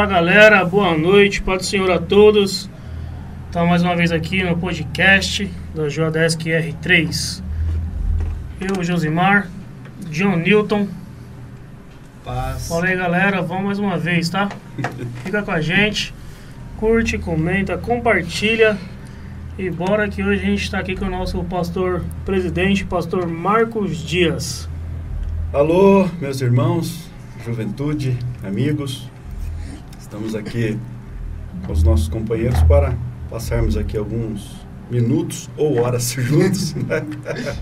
Fala galera, boa noite, paz do Senhor a todos. Estamos mais uma vez aqui no podcast da Joadesc R3. Eu, Josimar, John Newton. Paz. Fala aí galera, vamos mais uma vez, tá? Fica com a gente, curte, comenta, compartilha. E bora que hoje a gente está aqui com o nosso pastor presidente, pastor Marcos Dias. Alô, meus irmãos, juventude, amigos. Estamos aqui com os nossos companheiros para passarmos aqui alguns minutos ou horas juntos, né?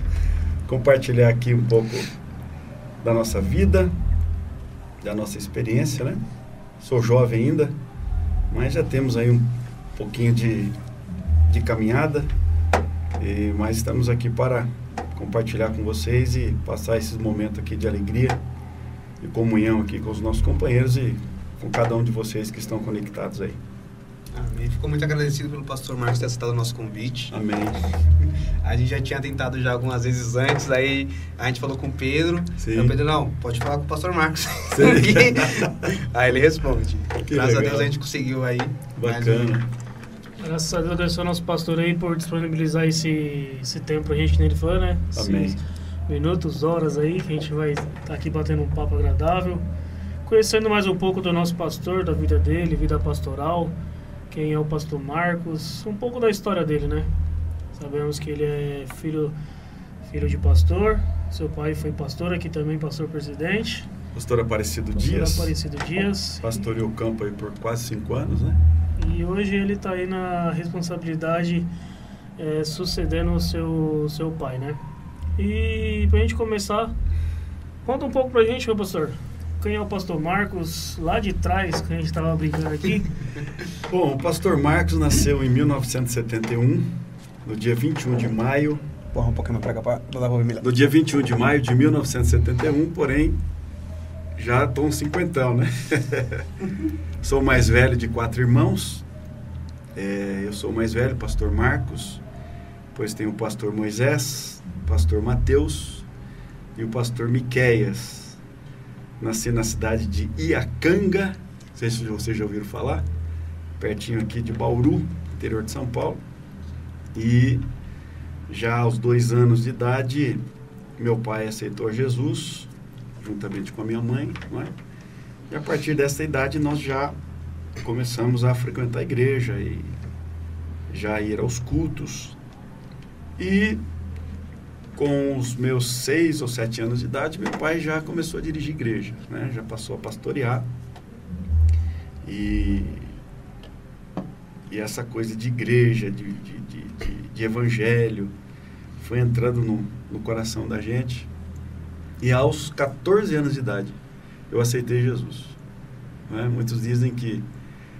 compartilhar aqui um pouco da nossa vida, da nossa experiência, né? Sou jovem ainda, mas já temos aí um pouquinho de, de caminhada, e, mas estamos aqui para compartilhar com vocês e passar esses momentos aqui de alegria e comunhão aqui com os nossos companheiros e com cada um de vocês que estão conectados aí. Amém. Ficou muito agradecido pelo pastor Marcos ter aceitado o nosso convite. Amém. A gente já tinha tentado já algumas vezes antes, aí a gente falou com o Pedro. Sim. Aí o Pedro, não, pode falar com o pastor Marcos. Sim. aí ele responde. Que Graças a legal. Deus a gente conseguiu aí. Bacana. Graças a Deus, agradecer ao nosso pastor aí por disponibilizar esse, esse tempo pra gente nele fã, né? Esses Amém. Minutos, horas aí, que a gente vai estar aqui batendo um papo agradável. Conhecendo mais um pouco do nosso pastor, da vida dele, vida pastoral, quem é o pastor Marcos, um pouco da história dele, né? Sabemos que ele é filho, filho de pastor, seu pai foi pastor, aqui também pastor presidente. Pastor Aparecido Pastor Dias. Aparecido Dias. Pastoreou o campo aí por quase cinco anos, né? E hoje ele está aí na responsabilidade é, sucedendo o seu, seu pai, né? E pra gente começar, conta um pouco pra gente, meu pastor. Quem é o pastor Marcos, lá de trás, que a gente estava brincando aqui. Bom, o pastor Marcos nasceu em 1971, no dia 21 de maio Porra, um pouquinho pra cá No dia 21 de maio de 1971, porém, já estou um cinquentão, né? sou o mais velho de quatro irmãos. É, eu sou o mais velho, pastor Marcos. Depois tem o pastor Moisés, o pastor Mateus e o pastor Miqueias. Nasci na cidade de Iacanga, não sei se vocês já ouviram falar, pertinho aqui de Bauru, interior de São Paulo. E já aos dois anos de idade, meu pai aceitou Jesus, juntamente com a minha mãe, não é? E a partir dessa idade nós já começamos a frequentar a igreja e já ir aos cultos. E com os meus seis ou sete anos de idade, meu pai já começou a dirigir igreja, né? Já passou a pastorear. E, e essa coisa de igreja, de, de, de, de- evangelho, foi entrando no, no coração da gente. E aos 14 anos de idade, eu aceitei Jesus. né? Muitos dizem que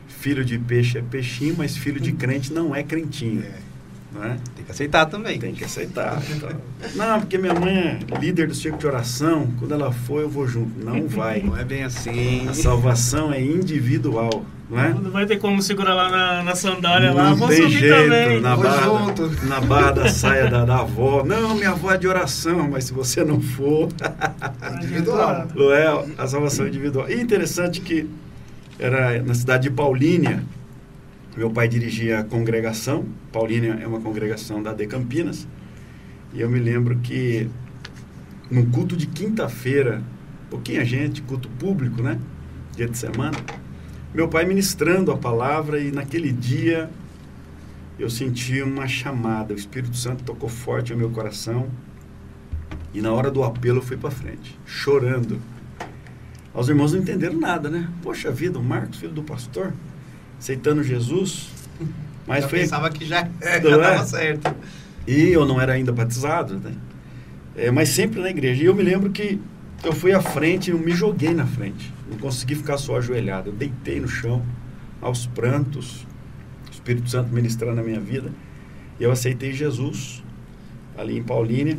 filho de peixe é peixinho, mas filho de crente não é crentinho. Não é? Tem que aceitar também. Tem que aceitar. então. Não, porque minha mãe é líder do círculo de oração. Quando ela for, eu vou junto. Não vai. Não é bem assim. A salvação é individual, não é? Não vai ter como segurar lá na, na sandália lá. Não Vou tem jeito, também. na barra, junto. na barra da saia da, da avó. Não, minha avó é de oração, mas se você não for, Individual. não é a salvação individual. E interessante que era na cidade de Paulínia, meu pai dirigia a congregação. Paulínia é uma congregação da De Campinas. E eu me lembro que no culto de quinta-feira, pouquinha gente, culto público, né? Dia de semana. Meu pai ministrando a palavra e naquele dia eu senti uma chamada. O Espírito Santo tocou forte no meu coração. E na hora do apelo eu fui para frente, chorando. Os irmãos não entenderam nada, né? Poxa vida, o Marcos, filho do pastor, aceitando Jesus. Mas Já foi pensava que já, Não é? tava certo. e eu não era ainda batizado, né? É, mas sempre na igreja. E eu me lembro que eu fui à frente, eu me joguei na frente. Não consegui ficar só ajoelhado. Eu deitei no chão, aos prantos, o Espírito Santo ministrando na minha vida. E eu aceitei Jesus, ali em Paulínia,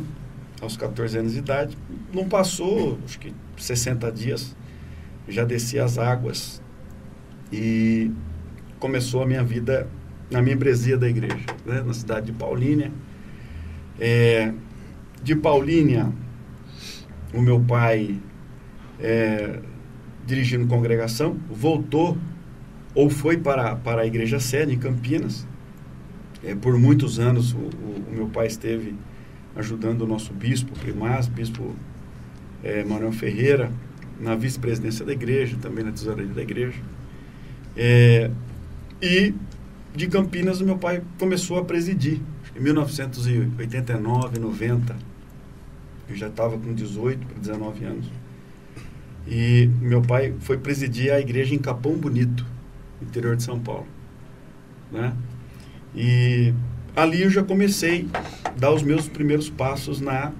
aos 14 anos de idade. Não passou, acho que 60 dias, já desci as águas e começou a minha vida na membresia da igreja, né, na cidade de Paulínia. É, de Paulínia, o meu pai é, dirigindo congregação, voltou ou foi para, para a igreja sede em Campinas. É, por muitos anos o, o, o, meu pai esteve ajudando o nosso bispo primaz, bispo é, Manuel Ferreira, na vice-presidência da igreja, também na tesouraria da igreja. É, e de Campinas meu pai começou a presidir, em 1989, 90. Eu já estava com 18 para 19 anos. E meu pai foi presidir a igreja em Capão Bonito, interior de São Paulo. Né? E ali eu já comecei a dar os meus primeiros passos na,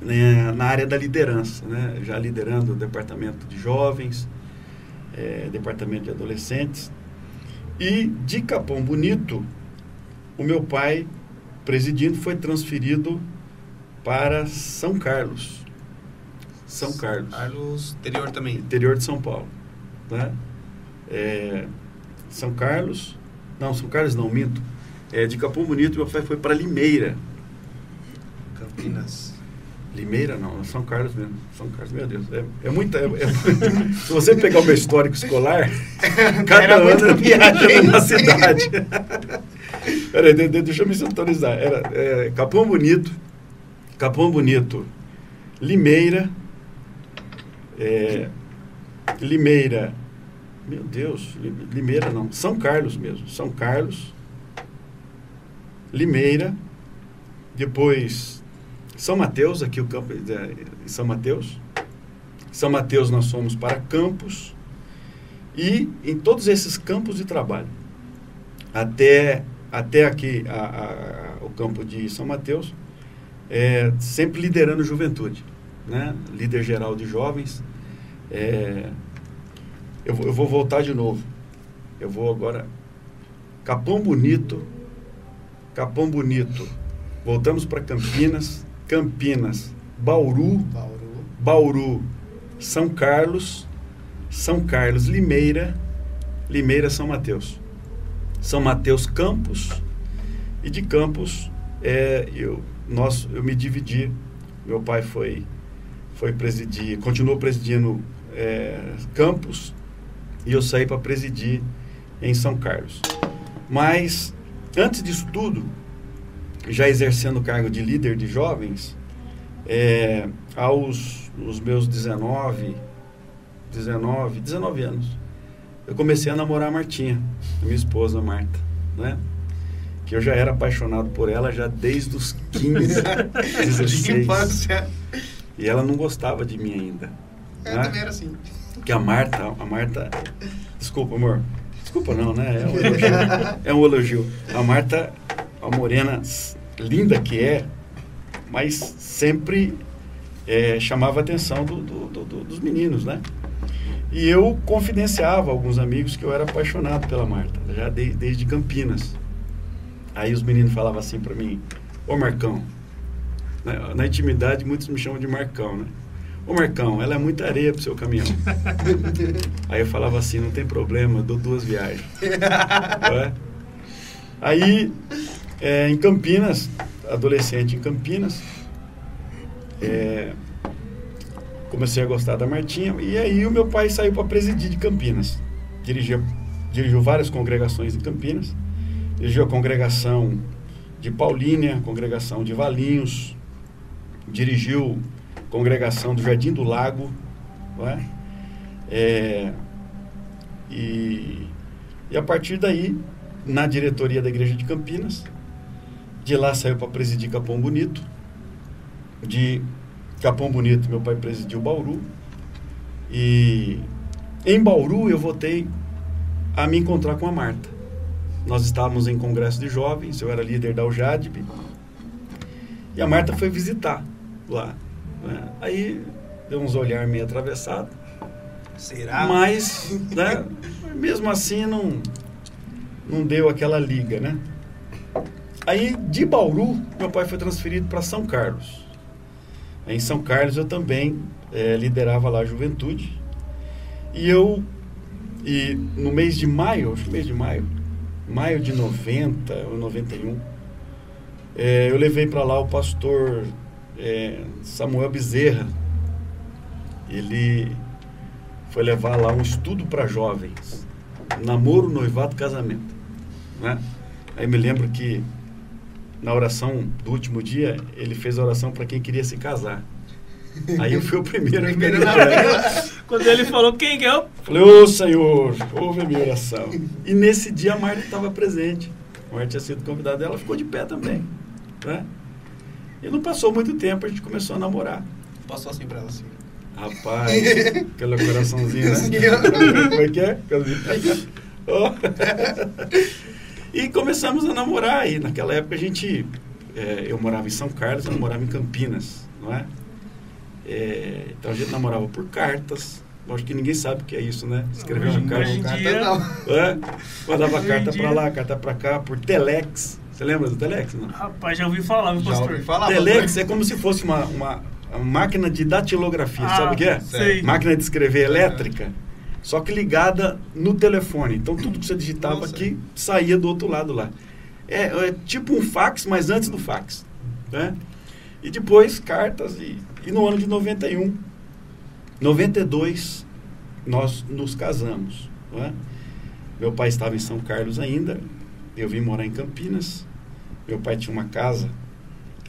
né, na área da liderança, né? já liderando o departamento de jovens, é, departamento de adolescentes. E de Capão Bonito, o meu pai, presidindo, foi transferido para São Carlos. São Carlos. Carlos, interior também. Interior de São Paulo. Né? É, São Carlos, não, São Carlos não, minto. É, de Capão Bonito, meu pai foi para Limeira. Campinas. Limeira não, São Carlos mesmo. São Carlos, meu Deus. É, é muita. É, é, se você pegar o meu histórico escolar, cada Era ano viagem na cidade. Peraí, deixa eu me sintonizar. Era é, Capão Bonito, Capão Bonito, Limeira, é, Limeira, meu Deus, Limeira não, São Carlos mesmo, São Carlos, Limeira, depois São Mateus, aqui o campo de São Mateus. São Mateus nós fomos para Campos e em todos esses campos de trabalho, até, até aqui a, a, o campo de São Mateus, é, sempre liderando juventude, né? líder geral de jovens. É, eu, eu vou voltar de novo. Eu vou agora. Capão Bonito. Capão Bonito. Voltamos para Campinas. Campinas. Bauru. Bauru. Bauru. São Carlos. São Carlos Limeira. Limeira São Mateus. São Mateus Campos. E de Campos é, eu, nós, eu me dividi. Meu pai foi, foi presidir, continuou presidindo é, Campos e eu saí para presidir em São Carlos. Mas, antes disso tudo, já exercendo o cargo de líder de jovens, é, aos os meus 19, 19, 19 anos, eu comecei a namorar a Martinha, minha esposa Marta, né? Que eu já era apaixonado por ela já desde os 15, 16. E ela não gostava de mim ainda. Eu né? também era assim. Que a Marta, a Marta. Desculpa, amor. Desculpa não, né? É um elogio. é um elogio. A Marta, a morena linda que é, mas sempre é, chamava a atenção do, do, do, dos meninos, né? E eu confidenciava a alguns amigos que eu era apaixonado pela Marta, já de, desde Campinas. Aí os meninos falavam assim para mim, ô Marcão, na, na, intimidade muitos me chamam de Marcão, né? Ô Marcão, ela é muita areia pro seu caminhão. Aí eu falava assim, não tem problema, dou duas viagens. é? Aí, é, em Campinas, adolescente em Campinas, é, comecei a gostar da Martinha, e aí o meu pai saiu para presidir de Campinas. Dirigia, dirigiu várias congregações em Campinas, dirigiu a congregação de Paulínia, congregação de Valinhos, dirigiu congregação do Jardim do Lago, não é? é e, e a partir daí, na diretoria da Igreja de Campinas, de lá saiu para presidir Capão Bonito, de Capão Bonito meu pai presidiu Bauru, e em Bauru eu voltei a me encontrar com a Marta. Nós estávamos em congresso de jovens, eu era líder da UJADB, e a Marta foi visitar lá. Né? Aí deu uns olhar meio atravessado. Será? Mas, né, mesmo assim, não, não deu aquela liga, né? Aí, de Bauru, meu pai foi transferido para São Carlos. Em São Carlos, eu também é, liderava lá a juventude. E eu, e no mês de maio, acho que mês de maio, maio de 90 ou 91, é, eu levei para lá o pastor é, Samuel Bezerra. Ele foi levar lá um estudo para jovens. Namoro, noivado, casamento. Né? Aí me lembro que na oração do último dia, ele fez a oração para quem queria se casar. Aí eu fui o primeiro. Primeiro. Quando ele falou quem que é o... Falei, ô Senhor, ouve a minha oração. E nesse dia a Marta estava presente. A Marta tinha sido convidada, ela ficou de pé também. Né? E não passou muito tempo, a gente começou a namorar. Passou assim pra ela, assim. Rapaz, aquele coraçãozinho, Assim, né? Como é que é? Ó. E começamos a namorar. E naquela época a gente. é, eu morava em São Carlos, ela morava em Campinas, não é? É, então a gente namorava por cartas. Acho que ninguém sabe o que é isso, né? Escrever uma carta. dia- não. É? Mandava carta pra lá, carta pra cá, por telex. Você lembra do telex? Não? Rapaz, já ouvi falar, meu Já pastor. ouvi falar. telex é como se fosse uma, uma, uma máquina de datilografia, Ah, sabe o que é? Sei. Máquina de escrever elétrica, só que ligada no telefone. Então tudo que você digitava Nossa. aqui saía do outro lado lá. É, é tipo um fax, mas antes do fax. Né? E depois cartas. E, e no ano de 91, 92, nós nos casamos. não é? Meu pai estava em São Carlos ainda, eu vim morar em Campinas. Meu pai tinha uma casa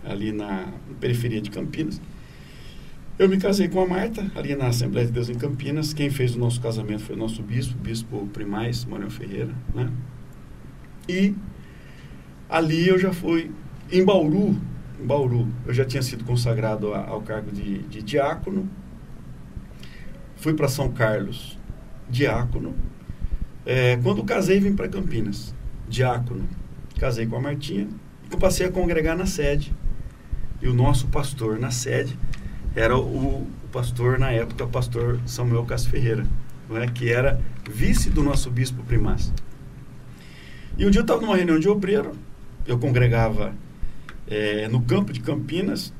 ali na periferia de Campinas. Eu me casei com a Marta, ali na Assembleia de Deus em Campinas. Quem fez o nosso casamento foi o nosso bispo, o bispo Primais, Manuel Ferreira. Né? E ali eu já fui em Bauru, em Bauru, eu já tinha sido consagrado a- ao cargo de, de diácono. Fui para São Carlos, diácono. É, quando casei, vim para Campinas, diácono. Casei com a Martinha e passei a congregar na sede. E o nosso pastor na sede era o, o pastor, na época, o pastor Samuel Cássio Ferreira, é? que era vice do nosso bispo primaz. E um dia eu estava numa reunião de obreiro, eu congregava eh, no campo de Campinas,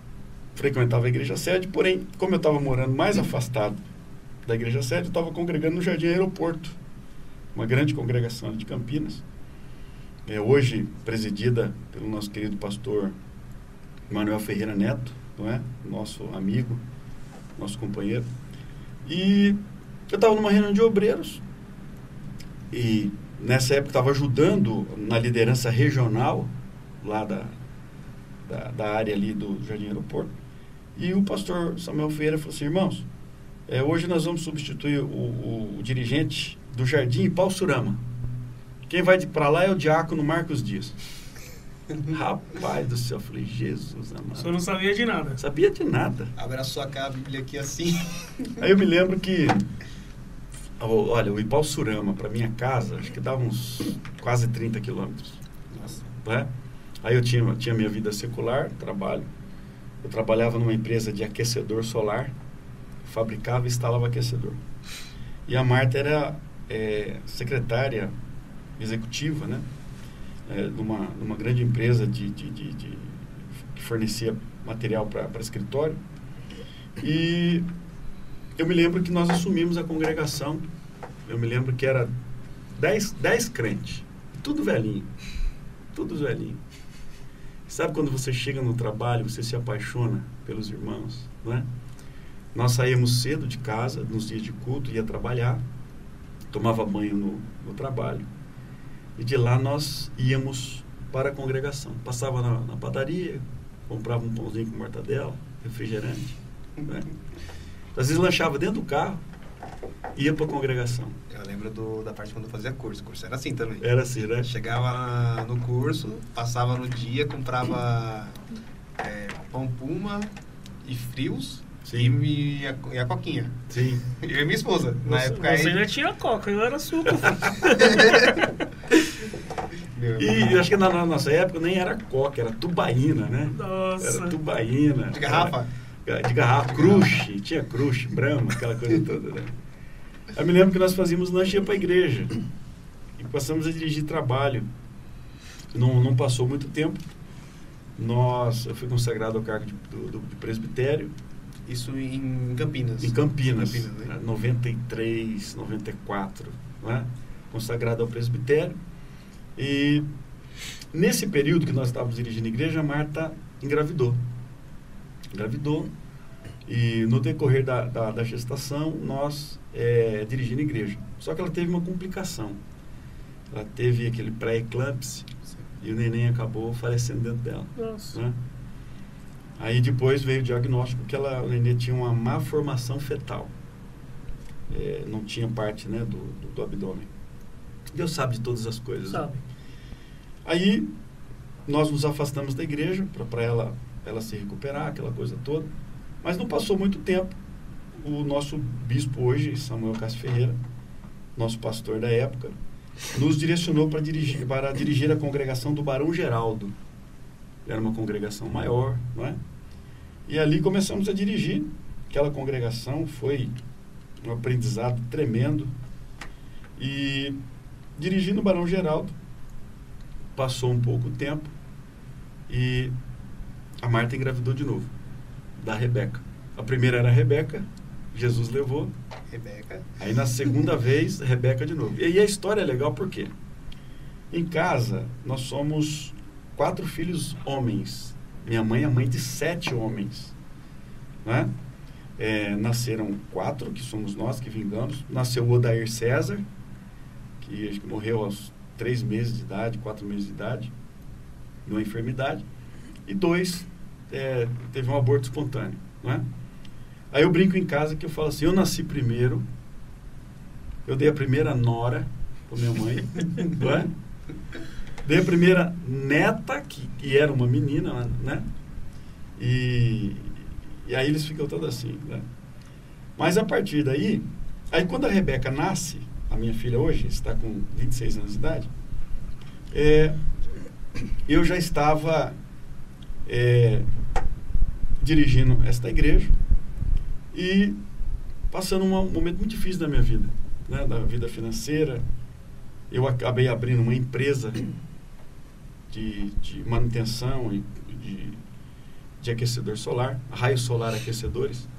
frequentava a igreja sede, porém, como eu estava morando mais afastado da igreja sede, eu estava congregando no Jardim Aeroporto, uma grande congregação de Campinas, eh, hoje presidida pelo nosso querido pastor Manuel Ferreira Neto, não é? Nosso amigo, nosso companheiro. E eu estava numa reunião de obreiros e nessa época estava ajudando na liderança regional lá da, da, da área ali do Jardim Aeroporto. E o pastor Samuel Ferreira falou assim, irmãos, é, hoje nós vamos substituir o, o- o dirigente do Jardim Paussurama. Quem vai para lá é o diácono Marcos Dias. Rapaz do céu, eu falei, Jesus amado. O senhor não sabia de nada. Sabia de nada. Abraçou a Bíblia aqui assim. Aí eu me lembro que, olha, o Ipalsurama para minha casa, acho que dava uns quase 30 quilômetros. Nossa. né? Aí eu tinha, tinha minha vida secular, trabalho. Eu trabalhava numa empresa de aquecedor solar, fabricava e instalava aquecedor. E a Marta era é, secretária executiva, né? É, numa, numa grande empresa de, de, de- de- que fornecia material para escritório. E eu me lembro que nós assumimos a congregação. Eu me lembro que era 10 dez crentes, tudo velhinho, tudo velhinho. Sabe quando você chega no trabalho, você se apaixona pelos irmãos, não é? Nós saímos cedo de casa, nos dias de culto, ia trabalhar, tomava banho no, no trabalho. E de lá nós íamos para a congregação. Passava na, na padaria, comprava um pãozinho com mortadela, refrigerante. Né? Às vezes lanchava dentro do carro, ia para a congregação. Eu lembro do- da parte quando eu fazia curso. O curso era assim também. Era assim, né? Chegava na- no curso, passava no dia, comprava é, pão puma e frios Sim. e, a, e a coquinha. Sim. Eu e minha esposa. Na Você, época você aí. ainda tinha coca, eu era suco. E acho que na, na nossa época nem era coca, era tubaína, né? Nossa. Era tubaína. De garrafa? Era- de garrafa, crush, tinha crush, brama, aquela coisa toda, né? Eu me lembro que nós fazíamos lanche ia para a igreja. E passamos a dirigir trabalho. Não, não passou muito tempo. Nós, eu fui consagrado ao cargo de, do, do- de presbitério Isso em Campinas. em Campinas, Campinas, né? né? 93, 94, né? consagrado ao presbitério. E nesse período que nós estávamos dirigindo a igreja, a Marta engravidou. Engravidou. E no decorrer da, da, da gestação, nós é, dirigindo a igreja. Só que ela teve uma complicação. Ela teve aquele pré-eclâmpsia e o neném acabou falecendo dentro dela. Nossa. Né? Aí depois veio o diagnóstico que ela, o neném tinha uma má formação fetal. É, não tinha parte né, do, do, do abdômen. Deus sabe de todas as coisas. né? Sabe? Aí nós nos afastamos da igreja para ela, ela se recuperar, aquela coisa toda. Mas não passou muito tempo. O nosso bispo hoje, Samuel Cássio Ferreira, nosso pastor da época, nos direcionou para dirigir, para dirigir a congregação do Barão Geraldo. Era uma congregação maior, não é? E ali começamos a dirigir. Aquela congregação foi um aprendizado tremendo. E dirigindo o Barão Geraldo, passou um pouco tempo e a Marta engravidou de novo, da Rebeca. A primeira era a Rebeca, Jesus levou, Rebeca. Aí na segunda vez, Rebeca de novo. E aí a história é legal porque em casa nós somos quatro filhos homens. Minha mãe é mãe de sete homens. Né? É, nasceram quatro, que somos nós que vingamos. Nasceu o Odair César, que acho que morreu aos três meses de idade, quatro meses de idade, numa enfermidade. E dois, é, teve um aborto espontâneo. Né? Aí eu brinco em casa que eu falo assim, eu nasci primeiro, eu dei a primeira nora para minha mãe, não é? Dei a primeira neta, que, que era uma menina, né? E, e aí eles ficam todos assim, né? Mas a partir daí, aí quando a Rebeca nasce, a minha filha hoje, está com 26 anos de idade, é, eu já estava é, dirigindo esta igreja, e passando um momento muito difícil da minha vida, né, da vida financeira. Eu acabei abrindo uma empresa de, de manutenção e de, de aquecedor solar, Raio Solar Aquecedores.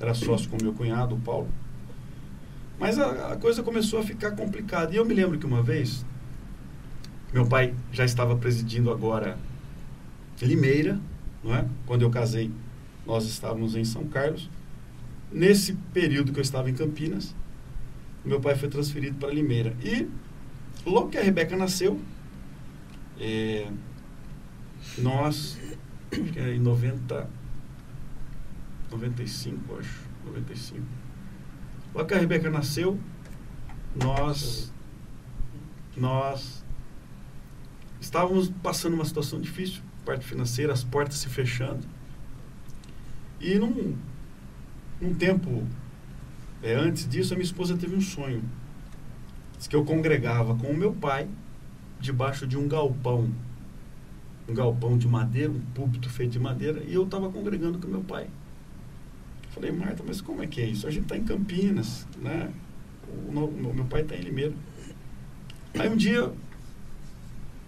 Era sócio com meu cunhado, o Paulo. Mas a, a coisa começou a ficar complicada. E eu me lembro que uma vez, meu pai já estava presidindo agora Limeira, não é? quando eu casei, nós estávamos em São Carlos. Nesse período que eu estava em Campinas, meu pai foi transferido para Limeira. E logo que a Rebeca nasceu, é, nós, acho que era em 90, 95, acho, 95. Logo que a Rebeca nasceu, nós, nós estávamos passando uma situação difícil, parte financeira, as portas se fechando. E num, um tempo é, antes disso, a minha esposa teve um sonho. Diz que eu congregava com o meu pai debaixo de um galpão. Um galpão de madeira, um púlpito feito de madeira, e eu estava congregando com meu pai. Falei, Marta, mas como é que é isso? A gente está em Campinas, né? O, o, o meu pai está em Limeira. Aí um dia,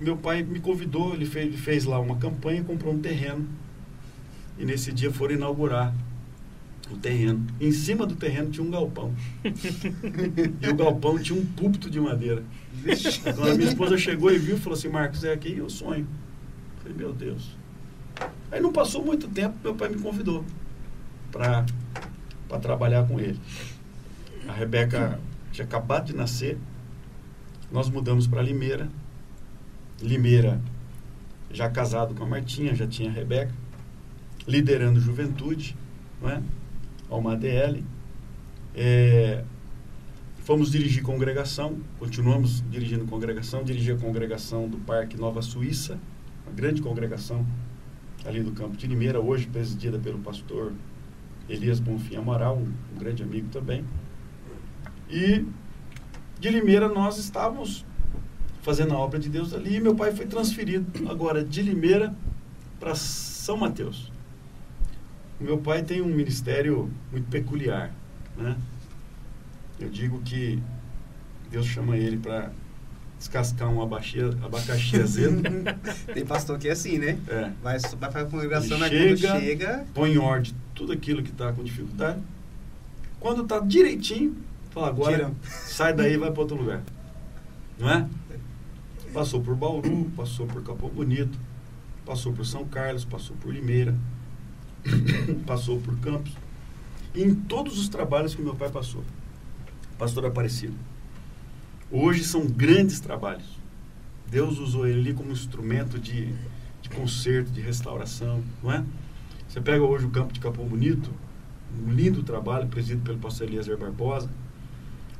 meu pai me convidou, ele fez, ele fez lá uma campanha, comprou um terreno. E nesse dia foram inaugurar o terreno. Em cima do terreno tinha um galpão. e o galpão tinha um púlpito de madeira. Quando a minha esposa chegou e viu, falou assim, Marcos, é aqui eu sonho. Falei, meu Deus. Aí não passou muito tempo, meu pai me convidou para trabalhar com ele. A Rebeca tinha acabado de nascer. Nós mudamos para Limeira. Limeira, já casado com a Martinha, já tinha a Rebeca. Liderando juventude, não é? uma ADL. É, fomos dirigir congregação, continuamos dirigindo congregação, dirigi a congregação do Parque Nova Suíça, uma grande congregação ali do campo de Limeira, hoje presidida pelo pastor Elias Bonfim Amaral, um, um grande amigo também. E de Limeira nós estávamos fazendo a obra de Deus ali e meu pai foi transferido agora de Limeira para São Mateus. O meu pai tem um ministério muito peculiar, né? Eu digo que Deus chama ele para descascar um abacaxi, abacaxi azedo. Tem pastor que é assim, né? É. Vai, vai para a congregação, mas chega, quando chega... põe em ordem tudo aquilo que está com dificuldade. Quando está direitinho, fala, agora Tira. sai daí e vai para outro lugar. Não é? Passou por Bauru, passou por Capão Bonito, passou por São Carlos, passou por Limeira, passou por Campos. em todos os trabalhos que meu pai passou. Pastor Aparecido. Hoje são grandes trabalhos. Deus usou ele como instrumento de, de conserto, de restauração, não é? Você pega hoje o campo de Capão Bonito, um lindo trabalho presidido pelo pastor Eliezer Barbosa.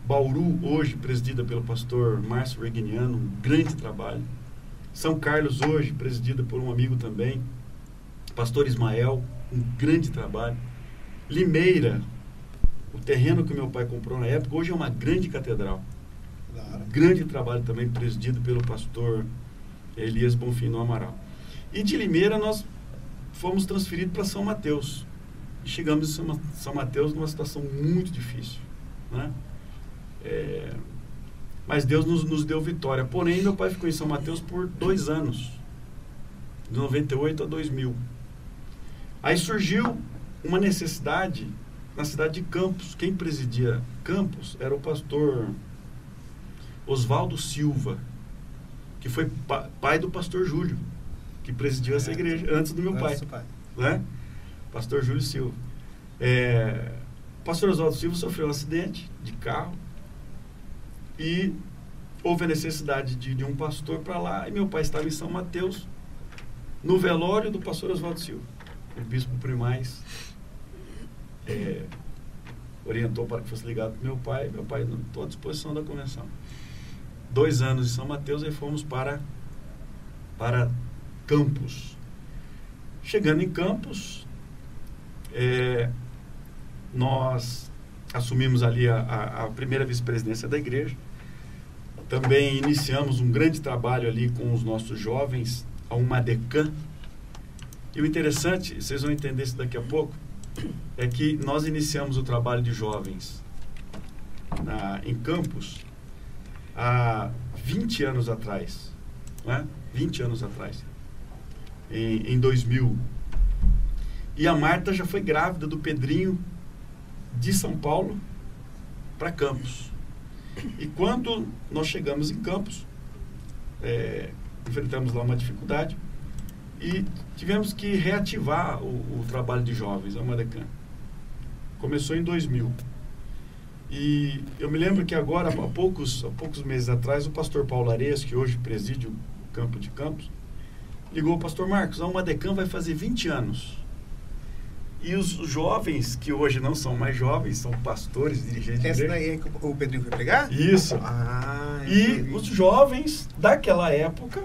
Bauru, hoje, presidida pelo pastor Márcio Reguiniano, um grande trabalho. São Carlos, hoje, presidida por um amigo também, pastor Ismael, um grande trabalho. Limeira, o terreno que meu pai comprou na época, hoje é uma grande catedral. Claro. Grande trabalho também presidido pelo pastor Elias Bonfim Amaral. E de Limeira nós fomos transferidos para São Mateus. E chegamos em São Mateus numa situação muito difícil. Né? É, mas Deus nos, nos deu vitória. Porém, meu pai ficou em São Mateus por dois anos, de 98 a 2000. Aí surgiu uma necessidade na cidade de Campos. Quem presidia Campos era o pastor Oswaldo Silva, que foi pa pai do pastor Júlio, que presidiu é, essa igreja antes do meu pai. pai. Né? Pastor Júlio Silva. É, pastor Oswaldo Silva sofreu um acidente de carro e houve a necessidade de, de um pastor para lá e meu pai estava em São Mateus no velório do pastor Oswaldo Silva. O bispo primaz é, orientou para que fosse ligado para meu pai. Meu pai estou à disposição da convenção. Dois anos em São Mateus e fomos para, para Campos. Chegando em Campos, é, nós assumimos ali a, a, a primeira vice-presidência da igreja. Também iniciamos um grande trabalho ali com os nossos jovens, a uma decan. E o interessante, vocês vão entender isso daqui a pouco, é que nós iniciamos o trabalho de jovens na, em Campos há 20 anos atrás. Né? 20 anos atrás. Em, em 2000. E a Marta já foi grávida do Pedrinho de São Paulo para Campos. E quando nós chegamos em Campos, é, enfrentamos lá uma dificuldade e tivemos que reativar o, o trabalho de jovens, a Madecan. Começou em 2000. E eu me lembro que agora, há poucos, há poucos meses atrás, o pastor Paulo Areias, que hoje preside o campo de Campos, ligou ao pastor Marcos, a Umadecam vai fazer 20 anos. E os jovens, que hoje não são mais jovens, são pastores, dirigentes Essa de daí é que o Pedrinho foi pregar? Isso. Ah, e os jovens daquela época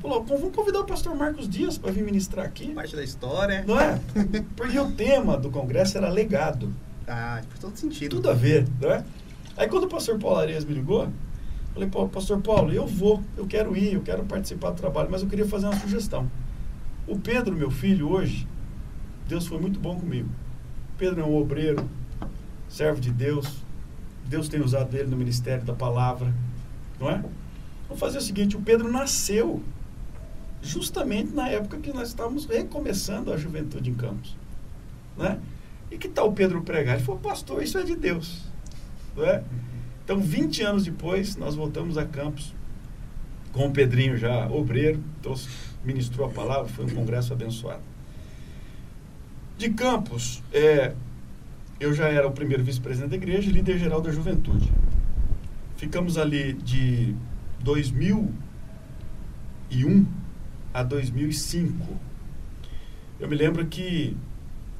falou, vamos convidar o pastor Marcos Dias para vir ministrar aqui. Parte da história. Não é? Porque o tema do congresso era legado. Ah, faz todo sentido. Tudo a ver, não é? Aí quando o pastor Paulo Arias me ligou, falei, Pô, pastor Paulo, eu vou, eu quero ir, eu quero participar do trabalho, mas eu queria fazer uma sugestão. O Pedro, meu filho, hoje, Deus foi muito bom comigo. Pedro é um obreiro, servo de Deus. Deus tem usado ele no ministério da palavra, não é? Vamos fazer o seguinte: o Pedro nasceu justamente na época que nós estávamos recomeçando a juventude em Campos, né? E que tal o Pedro pregar? Ele falou: Pastor, isso é de Deus, não é? Então, 20 anos depois, nós voltamos a Campos com o Pedrinho já obreiro, trouxe, ministrou a palavra, foi um congresso abençoado. De Campos, é, eu já era o primeiro vice-presidente da igreja e líder geral da juventude. Ficamos ali de 2001 a 2005. Eu me lembro que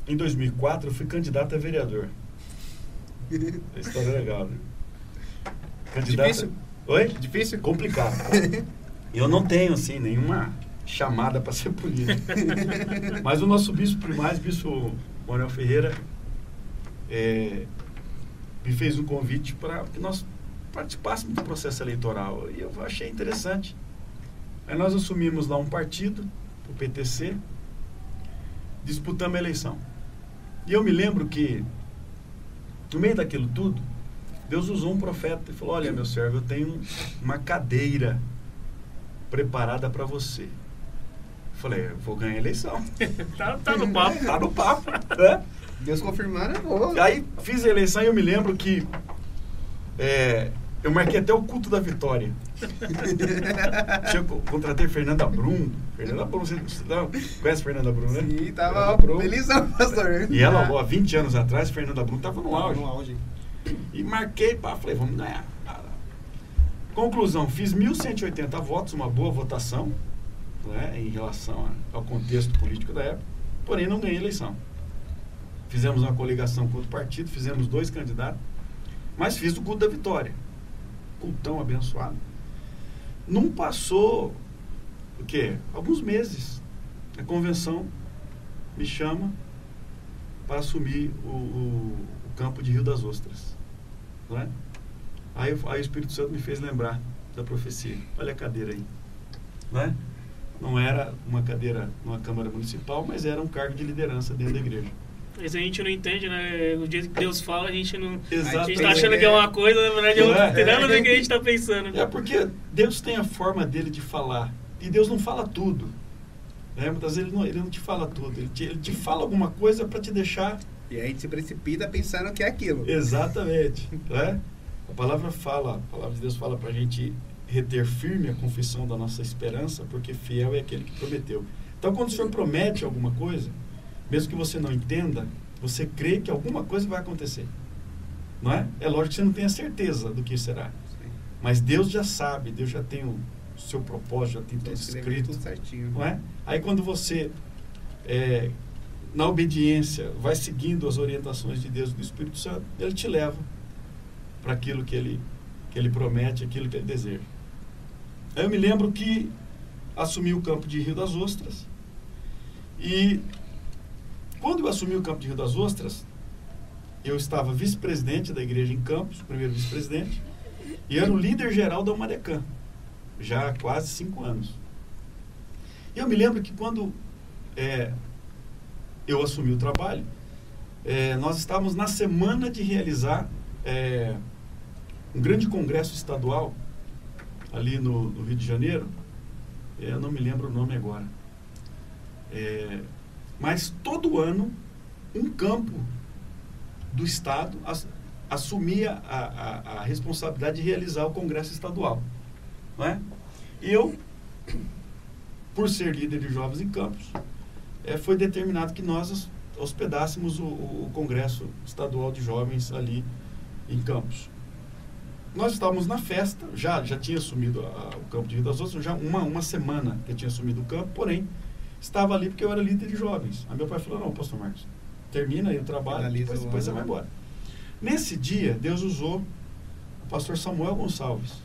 em 2004 eu fui candidato a vereador. A história é legal, né? Candidato... Difícil? Oi? Difícil? Complicado. Eu não tenho, assim, nenhuma chamada para ser político. Mas o nosso bispo primaz, bispo Manuel Ferreira, é, me fez um convite para que nós participássemos do processo eleitoral. E eu achei interessante. Aí nós assumimos lá um partido, o PTC, disputamos a eleição. E eu me lembro que, no meio daquilo tudo, Deus usou um profeta e falou: Olha, meu servo, eu tenho uma cadeira preparada para você. Falei, vou ganhar a eleição. tá, tá, no papo. tá no papo. Né? Deus confirmar, eu vou. Aí fiz a eleição e eu me lembro que é, Eu marquei até o culto da vitória. eu contratei Fernanda Brum. Fernanda Brum, você, você não, conhece Fernanda Brum, né? Sim, tava felizão, pastor. E ela, ó, 20 anos atrás, Fernanda Brum tava no auge. No auge. E marquei, pá, falei, vamos ganhar. Conclusão, fiz 1.180 votos, uma boa votação né, em relação ao contexto político da época, porém não ganhei eleição. Fizemos uma coligação com outro partido, fizemos dois candidatos, mas fiz o culto da vitória. Cultão abençoado. Não passou o quê? Alguns meses. A convenção me chama para assumir o, o, o campo de Rio das Ostras. Não é? Aí, aí o Espírito Santo me fez lembrar da profecia. Olha a cadeira aí. Não é? Não era uma cadeira numa Câmara Municipal, mas era um cargo de liderança dentro da igreja. Isso a gente não entende, né? O dia que Deus fala, a gente não. Exatamente. A gente tá achando que é uma coisa, na verdade é outra. Não tem nada a ver o que a gente tá pensando. É porque Deus tem a forma dele de falar. E Deus não fala tudo. Né? Muitas vezes ele não, ele não te fala tudo. Ele te, ele te fala alguma coisa para te deixar. E aí a gente se precipita pensando que é aquilo. Exatamente. né? A palavra fala, a palavra de Deus fala para a gente reter firme a confissão da nossa esperança, porque fiel é aquele que prometeu. Então, quando o Senhor promete alguma coisa, mesmo que você não entenda, você crê que alguma coisa vai acontecer. Não é? É lógico que você não tem a certeza do que será. Sim. Mas Deus já sabe, Deus já tem o seu propósito, já tem tudo escrito. Tudo certinho. Não é? Aí quando você, é, na obediência, vai seguindo as orientações de Deus e do Espírito Santo, Ele te leva para aquilo que ele, que ele promete, aquilo que ele deseja. Eu me lembro que assumi o campo de Rio das Ostras e quando eu assumi o campo de Rio das Ostras, eu estava vice-presidente da igreja em Campos, primeiro vice-presidente, e era o líder geral da Umadecã, já há quase cinco anos. E eu me lembro que quando é, eu assumi o trabalho, é, nós estávamos na semana de realizar é, um grande congresso estadual ali no, no Rio de Janeiro, é, eu não me lembro o nome agora. É, mas todo ano, um campo do Estado as, assumia a, a, a, responsabilidade de realizar o Congresso Estadual. Não é? E eu, por ser líder de jovens em campos, é, foi determinado que nós hospedássemos o, o, Congresso Estadual de Jovens ali em Campos. Nós estávamos na festa, já, já tinha assumido a, o campo de Rio das Ostras, já uma, uma semana que eu tinha assumido o campo, porém, estava ali porque eu era líder de jovens. Aí meu pai falou, não, pastor Marcos, termina aí o trabalho, Finaliza depois, depois você vai embora. Nesse dia, Deus usou o pastor Samuel Gonçalves,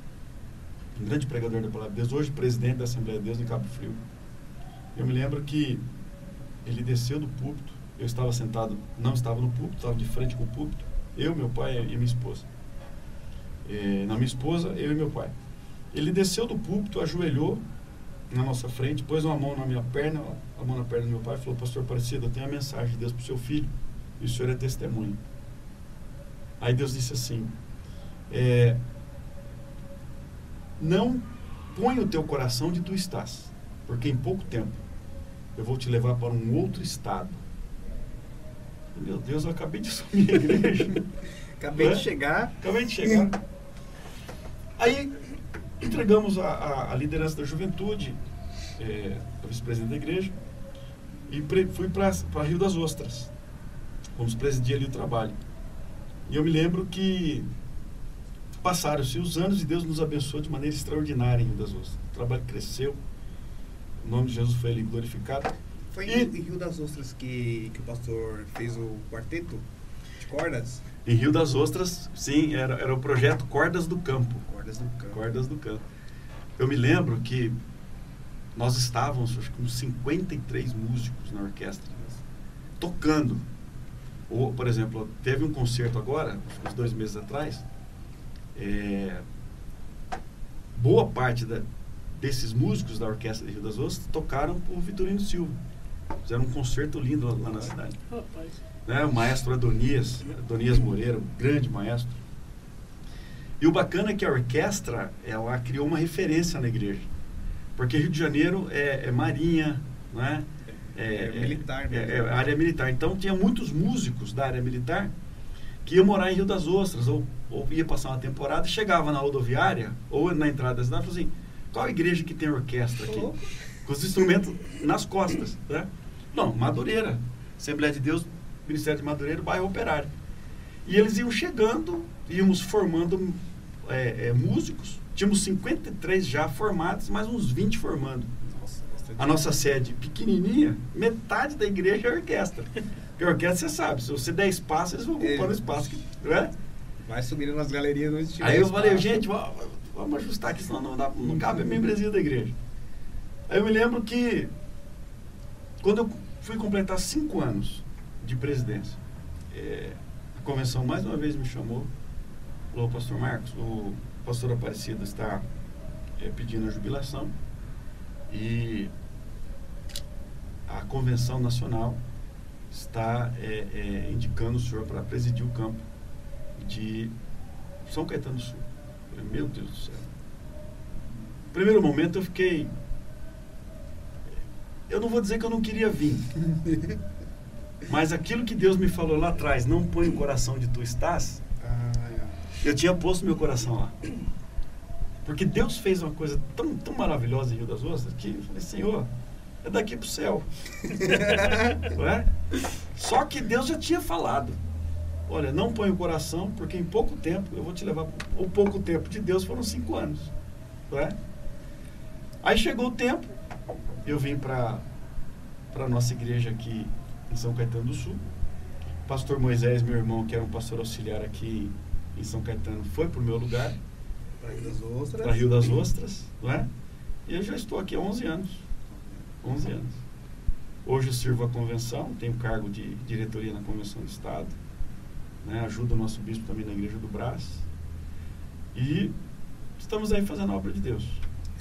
um grande pregador da palavra de Deus, hoje presidente da Assembleia de Deus em Cabo Frio. Eu me lembro que ele desceu do púlpito, eu estava sentado, não estava no púlpito, estava de frente com o púlpito, eu, meu pai e minha esposa. É, na minha esposa, eu e meu pai. Ele desceu do púlpito, ajoelhou na nossa frente, pôs uma mão na minha perna, a mão na perna do meu pai e falou, pastor Aparecido, eu tenho a mensagem de Deus para o seu filho, e o senhor é testemunho. Aí Deus disse assim, é, não põe o teu coração onde tu estás, porque em pouco tempo eu vou te levar para um outro estado. Meu Deus, eu acabei de assumir a igreja. acabei é? de chegar. Acabei de chegar. Aí entregamos a, a, a liderança da juventude, é, a vice-presidente da igreja, e pre, fui para Rio das Ostras. Vamos presidir ali o trabalho. E eu me lembro que passaram-se os anos e Deus nos abençoou de maneira extraordinária em Rio das Ostras. O trabalho cresceu, o nome de Jesus foi ali glorificado. Foi e, em Rio das Ostras que, que o pastor fez o quarteto de cordas? Em Rio das Ostras, sim, era, era o projeto Cordas do Campo. Cordas do Campo. Cordas do Campo. Eu me lembro que nós estávamos, acho que uns 53 músicos na orquestra, tocando. Ou, por exemplo, teve um concerto agora, uns dois meses atrás, é, boa parte da, desses músicos da Orquestra de Rio das Ostras tocaram por Vitorino Silva. Fizeram um concerto lindo lá, lá na cidade. Rapaz. Né, o maestro Adonias, Adonias Moreira, um grande maestro. E o bacana é que a orquestra, ela criou uma referência na igreja. Porque Rio de Janeiro é, é marinha, né? É, é, é militar. É, é, área militar. Então tinha muitos músicos da área militar que ia morar em Rio das Ostras, ou, ou ia passar uma temporada, chegava na rodoviária, ou na entrada da cidade, e falou assim, qual igreja que tem orquestra aqui? Com os instrumentos nas costas, né? Não, Madureira. Assembleia de Deus, Ministério de Madureira, bairro Operário. E eles iam chegando, íamos formando é, é, músicos. Tínhamos 53 já formados, mais uns 20 formando. Nossa, A nossa sede pequenininha, metade da igreja é orquestra. Porque orquestra, você sabe, se você der espaço, eles vão ocupando É. espaço. que- Não é? Vai subindo nas galerias estilo. Aí eu falei, gente, vamos ajustar aqui, senão não, dá, não cabe a membresia da igreja. Aí eu me lembro que, quando eu fui completar cinco anos de presidência, eh, a convenção mais uma vez me chamou, falou, pastor Marcos, o pastor Aparecido está eh, pedindo a jubilação e a convenção nacional está eh, eh, indicando o senhor para presidir o campo de São Caetano do Sul. Meu Deus do céu. Primeiro momento eu fiquei. Eu não vou dizer que eu não queria vir. Mas aquilo que Deus me falou lá atrás, não põe o coração de tu estás, Ah, eu tinha posto meu coração lá. Porque Deus fez uma coisa tão, tão maravilhosa em Rio das Ostras que eu falei, Senhor, é daqui pro céu. É? Só que Deus já tinha falado. Olha, não põe o coração, porque em pouco tempo eu vou te levar. O pouco tempo de Deus foram cinco anos. Não é? Aí chegou o tempo, eu vim para a nossa igreja aqui em São Caetano do Sul. Pastor Moisés, meu irmão, que era um pastor auxiliar aqui em São Caetano, foi para o meu lugar, Pra Rio das Ostras. para Rio das Ostras, não é? E eu já estou aqui há 11 anos. 11 anos. Hoje eu sirvo a convenção, tenho cargo de diretoria na Convenção do Estado, né? ajudo o nosso bispo também na Igreja do Brás. E estamos aí fazendo a obra de Deus.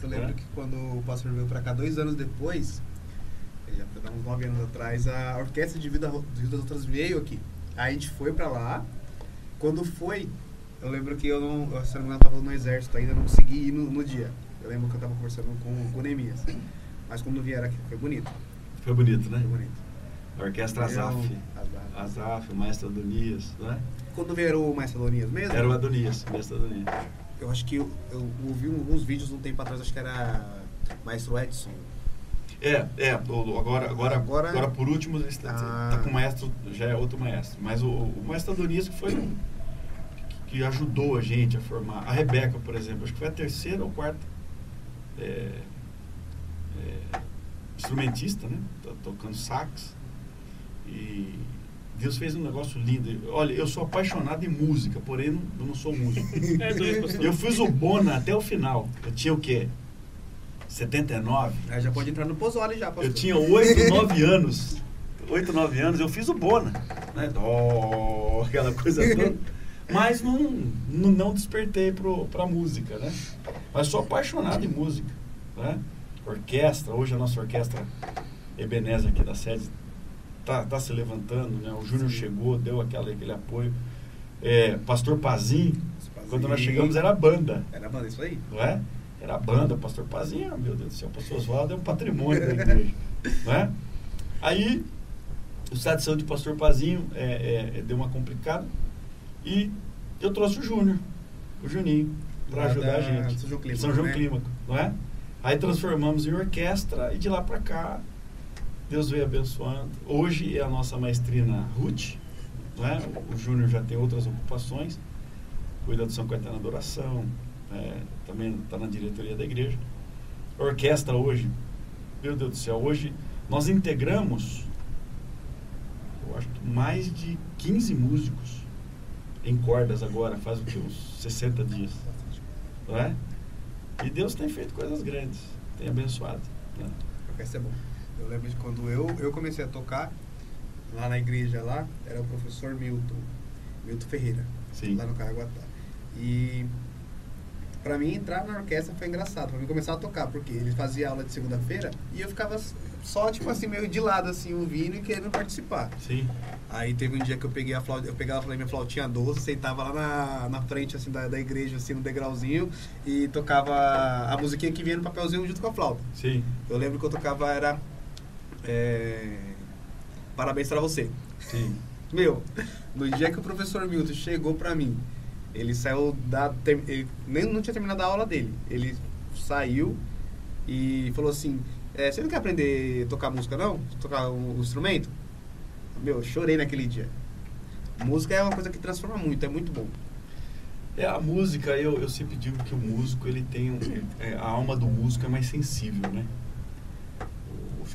Eu lembro É. que quando o pastor veio pra cá dois anos depois, já foi uns nove anos atrás, a orquestra de Vida do Rio das Outras veio aqui. Aí a gente foi pra lá. Quando foi, eu lembro que eu não, eu, se não me engano, eu tava no exército ainda, não consegui ir no, no dia. Eu lembro que eu tava conversando com, com o Neemias. Mas quando vieram aqui, foi bonito. Foi bonito, né? Foi bonito. A Orquestra Azaf. Azaf. Azaf, o maestro Adonias, né? Quando vieram o Macedonias mesmo? Era o Adonias, o maestro Adonias. Eu acho que eu, eu ouvi alguns vídeos um tempo atrás, acho que era Maestro Edson. É, é, agora, agora, Agora- agora, por último, ele está, Ah. tá com o maestro, já é outro maestro. Mas o, o maestro Adonis que foi que, que ajudou a gente a formar. A Rebeca, por exemplo, acho que foi a terceira ou quarta é, é, instrumentista, né? Tá tocando sax. E Deus fez um negócio lindo. Olha, eu sou apaixonado em música, porém não- eu não sou músico. É. Eu fiz o Bona até o final. Eu tinha o quê? 79? Aí já pode entrar no Pozole já, pastor. Eu tinha 8, 9 anos. 8, 9 anos, eu fiz o Bona. Né? Dó, aquela coisa toda. Mas não, não, não despertei pro, pra música, né? Mas sou apaixonado em música. Né? Orquestra, hoje a nossa orquestra Ebenezer aqui da sede tá, tá se levantando, né? O Júnior chegou, deu aquela, aquele apoio. É, Pastor Pazinho, Pazinho. quando nós chegamos era banda Era banda, isso aí. não é? Era a banda, pastor Pazinho, meu Deus do céu, pastor Oswaldo é um patrimônio da igreja, não é? Aí, o estado de saúde do pastor Pazinho é, é, é, deu uma complicada e eu trouxe o Júnior, o Juninho, para Lá ajudar da a gente. São João Clímaco, São João né? Clímaco, não é? Aí transformamos em orquestra e de lá para cá, Deus veio abençoando. Hoje é a nossa maestrina Ruth, não é? O Júnior já tem outras ocupações, cuida do São Caetano da Oração, é, também está na diretoria da igreja. Orquestra hoje, meu Deus do céu, hoje nós integramos, eu acho que mais de 15 músicos em cordas agora, faz o que, uns 60 dias, não é? E Deus tem feito coisas grandes, tem abençoado. Né? Orquestra é bom. Eu lembro de quando eu, eu comecei a tocar, lá na igreja lá, era o professor Milton, Milton Ferreira, Sim. lá no Caraguatá. E pra mim entrar na orquestra foi engraçado, pra mim começar a tocar, porque ele fazia aula de segunda-feira e eu ficava só, tipo assim, meio de lado, assim, ouvindo e querendo participar. Sim. Aí teve um dia que eu peguei a flauta, eu pegava a minha flautinha doce, sentava lá na, na frente assim da, da igreja, assim, no degrauzinho, e tocava a musiquinha que vinha no papelzinho junto com a flauta. Sim. Eu lembro que eu tocava era é, Parabéns pra você. Sim. Meu, no dia que o professor Milton chegou pra mim, ele saiu da. ter- Ele nem não tinha terminado a aula dele. Ele saiu e falou assim: é, Você não quer aprender a tocar música, não? Tocar um, instrumento? Meu, eu chorei naquele dia. Música é uma coisa que transforma muito, é muito bom. É, a música, eu, eu sempre digo que o músico, ele tem um, é, a alma do músico é mais sensível, né?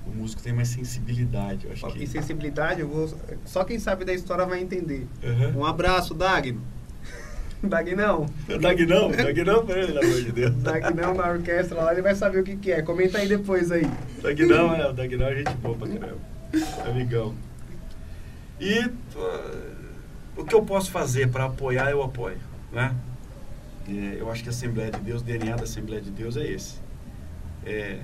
O, músico tem mais sensibilidade, eu acho que... sensibilidade, eu vou. Só quem sabe da história vai entender. Aham. Um abraço, Dagno. Dagnão. Dagnão, Dagnão pra ele, pelo amor de Deus. Dagnão na orquestra lá, ele vai saber o que, que é. Comenta aí depois aí. Dagnão, é, o Dagnão é gente boa pra caramba. Amigão. E uh, o que eu posso fazer para apoiar, eu apoio, né? É, eu acho que a Assembleia de Deus, o DNA da Assembleia de Deus é esse. É,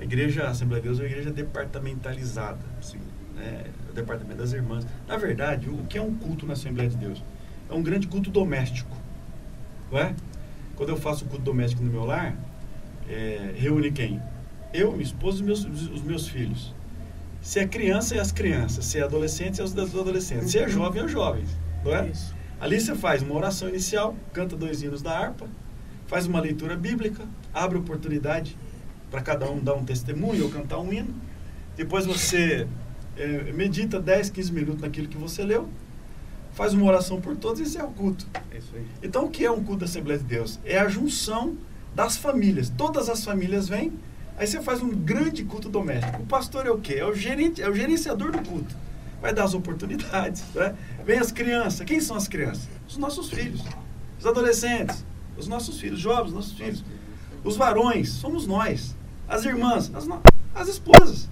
a igreja, a Assembleia de Deus é uma igreja departamentalizada. Sim. né? o departamento das irmãs. Na verdade, o que é um culto na Assembleia de Deus? É um grande culto doméstico. Não é? Quando eu faço o culto doméstico no meu lar, é, reúne quem? Eu, minha esposa e meus, os meus filhos. Se é criança, é as crianças. Se é adolescente, é os adolescentes. Se é jovem, é os jovens. Não é? Isso. Ali você faz uma oração inicial, canta dois hinos da harpa, faz uma leitura bíblica, abre oportunidade para cada um dar um testemunho ou cantar um hino. Depois você eh, medita 10, 15 minutos naquilo que você leu, faz uma oração por todos e esse é o culto. É isso aí. Então o que é um culto da Assembleia de Deus? É a junção das famílias. Todas as famílias vêm, aí você faz um grande culto doméstico. O pastor é o quê? É o, gerente, é o gerenciador do culto. Vai dar as oportunidades. Né? Vem as crianças. Quem são as crianças? Os nossos filhos. Os adolescentes. Os nossos filhos, jovens, nossos filhos. Os varões, somos nós. As irmãs, as, as esposas.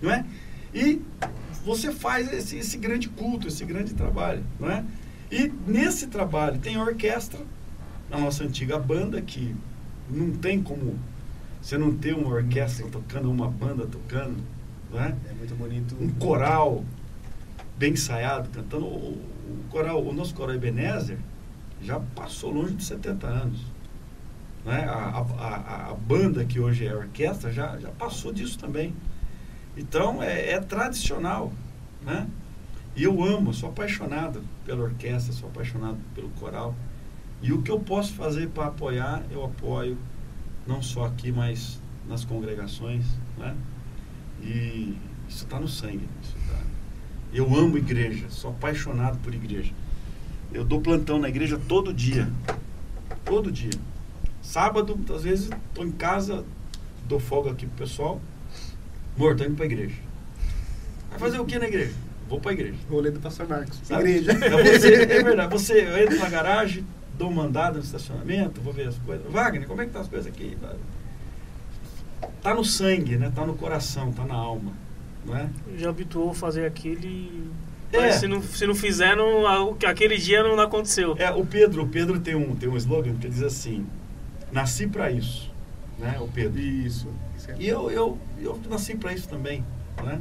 Não é? E você faz esse, esse grande culto, esse grande trabalho. Não é? E nesse trabalho tem a orquestra, a nossa antiga banda, que não tem como você não ter uma orquestra tocando, uma banda tocando. Não é? É muito bonito. um coral bem ensaiado, cantando. O, o coral, o nosso coral Ebenezer já passou longe de 70 anos. Né? A, a, a, banda que hoje é orquestra já, já passou disso também. Então é, é tradicional. Né? E eu amo, sou apaixonado pela orquestra, sou apaixonado pelo coral. E o que eu posso fazer para apoiar, eu apoio, não só aqui, mas nas congregações. Né? E isso está no sangue. Tá. Eu amo igreja, sou apaixonado por igreja. Eu dou plantão na igreja todo dia. Todo dia. Sábado, às vezes, estou em casa, dou folga aqui pro pessoal. Morto, indo para a igreja. Vai fazer o que na igreja? Vou para a igreja. Rolê do pastor Marcos. Sabe? Igreja. É, você, é verdade. Você, eu entro na garagem, dou uma andada no estacionamento, vou ver as coisas. Wagner, como é que tá as coisas aqui? Tá no sangue, né? Tá no coração, tá na alma. Não é? Já habituou a fazer aquilo e. É. Mas se não, se não fizer, não, aquele dia não aconteceu. É, o Pedro, o Pedro tem um, tem um slogan que diz assim: Nasci para isso. Né? O Pedro. Isso. Isso é E eu, eu, eu nasci para isso também, né?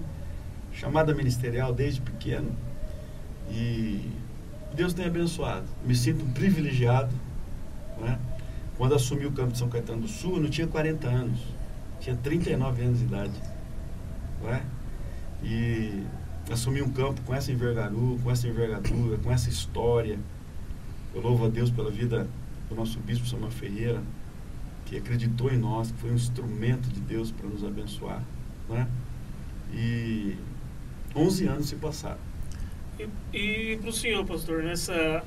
Chamada ministerial desde pequeno. E Deus tem abençoado. Me sinto um privilegiado, né? Quando assumi o campo de São Caetano do Sul, eu não tinha 40 anos. Tinha 39 anos de idade. Né? E assumi um campo com essa envergadura, com essa envergadura, com essa história. Eu louvo a Deus pela vida do nosso bispo Samuel Ferreira, que acreditou em nós, que foi um instrumento de Deus para nos abençoar, né? E 11 anos se passaram. E, e pro senhor, pastor, nessa.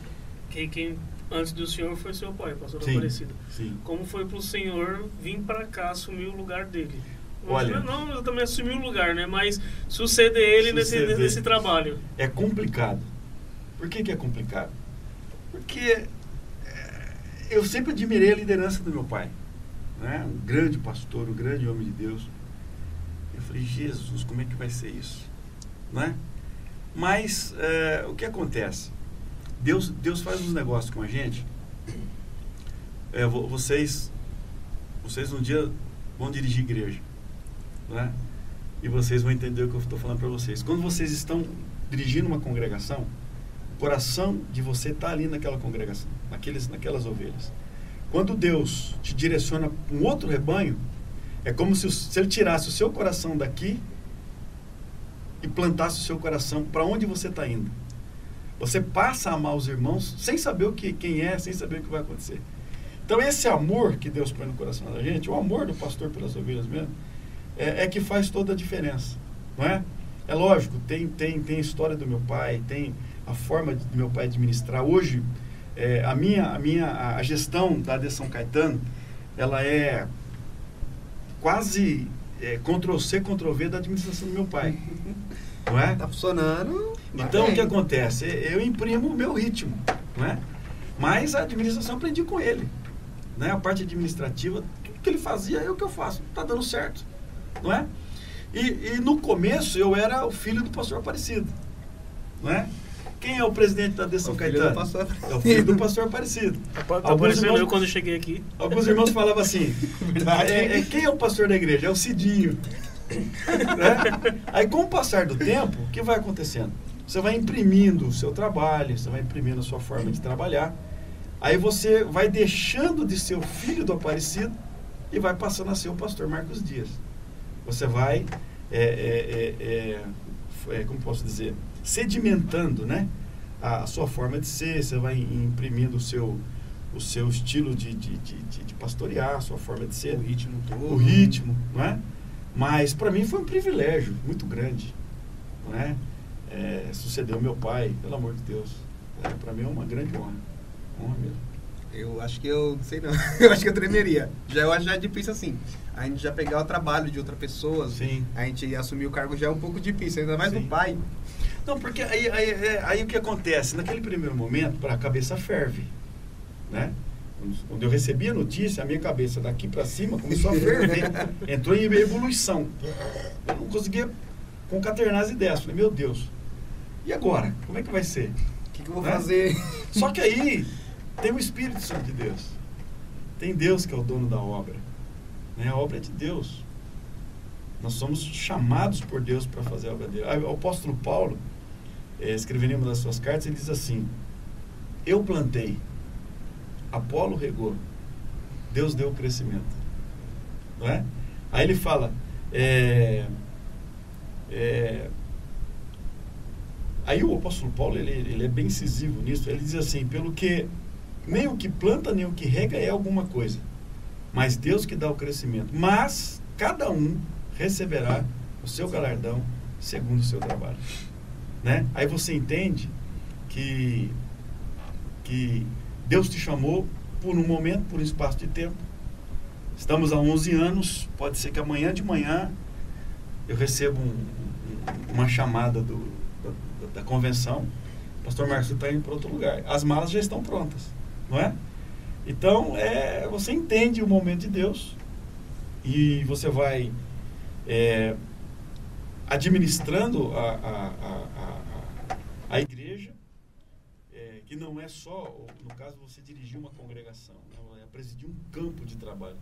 Quem, quem antes do senhor foi seu pai, pastor Sim. Aparecido. Sim. Como foi pro senhor vir pra cá assumir o lugar dele? Não- Olha- Não, eu também assumi o lugar, né? Mas suceder ele nesse, Suceder. nesse trabalho. É complicado. Por que, que é complicado? Porque é, eu sempre admirei a liderança do meu pai. Né? Um grande pastor, um grande homem de Deus. Eu falei, Jesus, como é que vai ser isso? Né? Mas é, o que acontece? Deus, Deus faz uns negócios com a gente. É, vo- vocês, vocês um dia vão dirigir igreja. Né? E vocês vão entender o que eu estou falando para vocês. Quando vocês estão dirigindo uma congregação, o coração de você está ali naquela congregação, naqueles, naquelas ovelhas. Quando Deus te direciona para um outro rebanho, é como se, se ele tirasse o seu coração daqui e plantasse o seu coração para onde você está indo. Você passa a amar os irmãos sem saber o que quem é, sem saber o que vai acontecer. Então esse amor que Deus põe no coração da gente, o amor do pastor pelas ovelhas mesmo, é, é que faz toda a diferença, não é? É lógico, tem tem tem a história do meu pai, tem a forma do meu pai administrar. Hoje é, a minha a minha a gestão da de São Caetano, ela é quase é, Ctrl C, Ctrl V da administração do meu pai. Não é? Tá funcionando. Então o que acontece? Eu imprimo o meu ritmo, não é? Mas a administração aprendi com ele. Né? A parte administrativa, tudo que ele fazia é o que eu faço. Tá dando certo, não é? E, e no começo eu era o filho do pastor Aparecido, não é? Quem é o presidente da São Caetano? É o filho do pastor Aparecido. Aparecendo irmãos, eu quando cheguei aqui. Alguns irmãos falavam assim: é, é, quem é o pastor da igreja? É o Cidinho. né? Aí, com o passar do tempo, o que vai acontecendo? Você vai imprimindo o seu trabalho, você vai imprimindo a sua forma de trabalhar. Aí você vai deixando de ser o filho do Aparecido e vai passando a ser o pastor Marcos Dias. Você vai, é, é, é, é como posso dizer, sedimentando né, a, a, sua forma de ser, você vai imprimindo o seu, o seu estilo de, de, de, de, pastorear, a sua forma de ser. O ritmo todo. O ritmo, não é? Mas para mim foi um privilégio muito grande. Não é? É, sucedeu meu pai, pelo amor de Deus. É, para mim é uma grande honra. Honra mesmo. Eu acho que eu, não sei não, eu acho que eu tremeria. Já eu acho já difícil assim. A gente já pegar o trabalho de outra pessoa, Sim. a gente assumir o cargo já é um pouco difícil, ainda mais Sim. do pai. Não, porque aí, aí, aí, aí o que acontece? Naquele primeiro momento, a cabeça ferve. Né? Quando eu recebi a notícia, a minha cabeça daqui para cima começou a ferver. Entrou em evolução. Eu não conseguia concaternar as ideias. Falei, meu Deus, e agora? Como é que vai ser? O que, que, eu vou né? fazer? Só que aí tem o Espírito Santo de Deus. Tem Deus que é o dono da obra. Né? A obra é de Deus. Nós somos chamados por Deus para fazer a obra dele. O apóstolo Paulo, é, escrevendo em uma das suas cartas, ele diz assim: Eu plantei, Apolo regou, Deus deu o crescimento. Não é? Aí ele fala, é, é, aí o apóstolo Paulo ele, ele é bem incisivo nisso. Ele diz assim: pelo que nem o que planta nem o que rega é alguma coisa, mas Deus que dá o crescimento. Mas cada um receberá o seu galardão segundo o seu trabalho. Né? Aí você entende que, que Deus te chamou por um momento, por um espaço de tempo. Estamos há 11 anos, pode ser que amanhã de manhã eu receba um, uma chamada do, da, da, convenção. Pastor Marcos, você está indo para outro lugar. As malas já estão prontas, não é? Então, é, você entende o momento de Deus e você vai é, administrando a, a, a, igreja, é, que não é só, no caso, você dirigir uma congregação, né, é presidir um campo de trabalho.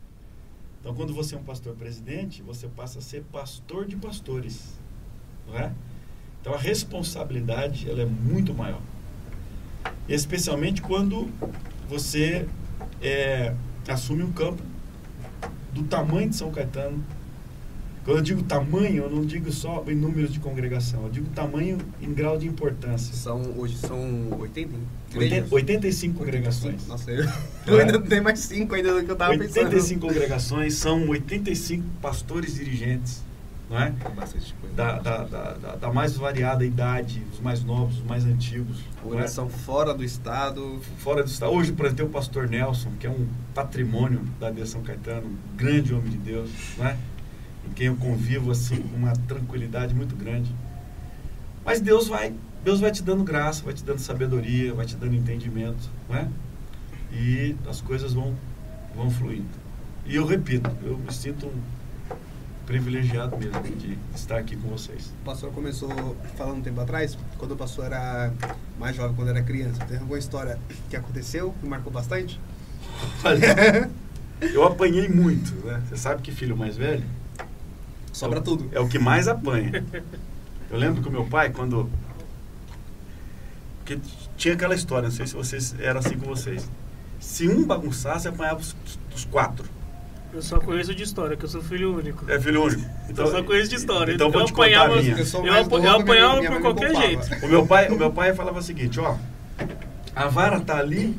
Então, quando você é um pastor presidente, você passa a ser pastor de pastores, não é? Então, a responsabilidade ela é muito maior, especialmente quando você é, assume um campo do tamanho de São Caetano, quando eu digo tamanho, eu não digo só em números de congregação, eu digo tamanho em grau de importância. São, hoje são 80, 80 85 congregações. Nossa, eu, eu ainda tenho mais 5 ainda do que eu estava pensando. 85 congregações, são 85 pastores dirigentes, não é? Bastante coisa. Da, da, da, da, mais variada idade, os mais novos, os mais antigos. Hoje é? são fora do estado. Fora do estado. Hoje, por exemplo, tem o pastor Nelson, que é um patrimônio da de São Caetano, um grande homem de Deus, não é? Em quem eu convivo assim com uma tranquilidade muito grande. Mas Deus vai, Deus vai te dando graça, vai te dando sabedoria, vai te dando entendimento, não é? E as coisas vão vão fluindo. E eu repito, eu me sinto um privilegiado mesmo de estar aqui com vocês. O pastor começou falando um tempo atrás, quando o pastor era mais jovem, quando era criança. Tem alguma história que aconteceu que marcou bastante? Olha, eu apanhei muito, né? Você sabe que filho mais velho Sobra tudo. É o que mais apanha. Eu lembro que o meu pai, quando. Porque tinha aquela história, não sei se vocês era assim com vocês. Se um bagunçasse, apanhava os, os quatro. Eu só conheço de história, que eu sou filho único. É filho único. Então, eu só conheço de história. Então eu vou te contar a apanhava, minha. Eu sou eu, eu apanhava minha por qualquer jeito. O meu pai, o meu pai falava o seguinte, ó, a vara tá ali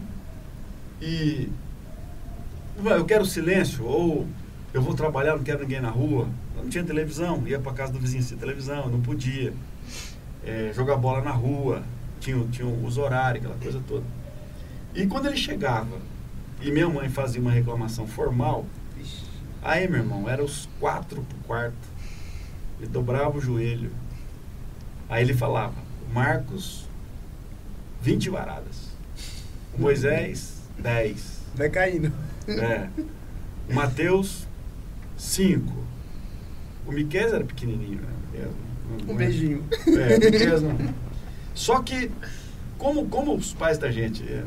e eu quero silêncio ou eu vou trabalhar, não quero ninguém na rua. Eu não tinha televisão, ia para casa do vizinho sem televisão, eu não podia É, jogar bola na rua, tinha, tinha os horários, aquela coisa toda. E quando ele chegava e minha mãe fazia uma reclamação formal. Aí, meu irmão, era os quatro pro quarto. Ele dobrava o joelho. Aí ele falava, Marcos, 20 varadas. O Moisés, 10. Vai caindo. É. O Mateus, 5. O Miquel era pequenininho, né? Não- Um beijinho. É, Miquel não. Só que, como, como os pais da gente, é,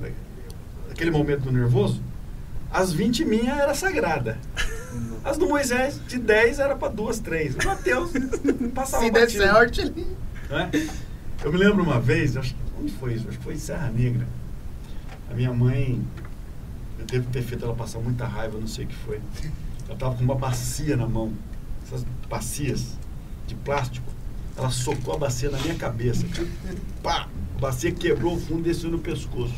aquele momento do nervoso, as 20 minhas era sagrada. As do Moisés, de 10 era para duas, três. O Mateus passava Se der sorte, ele... né? Eu me lembro uma vez, acho que, onde foi isso? Acho que foi em Serra Negra. A minha mãe, eu devo ter feito ela passar muita raiva, não sei o que foi. Ela tava com uma bacia na mão, essas bacias de plástico. Ela socou a bacia na minha cabeça. Pá! A bacia quebrou o fundo e desceu no pescoço.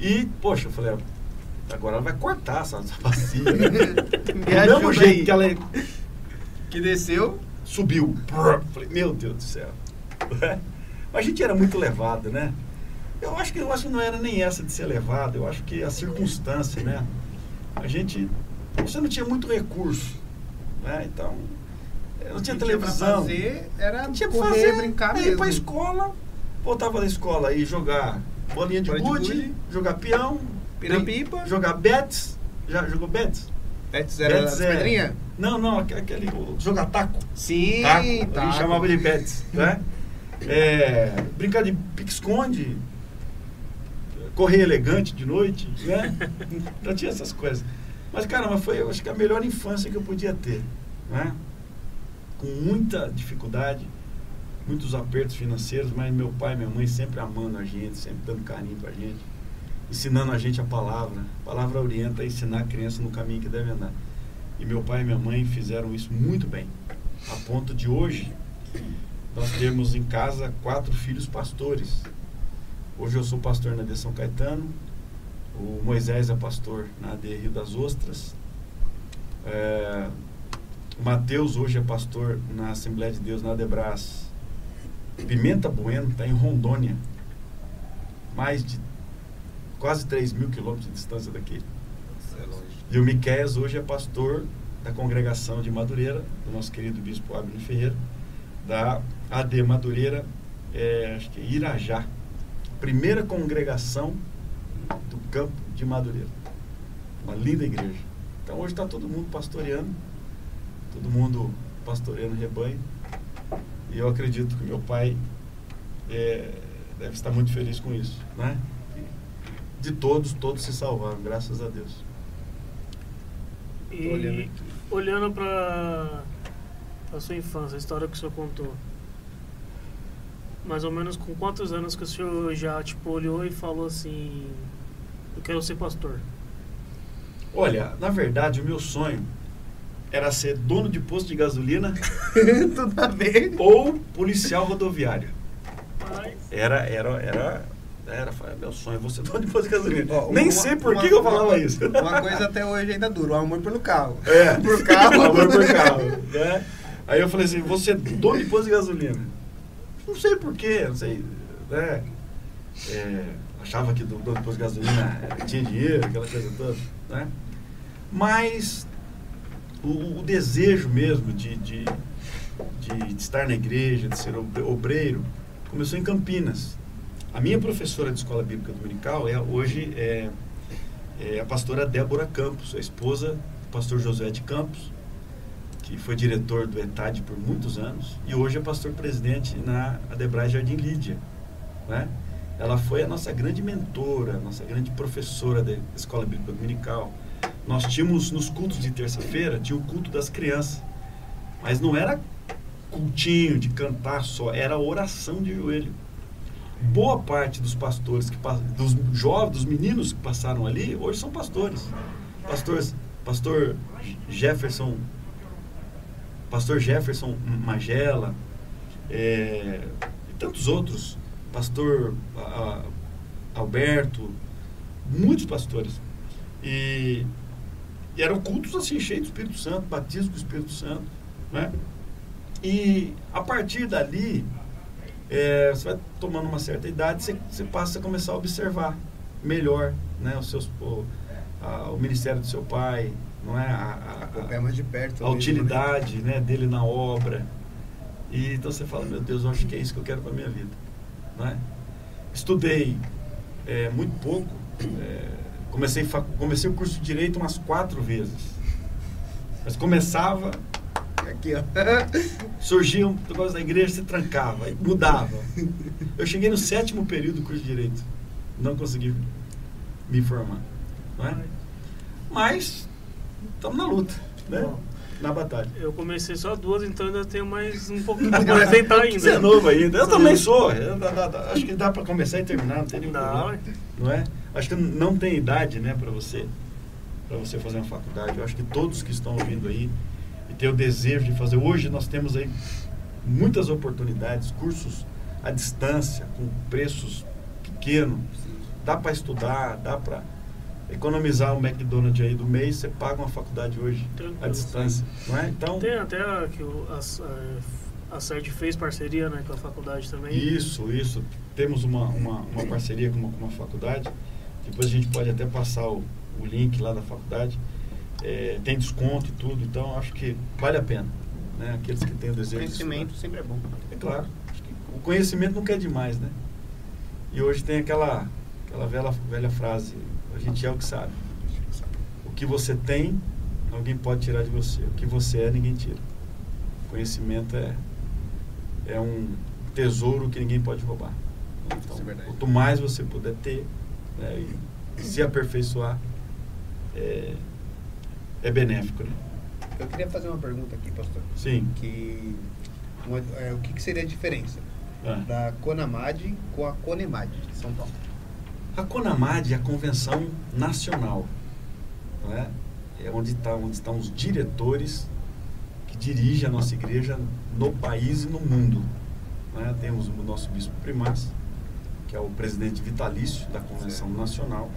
E, poxa, eu falei, agora ela vai cortar essa, essa bacia. né? Do Me mesmo jeito que ela Que desceu. subiu. Falei, meu Deus do céu. Mas a gente era muito levado, né? Eu acho que eu acho que não era nem essa de ser levado, eu acho que a circunstância, né? A gente. Você não tinha muito recurso. Né? Então. Não tinha televisão. fazer era Não tinha correr, fazer, brincar ir mesmo. pra escola, voltava da escola e jogar bolinha de gude, jogar peão, Pira-pipa. jogar bets. Já jogou bets? Pets era Bets é- pedrinhas? Não, não, aque- aquele. Jogar taco. Sim, taco, a gente chamava de bets, né? É, brincar de pique-esconde, correr elegante de noite, né? Então tinha essas coisas. Mas, caramba, foi, eu acho que a melhor infância que eu podia ter, né? Com muita dificuldade, muitos apertos financeiros, mas meu pai e minha mãe sempre amando a gente, sempre dando carinho pra gente, ensinando a gente a palavra. A palavra orienta a ensinar a criança no caminho que deve andar. E meu pai e minha mãe fizeram isso muito bem, a ponto de hoje nós temos em casa quatro filhos pastores. Hoje eu sou pastor na AD São Caetano, o Moisés é pastor na AD Rio das Ostras, é, o Mateus hoje é pastor na Assembleia de Deus na Adebras. Pimenta Bueno está em Rondônia, mais de quase 3 mil quilômetros de distância daqui. É. E o Miquéias hoje é pastor da congregação de Madureira, do nosso querido bispo Abner Ferreira, da AD Madureira, é, acho que é Irajá, primeira congregação do campo de Madureira. Uma linda igreja. Então hoje está todo mundo pastoreando, todo mundo pastoreando rebanho. E eu acredito que meu pai é, deve estar muito feliz com isso, né? De todos, todos se salvaram, graças a Deus. E olhando olhando para a sua infância, a história que o senhor contou, mais ou menos com quantos anos que o senhor já tipo, olhou e falou assim, eu quero ser pastor? Olha, na verdade, o meu sonho era ser dono de posto de gasolina Tudo a ver. ou policial rodoviário. Mas, Era, era, era, era, foi meu sonho, vou ser dono de posto de gasolina. Ó, Nem uma- sei por uma- que que eu falava uma- isso. Uma coisa até hoje ainda dura, o amor pelo carro. É, Por carro. Amor por carro. Né? Aí eu falei assim, ser dono de posto de gasolina. Não sei por quê, não sei. Né? É, achava que do dono de posto de gasolina eh, tinha dinheiro, aquela coisa toda. Né? Mas o, o desejo mesmo de, de, de, de estar na igreja, de ser obre- obreiro, começou em Campinas. A minha professora de escola bíblica dominical é, hoje é, é a pastora Débora Campos, a esposa do pastor Josué de Campos, que foi diretor do ETAD por muitos anos, e hoje é pastor presidente na Adebrai Jardim Lídia. Né? Ela foi a nossa grande mentora, nossa grande professora da escola bíblica dominical. Nós tínhamos nos cultos de terça-feira, tinha o culto das crianças, mas não era cultinho de cantar só, era oração de joelho. Boa parte dos pastores, que, dos jovens, dos meninos que passaram ali, hoje são pastores. Pastores, pastor Jefferson, pastor Jefferson Magela, é, e tantos outros, pastor a, Alberto, muitos pastores. E, e, eram cultos assim, cheios do Espírito Santo, batismo do Espírito Santo. Né? E a partir dali, é, você vai tomando uma certa idade, você, você, passa a começar a observar melhor né, os seus, o, a, o ministério do seu pai, não é? A, a, de perto. A utilidade né, dele na obra. E então você fala, meu Deus, eu acho que é isso que eu quero para minha vida. Não é? Estudei é, muito pouco. É, comecei, comecei o curso de Direito umas quatro vezes. Mas começava aqui, ó. Surgia um negócio da igreja, se trancava, mudava. Eu cheguei no sétimo período do curso de Direito. Não consegui me formar. Não é? Mas estamos na luta, né? Na batalha. Eu comecei só duas, então ainda tenho mais um pouquinho para tentar ainda. Você é novo ainda. Eu Sim. também sou. Eu, acho que dá para começar e terminar, não tem nenhum não. problema. Não é? Acho que não tem idade, né, para você para você fazer uma faculdade. Eu acho que todos que estão ouvindo aí e ter o desejo de fazer. Hoje nós temos aí muitas oportunidades, cursos à distância, com preços pequenos. Dá para estudar, dá para economizar o McDonald's aí do mês, você paga uma faculdade hoje Tranquilo, à distância, sim. não é? Então, Tem até que o, a, a CERT fez parceria né, com a faculdade também. Isso, isso. Temos uma, uma, uma parceria com uma, com uma faculdade. Depois a gente pode até passar o, o link lá da faculdade é, tem desconto e tudo, então acho que vale a pena. Né? Aqueles que têm o desejo. O conhecimento de sempre é bom. É claro. o conhecimento nunca é demais, né? E hoje tem aquela, aquela velha, velha frase, a gente é o que sabe. O que você tem, alguém pode tirar de você. O que você é, ninguém tira. Conhecimento é, é um tesouro que ninguém pode roubar. Então, é quanto mais você puder ter né, e se aperfeiçoar, é, é benéfico. Né? Eu queria fazer uma pergunta aqui, pastor. Sim. Que, uma, é, o que, que, seria a diferença ah. da CONAMAD com a CONEMAD de São Paulo? A CONAMAD é a convenção nacional. Não é? é onde, tá, onde estão os diretores que dirigem a nossa igreja no país e no mundo. É? Temos o nosso bispo primaz, que é o presidente vitalício da convenção certo. nacional.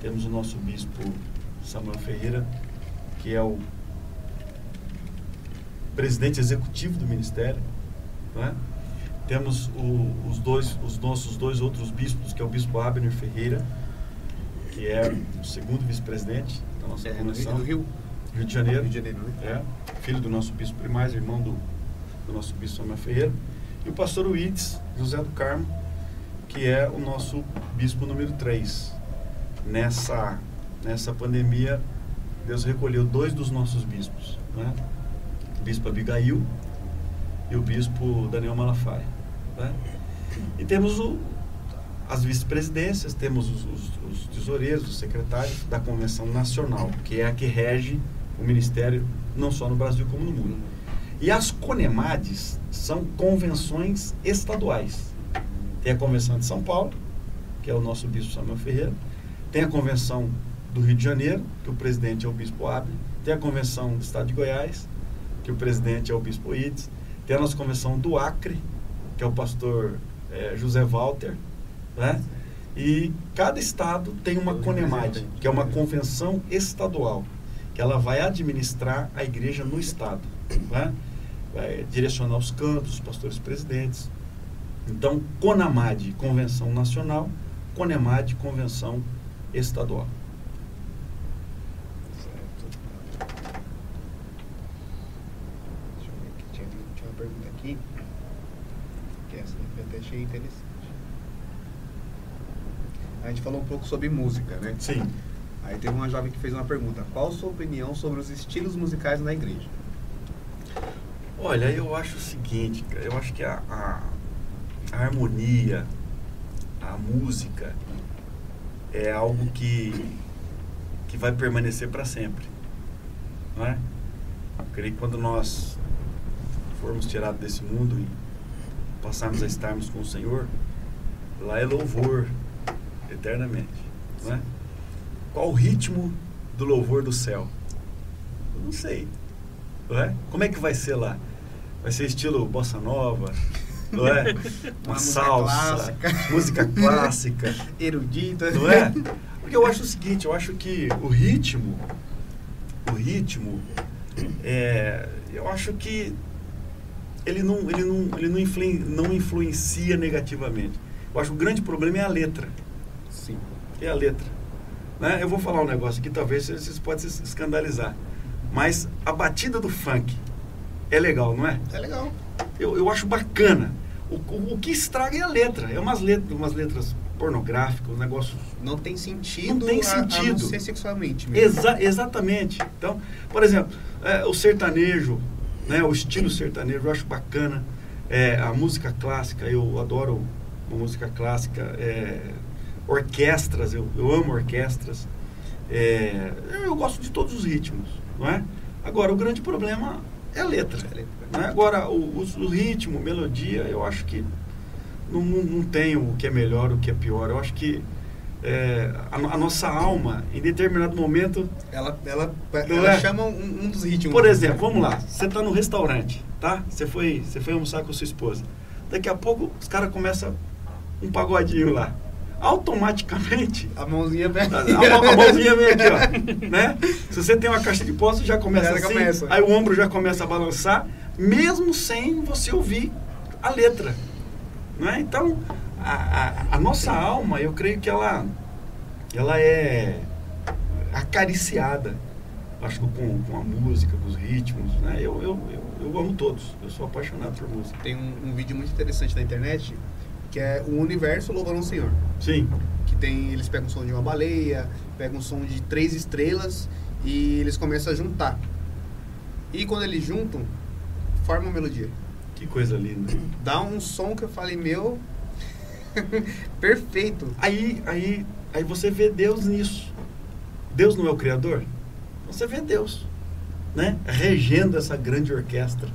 Temos o nosso bispo Samuel Ferreira, que é o presidente executivo do ministério. É? Temos o, os, dois, os nossos dois outros bispos, que é o bispo Abner Ferreira, que é o segundo vice-presidente da nossa é. Do Rio. Rio de Janeiro. Rio de Janeiro, né? É, filho do nosso bispo primaz, irmão do, do nosso bispo Samuel Ferreira. E o pastor Uides José do Carmo, que é o nosso bispo número 3. Nessa, nessa pandemia Deus recolheu dois dos nossos bispos, né? o bispo Abigail e o bispo Daniel Malafaia. Né? E temos o, as vice-presidências, temos os, os, os, tesoureiros, os secretários da Convenção Nacional, que é a que rege o ministério não só no Brasil como no mundo. E as CONEMADES são convenções estaduais. Tem a Convenção de São Paulo, que é o nosso bispo Samuel Ferreira, tem a Convenção do Rio de Janeiro, que o presidente é o Bispo Abre, tem a convenção do Estado de Goiás, que o presidente é o Bispo Ides, tem a nossa convenção do Acre, que é o pastor é, José Walter, né? E cada estado tem uma CONEMAD, que é uma convenção estadual, que ela vai administrar a igreja no estado, né? vai direcionar os campos, os pastores presidentes. Então, CONAMAD, Convenção Nacional, CONEMAD, Convenção Estadual. Achei interessante. A gente falou um pouco sobre música, né? Sim. Aí teve uma jovem que fez uma pergunta: qual a sua opinião sobre os estilos musicais na igreja? Olha, eu acho o seguinte, eu acho que a, a, a harmonia, a música é algo que, que vai permanecer para sempre. Não é? Eu creio que quando nós formos tirados desse mundo e passarmos a estarmos com o Senhor, lá é louvor eternamente. Não é? Qual o ritmo do louvor do céu? Eu não sei. Não é? Como é que vai ser lá? Vai ser estilo bossa nova, não é? Uma, Uma música salsa, clássica. música clássica, Erudita. não é? Porque eu acho o seguinte, eu acho que o ritmo, o ritmo, é, eu acho que ele não, ele não, ele não, influen- não influencia negativamente. Eu acho que o grande problema é a letra. Sim. É a letra. Né? Eu vou falar um negócio aqui, talvez vocês possam se escandalizar. Mas a batida do funk é legal, não é? É legal. Eu, eu acho bacana. O, o, o que estraga é a letra. É umas letras, umas letras pornográficas, um negócio. Não tem sentido. Não tem a- A, não sentido. ser sexualmente mesmo. Exa exatamente. Então, por exemplo, é, o sertanejo, né, o estilo sertanejo, eu acho bacana. É, a música clássica, eu adoro uma música clássica. é, orquestras, eu, eu amo orquestras. É, eu gosto de todos os ritmos, não é? Agora, o grande problema é a letra. É letra. Né? Agora, o, o- o ritmo, melodia, eu acho que não, não, não tem o que é melhor, o que é pior. Eu acho que é, a, a nossa alma, em determinado momento. Ela, ela, ela é? chama um, um dos ritmos. Por exemplo, vamos lá, você está no restaurante, tá? Você foi, você foi almoçar com sua esposa. Daqui a pouco os caras começam um pagodinho lá. Automaticamente. A mãozinha A, a- a mãozinha vem aqui, ó. Né? Se você tem uma caixa de postos, já começa assim. começa. Aí o ombro já começa a balançar, mesmo sem você ouvir a letra. Né? Então, a, a- a nossa alma, eu creio que ela, ela é acariciada. Acho que com, com a música, com os ritmos. Né? Eu, eu, eu, eu amo todos. Eu sou apaixonado por música. Tem um, um vídeo muito interessante na internet que é o universo louvando o Senhor. Sim. Que tem, eles pegam o som de uma baleia, pegam o som de três estrelas e eles começam a juntar. E quando eles juntam, forma uma melodia. Que coisa linda. Dá um som que eu falei, meu, perfeito. Aí, aí, aí você vê Deus nisso. Deus não é o Criador? Você vê Deus, né? Regendo essa grande orquestra,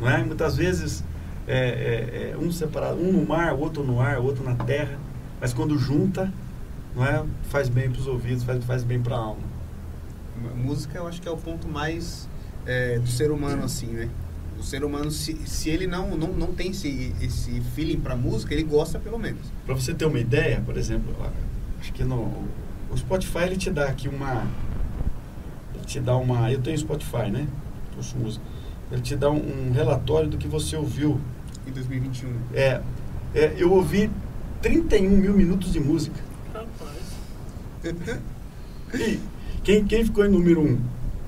não é? Muitas vezes é, é, é um separado, um no mar, outro no ar, outro na terra, mas quando junta, não é? Faz bem para os ouvidos, faz, faz bem para a alma. A música eu acho que é o ponto mais é, do ser humano, assim, né? O ser humano, se, se ele não, não, não tem esse, esse feeling pra música, ele gosta pelo menos. Para você ter uma ideia, por exemplo, acho que no o Spotify ele te dá aqui uma ele te dá uma, eu tenho Spotify, né? Ouço música. Ele te dá um, um relatório do que você ouviu. Em 2021. É, é, eu ouvi 31 mil minutos de música. Rapaz. E quem, quem ficou em número um?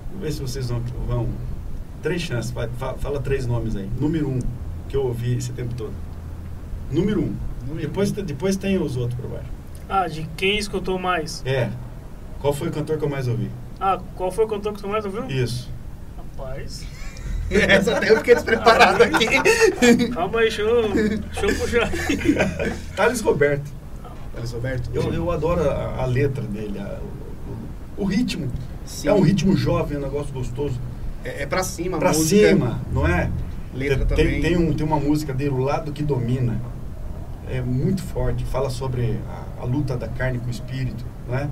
Vamos ver se vocês vão. vão três chances, fala três nomes aí. Número um, que eu ouvi esse tempo todo. Número um. Número depois, um. depois tem os outros por baixo. Ah, de quem escutou mais? É. Qual foi o cantor que eu mais ouvi? Ah, qual foi o cantor que você mais ouviu? Isso. Rapaz. Essa até eu fiquei despreparado aqui. Calma aí, deixa eu, deixa eu puxar. Thales Roberto. Alice Roberto. Eu, eu adoro a, a letra dele, a- o, o- o ritmo. Sim. É um ritmo jovem, um negócio gostoso. É, é pra cima, Pra música. cima, não é? Letra tem, também. Tem, um, tem uma música dele, O Lado que Domina. É muito forte. Fala sobre a, a luta da carne com o espírito, não é?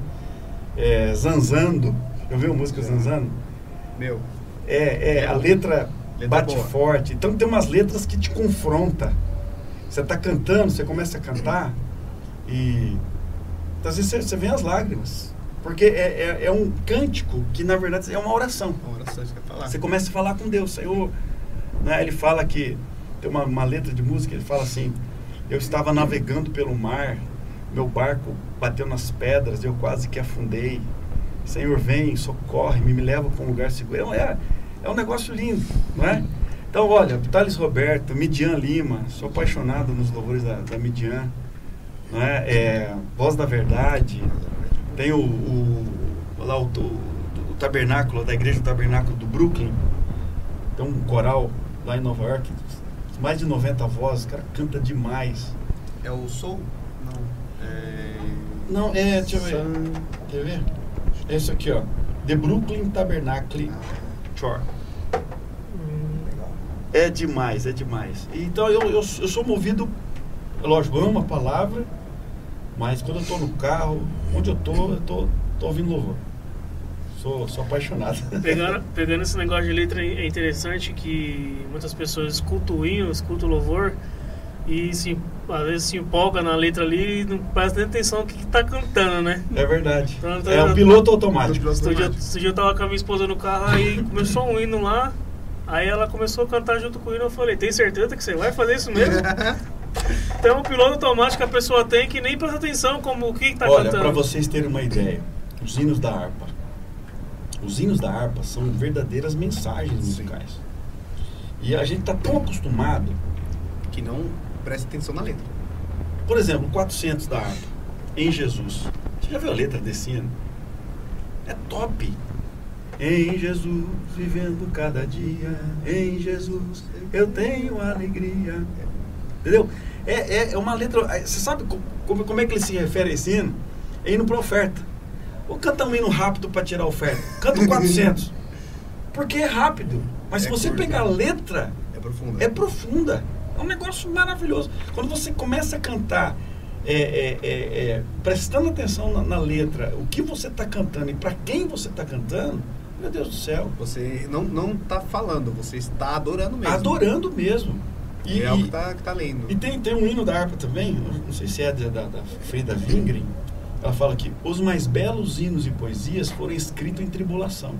É, Zanzando. Eu vi a música Zanzando? Meu, É, é, a letra, Letra bate boa. forte. Então tem umas letras que te confronta. Você está cantando, você começa a cantar e às vezes você, você vê as lágrimas. Porque é, é, é um cântico que na verdade é uma oração. uma oração que falar. Você começa a falar com Deus, Senhor. Né? Ele fala que, tem uma, uma letra de música, ele fala assim: Eu estava navegando pelo mar, meu barco bateu nas pedras, eu quase que afundei. Senhor, vem, socorre, me, me leva para um lugar seguro. É, é um negócio lindo, não é? Então, olha, Thales Roberto, Midian Lima, sou apaixonado nos louvores da, da Midian. Não é? É, Voz da Verdade, tem o, o, lá o, o, o tabernáculo, da igreja do tabernáculo do Brooklyn. Tem um coral lá em Nova York, mais de 90 vozes, o cara canta demais. É o Soul? Não. É. Não, é, deixa eu ver. Sun- Quer ver? É isso aqui, ó. The Brooklyn Tabernacle Church. Hum, Legal. É demais, é demais. Então eu, eu, eu sou movido, lógico, eu amo a palavra, mas quando eu estou no carro, onde eu estou, eu tô, tô ouvindo louvor. sou, sou apaixonado. Pegando, pegando esse negócio de letra é interessante que muitas pessoas escutam o hino, escutam o louvor e se, às vezes se empolga na letra ali e não presta nem atenção no que, que tá cantando, né? É verdade. Então, É um piloto automático. Esse dia, automático. esse dia eu tava com a minha esposa no carro, aí começou um hino lá, aí ela começou a cantar junto com o hino, eu falei, tem certeza que você vai fazer isso mesmo? Então, o piloto automático que a pessoa tem que nem presta atenção como o que, que tá Olha, cantando. para vocês terem uma ideia, os hinos da harpa. Os hinos da harpa são verdadeiras mensagens Sim. musicais. E a gente tá tão acostumado, Que não presta atenção na letra. por exemplo, o 400 da harpa, em Jesus. Você já viu a letra desse hino? É top. Em Jesus, vivendo cada dia, em Jesus, eu tenho alegria. Entendeu? É, é, é uma letra. Você sabe co- como, como é que ele se refere a esse hino? É hino para oferta. Ou canta um hino rápido para tirar a oferta. Canta um 400. Porque é rápido. Mas se É você curto. pegar a letra, É profunda. é profunda. É um negócio maravilhoso. Quando você começa a cantar, é, é, é, é, prestando atenção na, na letra, o que você está cantando e para quem você está cantando, meu Deus do céu, Você não, não tá falando, você está adorando mesmo. adorando mesmo. E, é o que tá, que tá lendo. e tem, tem um hino da harpa também, não sei se é da, da, da Frida Wingren, ela fala que os mais belos hinos e poesias foram escritos em tribulação.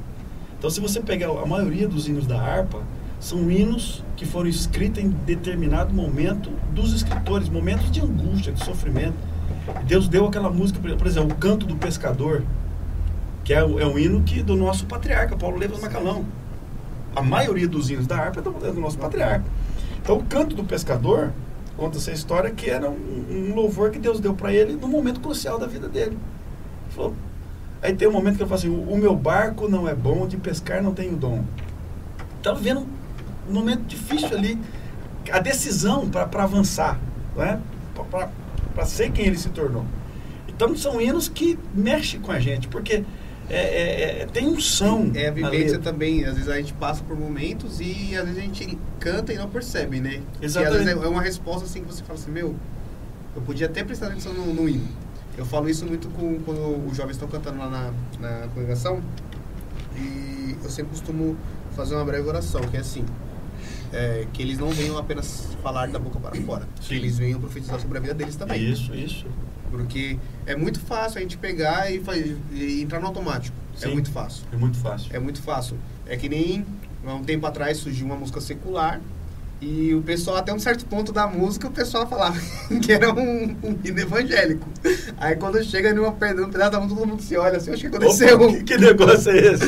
Então, se você pegar a maioria dos hinos da harpa, são hinos que foram escritos em determinado momento dos escritores, momentos de angústia, de sofrimento. Deus deu aquela música, por exemplo, o Canto do Pescador, que é, é um hino que do nosso patriarca, Paulo Levas Macalão. A maioria dos hinos da harpa é do, é do nosso patriarca. Então, o Canto do Pescador conta essa história que era um, um louvor que Deus deu para ele no momento crucial da vida dele. Ele falou, aí tem um momento que ele fala assim: o, meu barco não é bom, de pescar não tenho dom. Estava vendo um momento difícil ali, a decisão para avançar, para ser quem ele se tornou. Então, são hinos que mexem com a gente, porque é, é, é, tem um som. É a vivência também. Às vezes a gente passa por momentos e às vezes a gente canta e não percebe, né? E às Exatamente. vezes é uma resposta assim que você fala assim, meu, eu podia até prestar atenção no, no hino. Eu falo isso muito com, quando os jovens estão cantando lá na, na congregação. E eu sempre costumo fazer uma breve oração, que é assim. é, que eles não venham apenas falar da boca para fora. Que Sim. eles venham profetizar sobre a vida deles também. Isso, isso. Porque é muito fácil a gente pegar e, faz- e entrar no automático. É Sim. muito fácil. É muito fácil. É muito fácil. É que nem há um tempo atrás surgiu uma música secular e o pessoal, até um certo ponto da música, o pessoal falava que era um, um hino evangélico. Aí quando chega numa pedra, um pedaço da música, todo mundo se olha assim, acho que aconteceu. Opa, que, que negócio é esse?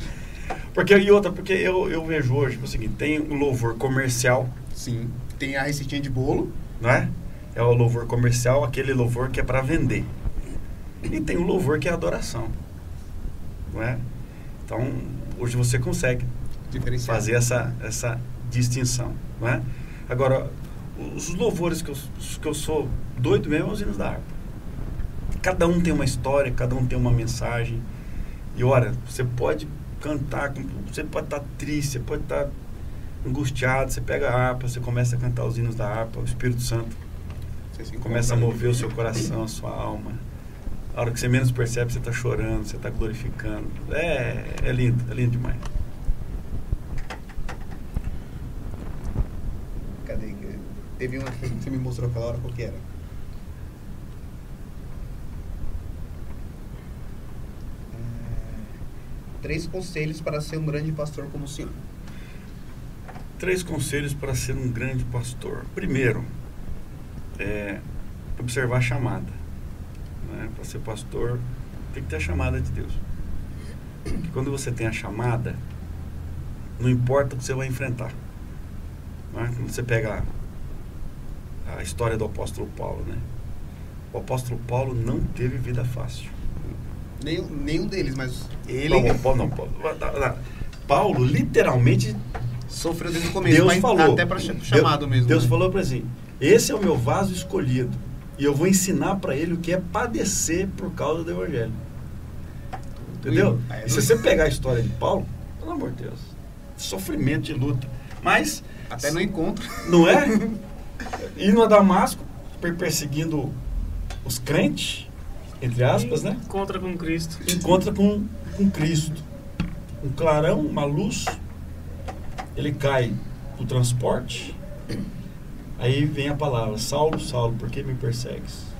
porque e outra, porque eu, eu vejo hoje o seguinte, tem o louvor comercial, Sim. Tem a receitinha de bolo. não é? É o louvor comercial, aquele louvor que é para vender. E tem o louvor que é adoração. Não é? Então, hoje você consegue fazer essa, essa distinção, não é? Agora, os louvores que eu, que eu sou doido mesmo são os hinos da harpa. Cada um tem uma história, cada um tem uma mensagem. E olha, você pode cantar, você pode estar triste, você pode estar angustiado, você pega a harpa, você começa a cantar os hinos da harpa, o Espírito Santo Você se começa a mover o seu coração, a sua alma. A hora que você menos percebe, você está chorando, você está glorificando. É, é lindo, é lindo demais. Cadê? Teve uma que você me mostrou aquela hora, qual que era? É, Três conselhos para ser um grande pastor como o senhor. Três conselhos para ser um grande pastor. Primeiro, é observar a chamada. Né? Para ser pastor, tem que ter a chamada de Deus. Porque quando você tem a chamada, não importa o que você vai enfrentar. Né? Quando você pega a, a história do apóstolo Paulo, né? O apóstolo Paulo não teve vida fácil. Nenhum, nenhum deles, mas ele Não, Paulo, não, Paulo, Paulo literalmente sofreu desde o começo. Deus mas falou. Até para chamado Deus, mesmo. Deus né? falou para assim: esse é o meu vaso escolhido e eu vou ensinar para ele o que é padecer por causa do evangelho. Entendeu? E se você pegar a história de Paulo, pelo amor de Deus, sofrimento de luta. Mas Até no encontro. não é? Indo a Damasco, per- perseguindo os crentes, entre aspas, né? Encontra com Cristo. Encontra com com Cristo. Um clarão, uma luz, ele cai o transporte, aí vem a palavra, Saulo, Saulo, por que me persegues?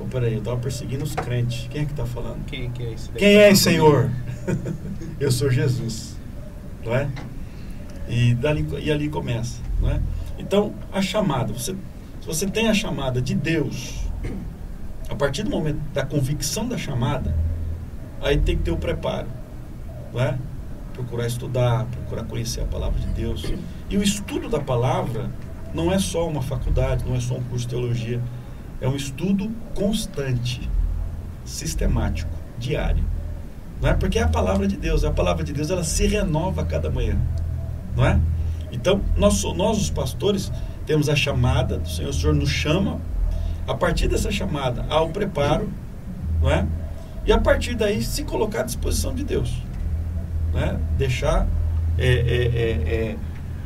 Oh, peraí, eu estava perseguindo os crentes. Quem é que está falando? Quem, quem é esse? Quem é, Senhor? eu sou Jesus. Não é? E, dali, e ali começa. Não é? Então, a chamada. Você, se você tem a chamada de Deus, a partir do momento da convicção da chamada, aí tem que ter o preparo. Não é? Procurar estudar, procurar conhecer a palavra de Deus. E o estudo da palavra não é só uma faculdade, não é só um curso de teologia é um estudo constante, sistemático, diário. Não é porque é a palavra de Deus, a palavra de Deus ela se renova a cada manhã, não é? Então, nós, nós os pastores temos a chamada do Senhor, o Senhor nos chama, a partir dessa chamada há o preparo, não é? E a partir daí se colocar à disposição de Deus, não é? Deixar é, é, é, é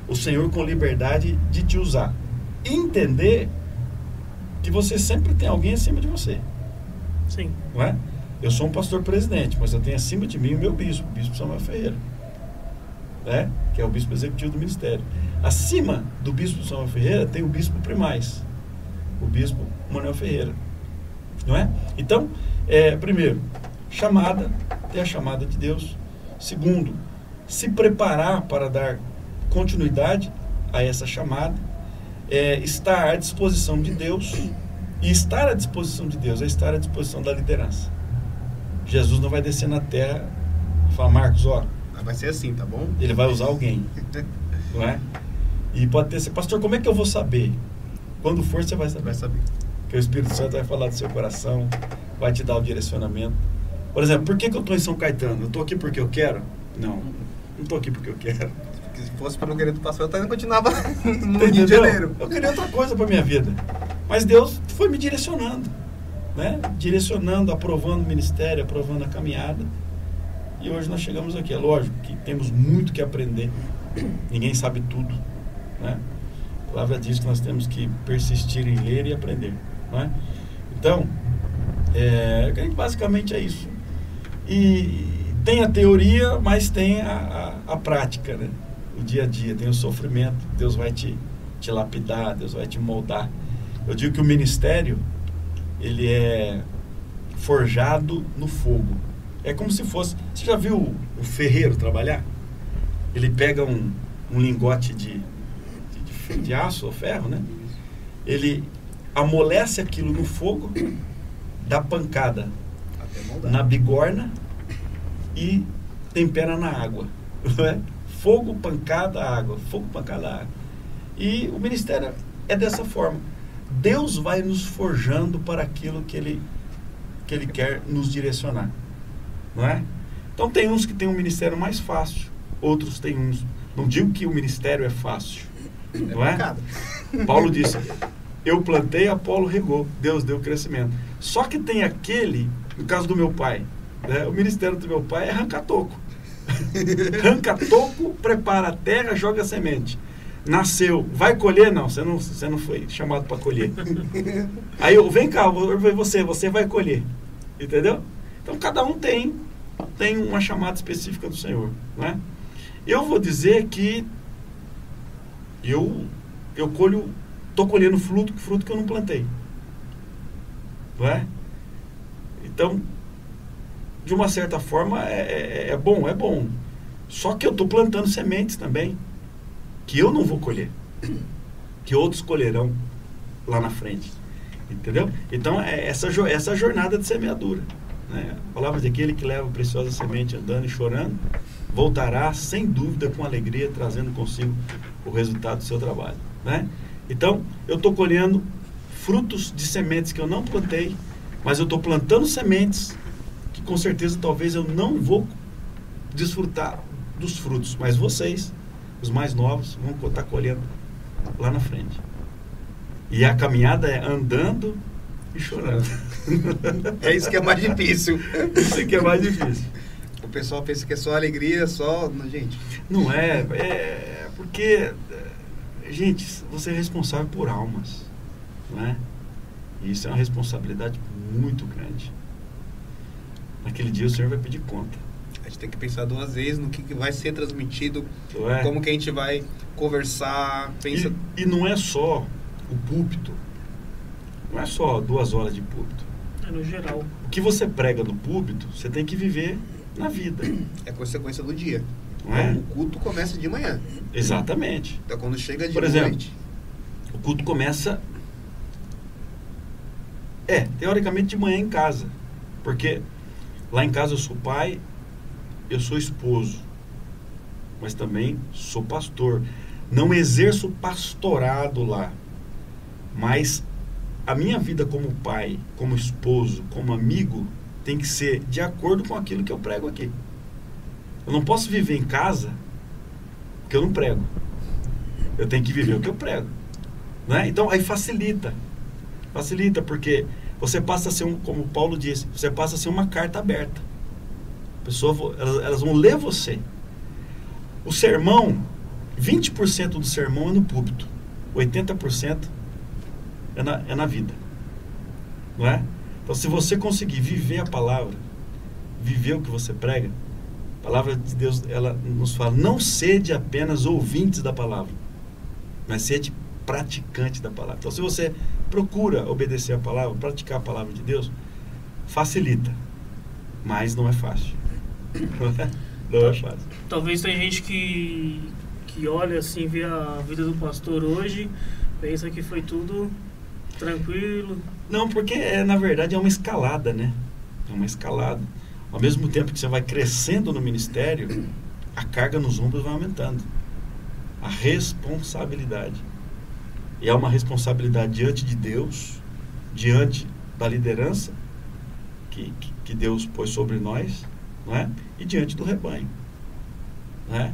o Senhor com liberdade de te usar. Entender que você sempre tem alguém acima de você. Sim. Não é? Eu sou um pastor presidente, mas eu tenho acima de mim o meu bispo, o bispo Samuel Ferreira. Né? Que é o bispo executivo do ministério. Acima do bispo Samuel Ferreira tem o bispo primaz, o bispo Manuel Ferreira. Não é? Então, é, primeiro, chamada, ter a chamada de Deus. Segundo, se preparar para dar continuidade a essa chamada é estar à disposição de Deus. E estar à disposição de Deus é estar à disposição da liderança. Jesus não vai descer na terra e falar, Marcos, ó. Vai ser assim, tá bom? Ele vai usar alguém. não é? E pode ter, pastor, como é que eu vou saber? Quando for, você vai saber. Vai saber. Que o Espírito Santo vai falar do seu coração, vai te dar o direcionamento. Por exemplo, por que, que eu estou em São Caetano? Eu estou aqui porque eu quero? Não, não estou aqui porque eu quero. Fosse pelo querer do pastor, eu ainda continuava no? Rio de Janeiro. Eu queria outra coisa para minha vida. Mas Deus foi me direcionando, né? Direcionando, aprovando o ministério, aprovando a caminhada. E hoje nós chegamos aqui. É lógico que temos muito que aprender. Ninguém sabe tudo, né? A palavra diz que nós temos que persistir em ler e aprender, né? Então, é, basicamente é isso. E tem a teoria, mas tem a, a, a prática, né? O dia a dia, tem o sofrimento, Deus vai te, te lapidar, Deus vai te moldar. Eu digo que o ministério, ele é forjado no fogo. É como se fosse. Você já viu o, o ferreiro trabalhar? Ele pega um, um lingote de, de, de aço ou ferro, né? Ele amolece aquilo no fogo, dá pancada na bigorna e tempera na água. Não é? Fogo, pancada, água. Fogo, pancada, água. E o ministério é dessa forma. Deus vai nos forjando para aquilo que Ele, que ele quer nos direcionar. Não é? Então tem uns que têm um ministério mais fácil, outros têm uns. Não digo que o ministério é fácil. Não é? Paulo disse: Eu plantei, Apolo regou, Deus deu crescimento. Só que tem aquele, no caso do meu pai, né, o ministério do meu pai é arrancar toco. arranca toco, prepara a terra, joga a semente. Nasceu, vai colher? Não, você não, você não foi chamado para colher. Aí eu, vem cá, você, você vai colher. Entendeu? Então cada um tem, tem uma chamada específica do Senhor. Né? Eu vou dizer que eu, eu colho, estou colhendo fruto, fruto que eu não plantei. Não é? Então, de uma certa forma, é, é, é bom, é bom. Só que eu estou plantando sementes também, que eu não vou colher, que outros colherão lá na frente. Entendeu? Então, é essa, essa jornada de semeadura. Né? A palavra daquele que leva a preciosa semente andando e chorando, voltará sem dúvida com alegria, trazendo consigo o resultado do seu trabalho. Né? Então, eu estou colhendo frutos de sementes que eu não plantei, mas eu estou plantando sementes com certeza talvez eu não vou desfrutar dos frutos, mas vocês, os mais novos, vão estar colhendo lá na frente. E a caminhada é andando e chorando. É isso que é mais difícil. Isso que é mais difícil. O pessoal pensa que é só alegria, só. Não, Gente, Não é, é porque, é, gente, você é responsável por almas, não é? E isso é uma responsabilidade muito grande. Naquele dia o Senhor vai pedir conta. A gente tem que pensar duas vezes no que, que vai ser transmitido, é? como que a gente vai conversar, pensa... E, e não é só o púlpito, não é só duas horas de púlpito. É no geral. O que você prega no púlpito, você tem que viver na vida, É consequência do dia. não é? O culto começa de manhã. Exatamente. Então quando chega de Por exemplo, noite... O culto começa. É, teoricamente de manhã em casa. Porque lá em casa eu sou pai, eu sou esposo, mas também sou pastor. Não exerço pastorado lá, mas a minha vida como pai, como esposo, como amigo, tem que ser de acordo com aquilo que eu prego aqui. Eu não posso viver em casa porque eu não prego. Eu tenho que viver o que eu prego. Né? Então aí facilita. Facilita porque você passa a ser, um, como o Paulo disse, você passa a ser uma carta aberta. A pessoa, vo- elas, elas vão ler você. O sermão, 20% do sermão é no púlpito, 80% é na, é na vida. Não é? Então, se você conseguir viver a palavra, viver o que você prega, a palavra de Deus ela nos fala: não sede apenas ouvintes da palavra, mas sede praticante da palavra. Então, se você procura obedecer a palavra, praticar a palavra de Deus, facilita, mas não é fácil. Não é fácil. Talvez tem gente que, que olha assim, vê a vida do pastor hoje, pensa que foi tudo tranquilo. Não, porque é, na verdade é uma escalada, né? É uma escalada. Ao mesmo tempo que você vai crescendo no ministério, a carga nos ombros vai aumentando. A responsabilidade. E é uma responsabilidade diante de Deus, diante da liderança que, que, Deus pôs sobre nós, não é? e diante do rebanho. É?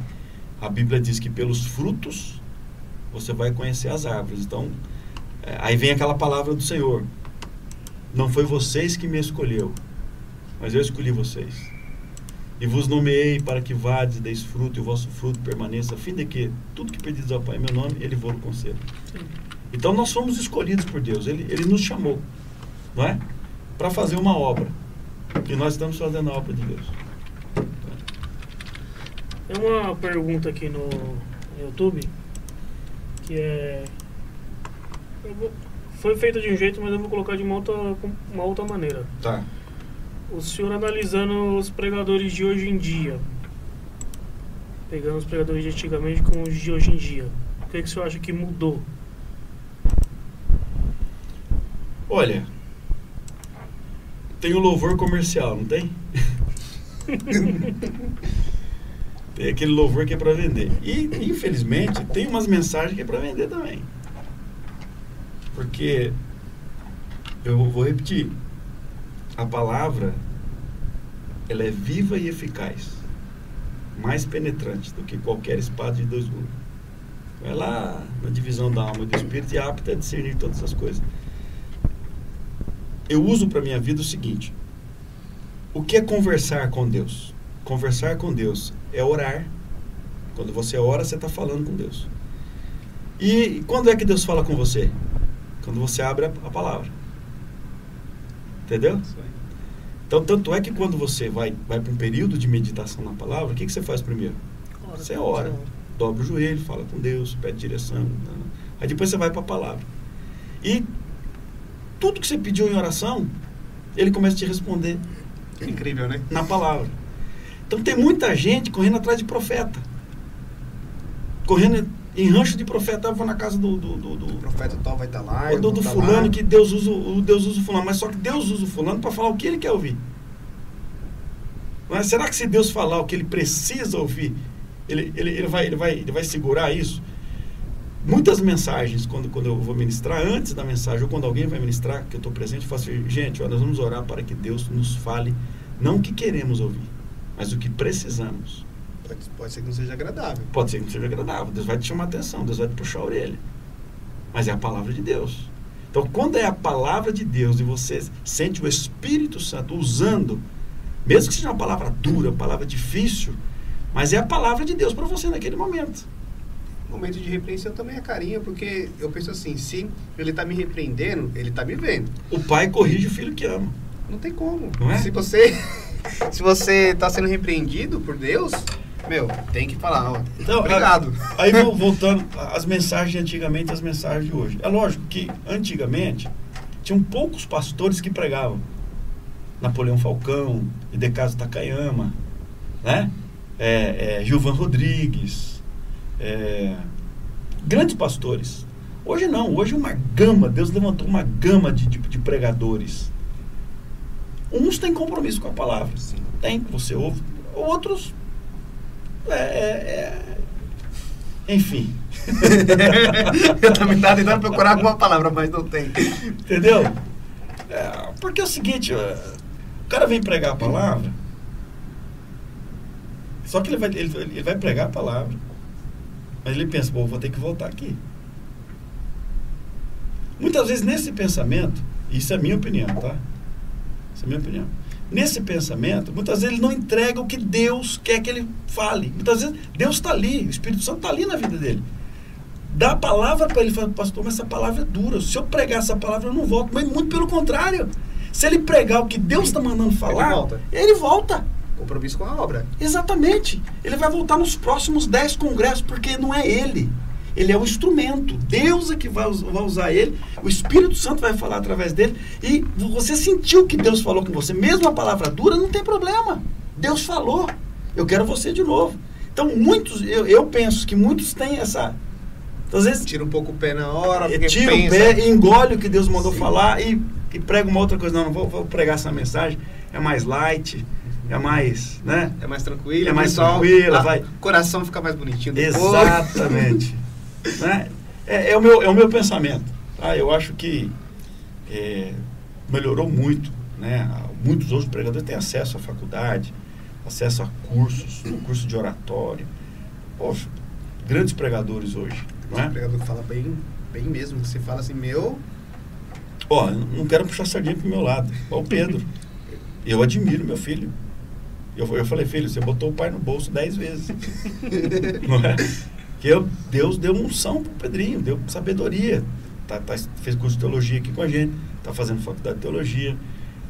A Bíblia diz que pelos frutos você vai conhecer as árvores. Então, é, aí vem aquela palavra do Senhor. Não foi vocês que me escolheu, mas eu escolhi vocês. E vos nomeei para que vades e deis fruto, e o vosso fruto permaneça, a fim de que tudo que pedis ao Pai em meu nome, Ele vos conceda. Então nós fomos escolhidos por Deus, Ele, Ele nos chamou, não é? Para fazer uma obra. E nós estamos fazendo a obra de Deus. Tem uma pergunta aqui no YouTube que é. vou- foi feita de um jeito, mas eu vou colocar de uma outra, uma outra maneira. Tá. O senhor analisando os pregadores de hoje em dia, pegando os pregadores de antigamente com os de hoje em dia, o que, que o senhor acha que mudou? Olha, tem o louvor comercial, não tem? tem aquele louvor que é para vender. E, infelizmente, tem umas mensagens que é para vender também. Porque, eu vou repetir, a palavra, ela é viva e eficaz. Mais penetrante do que qualquer espada de dois gumes. Lá na divisão da alma e do espírito e é apta a discernir todas essas coisas eu uso para minha vida o seguinte: o que é conversar com Deus? Conversar com Deus é orar. Quando você ora, você está falando com Deus. E quando é que Deus fala com você? Quando você abre a palavra. Entendeu? Então, tanto é que quando você vai, vai para um período de meditação na palavra, o que, que você faz primeiro? Você ora. Dobra o joelho, fala com Deus, pede direção. né? Aí depois você vai para a palavra. E tudo que você pediu em oração, ele começa a te responder Incrível, né? na palavra. Então tem muita gente correndo atrás de profeta. Correndo em rancho de profeta. Eu vou na casa do, do, do, O do, profeta tal vai estar lá. do, eu do vou tá fulano lá. que Deus usa, o Deus usa o fulano. Mas só que Deus usa o fulano para falar o que ele quer ouvir. Mas será que se Deus falar o que ele precisa ouvir, ele, ele, ele, vai, ele, vai, ele vai segurar isso? Muitas mensagens, quando, quando eu vou ministrar, antes da mensagem, ou quando alguém vai ministrar, que eu estou presente, eu faço assim, gente, ó, nós vamos orar para que Deus nos fale, não o que queremos ouvir, mas o que precisamos. Pode, pode ser que não seja agradável. Pode ser que não seja agradável, Deus vai te chamar a atenção, Deus vai te puxar a orelha. Mas é a palavra de Deus. Então, quando é a palavra de Deus e você sente o Espírito Santo usando, mesmo que seja uma palavra dura, uma palavra difícil, mas é a palavra de Deus para você naquele momento. Momento de repreensão também é carinho, porque eu penso assim, se ele está me repreendendo, ele está me vendo. O pai corrige o filho que ama. Não tem como. Não é? Se você Se você tá sendo repreendido por Deus, meu, tem que falar, ó. Então, obrigado. Aí voltando às mensagens de antigamente e as mensagens de hoje. É lógico que antigamente tinham poucos pastores que pregavam. Napoleão Falcão, Idecaso Takayama, né? É, é, Gilvan Rodrigues, é, grandes pastores. Hoje não, hoje uma gama, Deus levantou uma gama de, de, de pregadores. Uns têm compromisso com a palavra, sim, tem, você ouve. Outros, é, é, é enfim. Eu também estava tentando procurar alguma palavra, mas não tem. Entendeu? É, porque é o seguinte, o cara vem pregar a palavra, só que ele vai, ele, ele vai pregar a palavra, mas ele pensa, bom, vou ter que voltar aqui. Muitas vezes nesse pensamento, isso é minha opinião, tá? Isso é minha opinião. Nesse pensamento, muitas vezes ele não entrega o que Deus quer que ele fale. Muitas vezes Deus está ali, o Espírito Santo está ali na vida dele. Dá a palavra para ele e fala, pastor, mas essa palavra é dura. Se eu pregar essa palavra, eu não volto. Mas muito pelo contrário. Se ele pregar o que Deus está mandando falar, ele volta. Ele volta. Compromisso com a obra. Exatamente. Ele vai voltar nos próximos dez congressos, porque não é ele. Ele é o instrumento. Deus é que vai, vai usar ele. O Espírito Santo vai falar através dele. E você sentiu que Deus falou com você. Mesmo a palavra dura, não tem problema. Deus falou. Eu quero você de novo. Então, muitos, eu, eu penso que muitos têm essa. Então, às vezes. Tira um pouco o pé na hora. Tira pensa. o pé, engole o que Deus mandou Sim. falar e, e prega uma outra coisa. Não, não vou, vou pregar essa mensagem. É mais light é mais, né? É mais tranquilo. É mais pessoal, tranquila, ah, vai. O coração fica mais bonitinho. Exatamente. né? É, é, o meu, é o meu pensamento. Tá? Eu acho que é, melhorou muito. Né? Muitos outros pregadores têm acesso à faculdade, acesso a cursos, curso de oratório. Poxa, grandes pregadores hoje. Não é? pregador que fala bem, bem mesmo. Você fala assim, meu. Ó, não quero puxar sardinha pro meu lado. Ó, o Pedro. Eu admiro meu filho. Eu, eu falei, filho, você botou o pai no bolso dez vezes. não é? Que eu, Deus deu unção pro Pedrinho, deu sabedoria. Tá, tá, fez curso de teologia aqui com a gente, tá fazendo faculdade de teologia,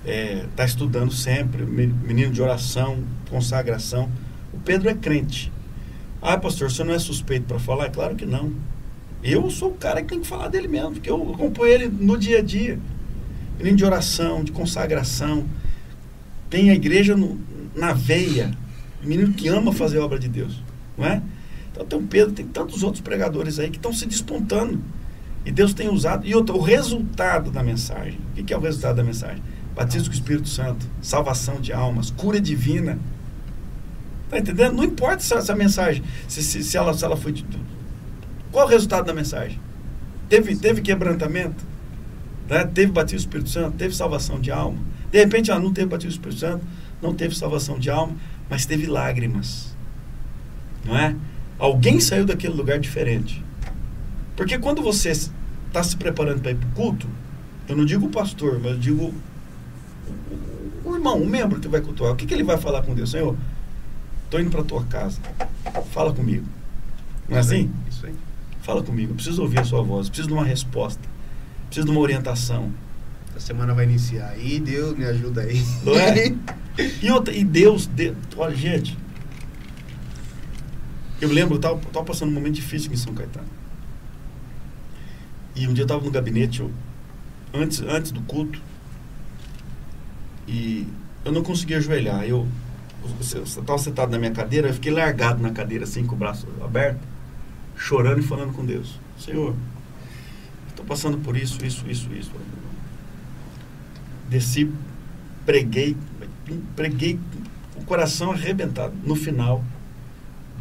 é, tá estudando sempre, menino de oração, consagração. O Pedro é crente. Ah, pastor, você não é suspeito para falar? Claro que não. Eu sou o cara que tem que falar dele mesmo, porque eu acompanho ele no dia a dia. Menino de oração, de consagração. Tem a igreja no, na veia. Menino que ama fazer a obra de Deus. Não é? Então tem o Pedro, tem tantos outros pregadores aí que estão se despontando. E Deus tem usado. E outro, o resultado da mensagem. O que é o resultado da mensagem? Batismo com o Espírito Santo, salvação de almas, cura divina. Tá entendendo? Não importa se essa mensagem, se, se, se, ela, se ela foi. De, qual é o resultado da mensagem? Teve, teve quebrantamento? Né? Teve batismo do Espírito Santo? Teve salvação de alma? De repente, ela não teve batismo do Espírito Santo, não teve salvação de alma, mas teve lágrimas. Não é? Alguém saiu daquele lugar diferente. Porque quando você está se preparando para ir para o culto, eu não digo o pastor, mas eu digo o, o, irmão, o membro que vai cultuar. O que, que ele vai falar com Deus? Senhor, estou indo para a tua casa. Fala comigo. Não é assim? Isso aí. Fala comigo. Eu preciso ouvir a sua voz. Preciso de uma resposta. Preciso de uma orientação. A semana vai iniciar aí. Deus me ajuda aí. Não é? e, outra, e Deus, Deus, olha, gente, eu lembro, eu estava tava passando um momento difícil em São Caetano. E um dia eu estava no gabinete, eu, antes, antes do culto, e eu não conseguia ajoelhar. Eu estava sentado na minha cadeira, eu fiquei largado na cadeira, assim, com o braço aberto, chorando e falando com Deus. Senhor, estou passando por isso, isso, isso, isso. Desci, preguei, preguei, o coração arrebentado. No final,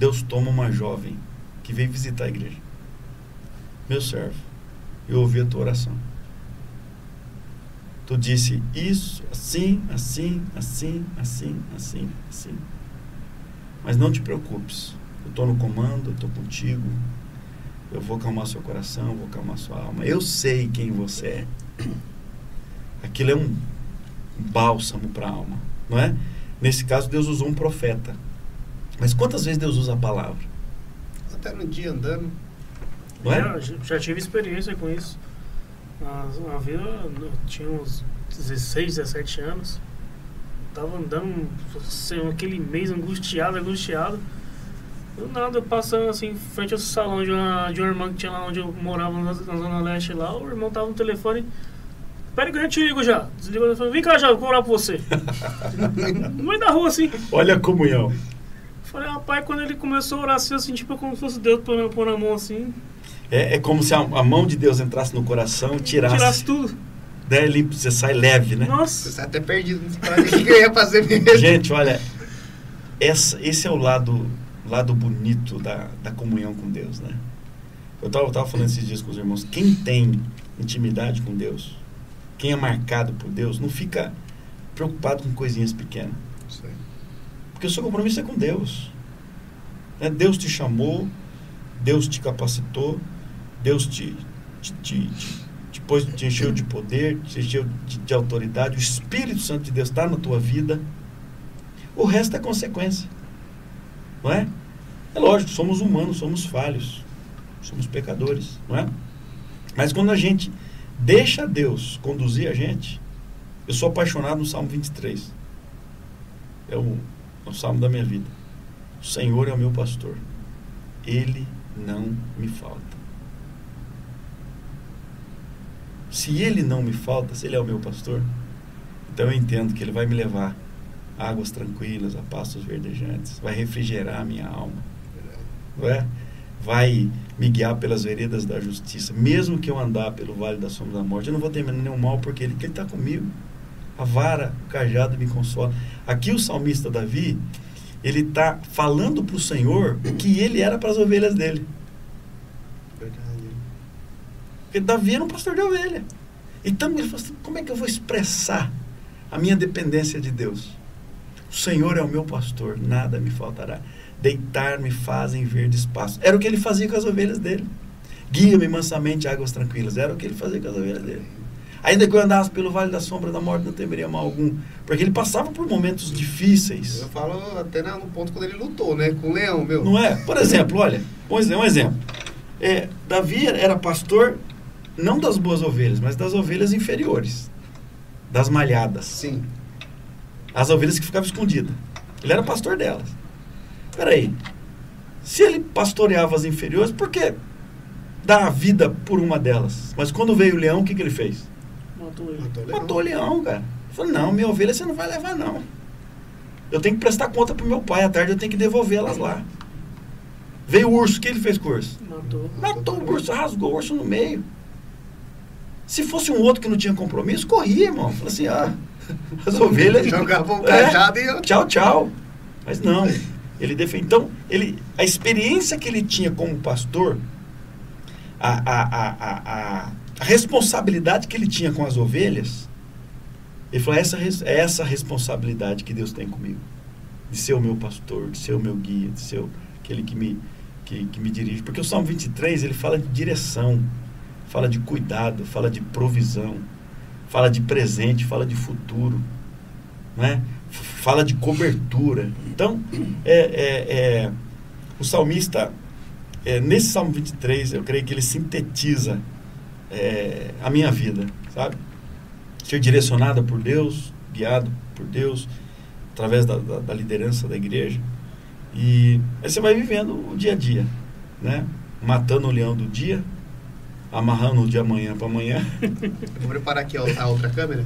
Deus toma uma jovem que veio visitar a igreja. Meu servo, eu ouvi a tua oração. Tu disse isso, assim, assim, assim, assim, assim, assim. Mas não te preocupes. Eu estou no comando, eu estou contigo. Eu vou calmar seu coração, vou calmar sua alma. Eu sei quem você é. Aquilo é um bálsamo para a alma, não é? Nesse caso, Deus usou um profeta mas quantas vezes Deus usa a palavra? Até no dia andando. Não é? já, já tive experiência com isso. Na, na vida, eu tinha uns 16, 17 anos. tava andando assim, aquele mês angustiado, angustiado. Do nada, eu passando assim, em frente ao salão de uma, de uma irmã que tinha lá onde eu morava na, na Zona Leste lá, o irmão tava no telefone. Pera que eu já te ligo já. Desligou o telefone. Vem cá já, eu vou orar por você. no meio da rua, assim. Olha a comunhão. Falei, rapaz, quando ele começou a orar assim, assim tipo, como se fosse Deus pondo, pondo a mão assim, É, é como se a, a mão de Deus entrasse no coração e tirasse. tirasse tudo. Né, limpo, você sai leve, né? Você Nossa, está até perdido, o que eu ia fazer mesmo. Gente, olha, essa, esse é o lado, lado bonito da, da comunhão com Deus, né? Eu estava tava falando esses dias com os irmãos, quem tem intimidade com Deus, quem é marcado por Deus, não fica preocupado com coisinhas pequenas. Porque o seu compromisso é com Deus. Né? Deus te chamou, Deus te capacitou, Deus te, te, te, te, pôs- te encheu de poder, te encheu de, de autoridade. O Espírito Santo de Deus está na tua vida. O resto é consequência. Não é? É lógico, somos humanos, somos falhos, somos pecadores, não é? Mas quando a gente deixa Deus conduzir a gente, eu sou apaixonado no Salmo 23. É o, o salmo da minha vida. O Senhor é o meu pastor. Ele não me falta. Se ele não me falta, se ele é o meu pastor, então eu entendo que ele vai me levar a águas tranquilas, a pastos verdejantes, vai refrigerar a minha alma, não é? Vai me guiar pelas veredas da justiça. Mesmo que eu andar pelo vale da sombra da morte, eu não vou ter nenhum mal, porque ele está comigo. A vara, o cajado me consola. Aqui o salmista Davi, ele está falando para o Senhor que ele era para as ovelhas dele. Verdade. Porque Davi era um pastor de ovelha. Então ele falou assim: como é que eu vou expressar a minha dependência de Deus? O Senhor é o meu pastor, nada me faltará. Deitar-me fazem verdes pastos. Era o que ele fazia com as ovelhas dele. Guia-me mansamente águas tranquilas. Era o que ele fazia com as ovelhas dele. Ainda que eu andasse pelo vale da sombra da morte, não temeria mal algum. Porque ele passava por momentos difíceis. Eu falo até no ponto quando ele lutou, né? Com o leão, meu. Não é? Por exemplo, olha, um um exemplo. É, Davi era pastor não das boas ovelhas, mas das ovelhas inferiores, das malhadas, Sim. as ovelhas que ficavam escondidas. Ele era pastor delas. Peraí, se ele pastoreava as inferiores, por que dar a vida por uma delas? Mas quando veio o leão, o que, que ele fez? Matou ele. Matou o leão. Matou o leão, cara. Ele falou, não, minha ovelha você não vai levar, não. Eu tenho que prestar conta pro meu pai, à tarde eu tenho que devolvê-las lá. Veio o urso, o que ele fez com o urso? Matou. Matou o urso, rasgou o urso no meio. Se fosse um outro que não tinha compromisso, corria, irmão. Falou assim, ah, as ovelhas... Jogava um É, cajado e eu. Tchau, tchau. Mas não, ele defende. Então, ele, a experiência que ele tinha como pastor, a, a, a, a, a, responsabilidade que ele tinha com as ovelhas, ele falou: essa, é essa responsabilidade que Deus tem comigo. De ser o meu pastor, de ser o meu guia, de ser aquele que me, que, que me dirige. Porque o Salmo 23, ele fala de direção, fala de cuidado, fala de provisão, fala de presente, fala de futuro. Né? Fala de cobertura. Então, é, é, é, o salmista, é, nesse Salmo 23, eu creio que ele sintetiza é, a minha vida, sabe? Ser direcionada por Deus, guiado por Deus, através da, da- da liderança da igreja. E aí você vai vivendo o dia a dia, né? Matando o leão do dia, amarrando o de amanhã para amanhã. Eu vou preparar aqui a outra câmera,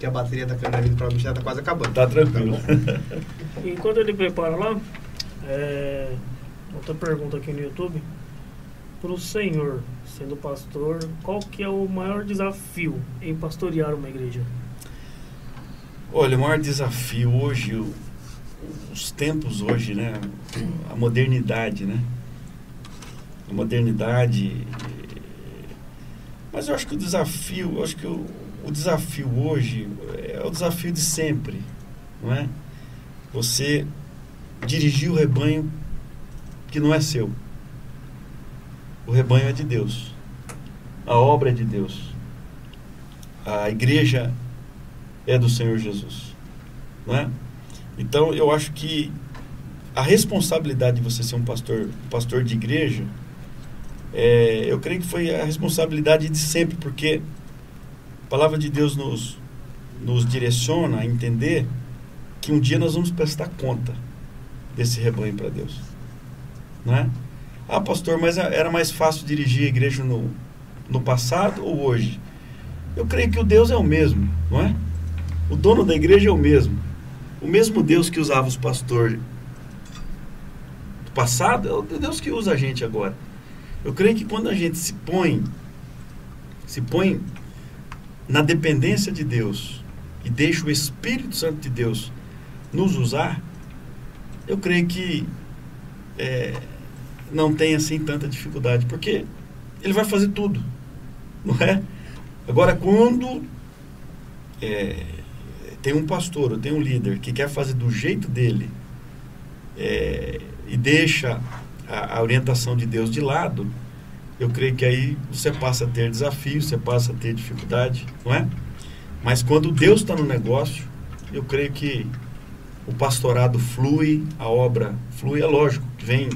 que a bateria da câmera ali provavelmente já tá quase acabando. Tá tranquilo. bom? Enquanto ele prepara lá, é, outra pergunta aqui no YouTube. Para o senhor, sendo pastor, qual que é o maior desafio em pastorear uma igreja? Olha, o maior desafio hoje, os tempos hoje, né? A modernidade, né? A modernidade. Mas eu acho que o desafio, eu acho que o, o desafio hoje é o desafio de sempre, não é? Você dirigir o rebanho que não é seu. O rebanho é de Deus. A obra é de Deus. A igreja é do Senhor Jesus. Não é? Então, eu acho que a responsabilidade de você ser um pastor, pastor de igreja, é, eu creio que foi a responsabilidade de sempre, porque a palavra de Deus nos, nos direciona a entender que um dia nós vamos prestar conta desse rebanho para Deus. Né? Ah, pastor, mas era mais fácil dirigir a igreja no, no passado ou hoje? Eu creio que o Deus é o mesmo, não é? O dono da igreja é o mesmo. O mesmo Deus que usava os pastores do passado é o Deus que usa a gente agora. Eu creio que quando a gente se põe se põe na dependência de Deus e deixa o Espírito Santo de Deus nos usar, eu creio que é, não tem assim tanta dificuldade, porque ele vai fazer tudo, não é? Agora, quando é, tem um pastor ou tem um líder que quer fazer do jeito dele é, e deixa a, a orientação de Deus de lado, eu creio que aí você passa a ter desafios, você passa a ter dificuldade, não é? Mas quando Deus está no negócio, eu creio que o pastorado flui, a obra flui. É lógico que vem,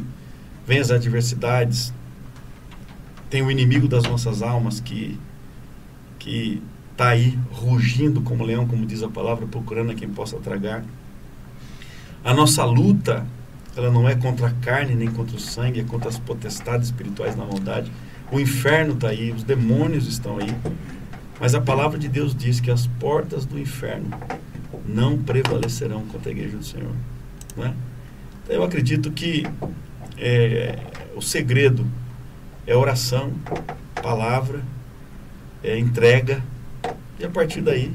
vem as adversidades, tem o inimigo das nossas almas que que está aí rugindo como leão, como diz a palavra, procurando a quem possa tragar. A nossa luta ela não é contra a carne nem contra o sangue, é contra as potestades espirituais na maldade. O inferno está aí, os demônios estão aí. Mas a palavra de Deus diz que as portas do inferno não prevalecerão contra a igreja do Senhor. Não é? Então, eu acredito que é, o segredo é oração, palavra, é entrega, e a partir daí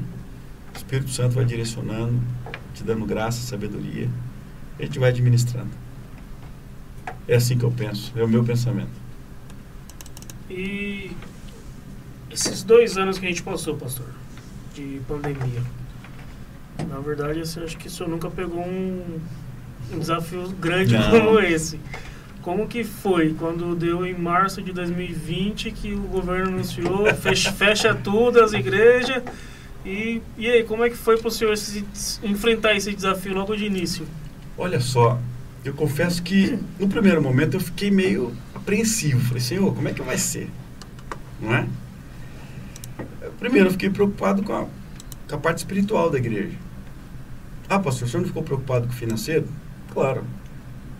o Espírito Santo vai direcionando, te dando graça, sabedoria a gente vai administrando. É assim que eu penso, é o meu pensamento. E esses dois anos que a gente passou, pastor, de pandemia, na verdade, assim, acho que o senhor nunca pegou um, um desafio grande Não. como esse. Como que foi quando deu em março de 2020 que o governo anunciou fecha, fecha tudo as igrejas e, e aí, como é que foi para o senhor se, enfrentar esse desafio logo de início? Olha só, eu confesso que no primeiro momento eu fiquei meio apreensivo. Falei, Senhor, como é que vai ser? Não é? Primeiro eu fiquei preocupado com a, com a parte espiritual da igreja. Ah, pastor, o senhor não ficou preocupado com o financeiro? Claro,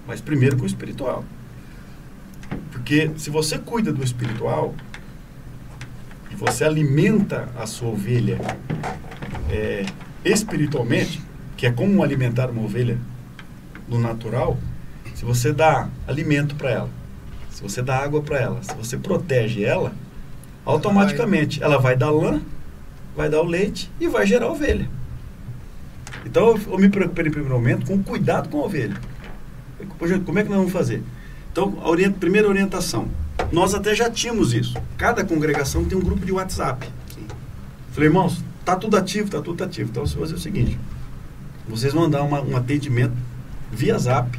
mas primeiro com o espiritual. Porque se você cuida do espiritual e você alimenta a sua ovelha é, espiritualmente, que é como alimentar uma ovelha no natural, se você dá alimento para ela, se você dá água para ela, se você protege ela, automaticamente ela vai dar lã, vai dar o leite e vai gerar ovelha. Então eu me preocupei em primeiro momento com cuidado com a ovelha. Como é que nós vamos fazer? Então, a orient, primeira orientação. Nós até já tínhamos isso. Cada congregação tem um grupo de WhatsApp. Falei, irmãos, tá tudo ativo, tá tudo ativo. Então, você vai fazer o seguinte: vocês vão dar uma, um atendimento via zap,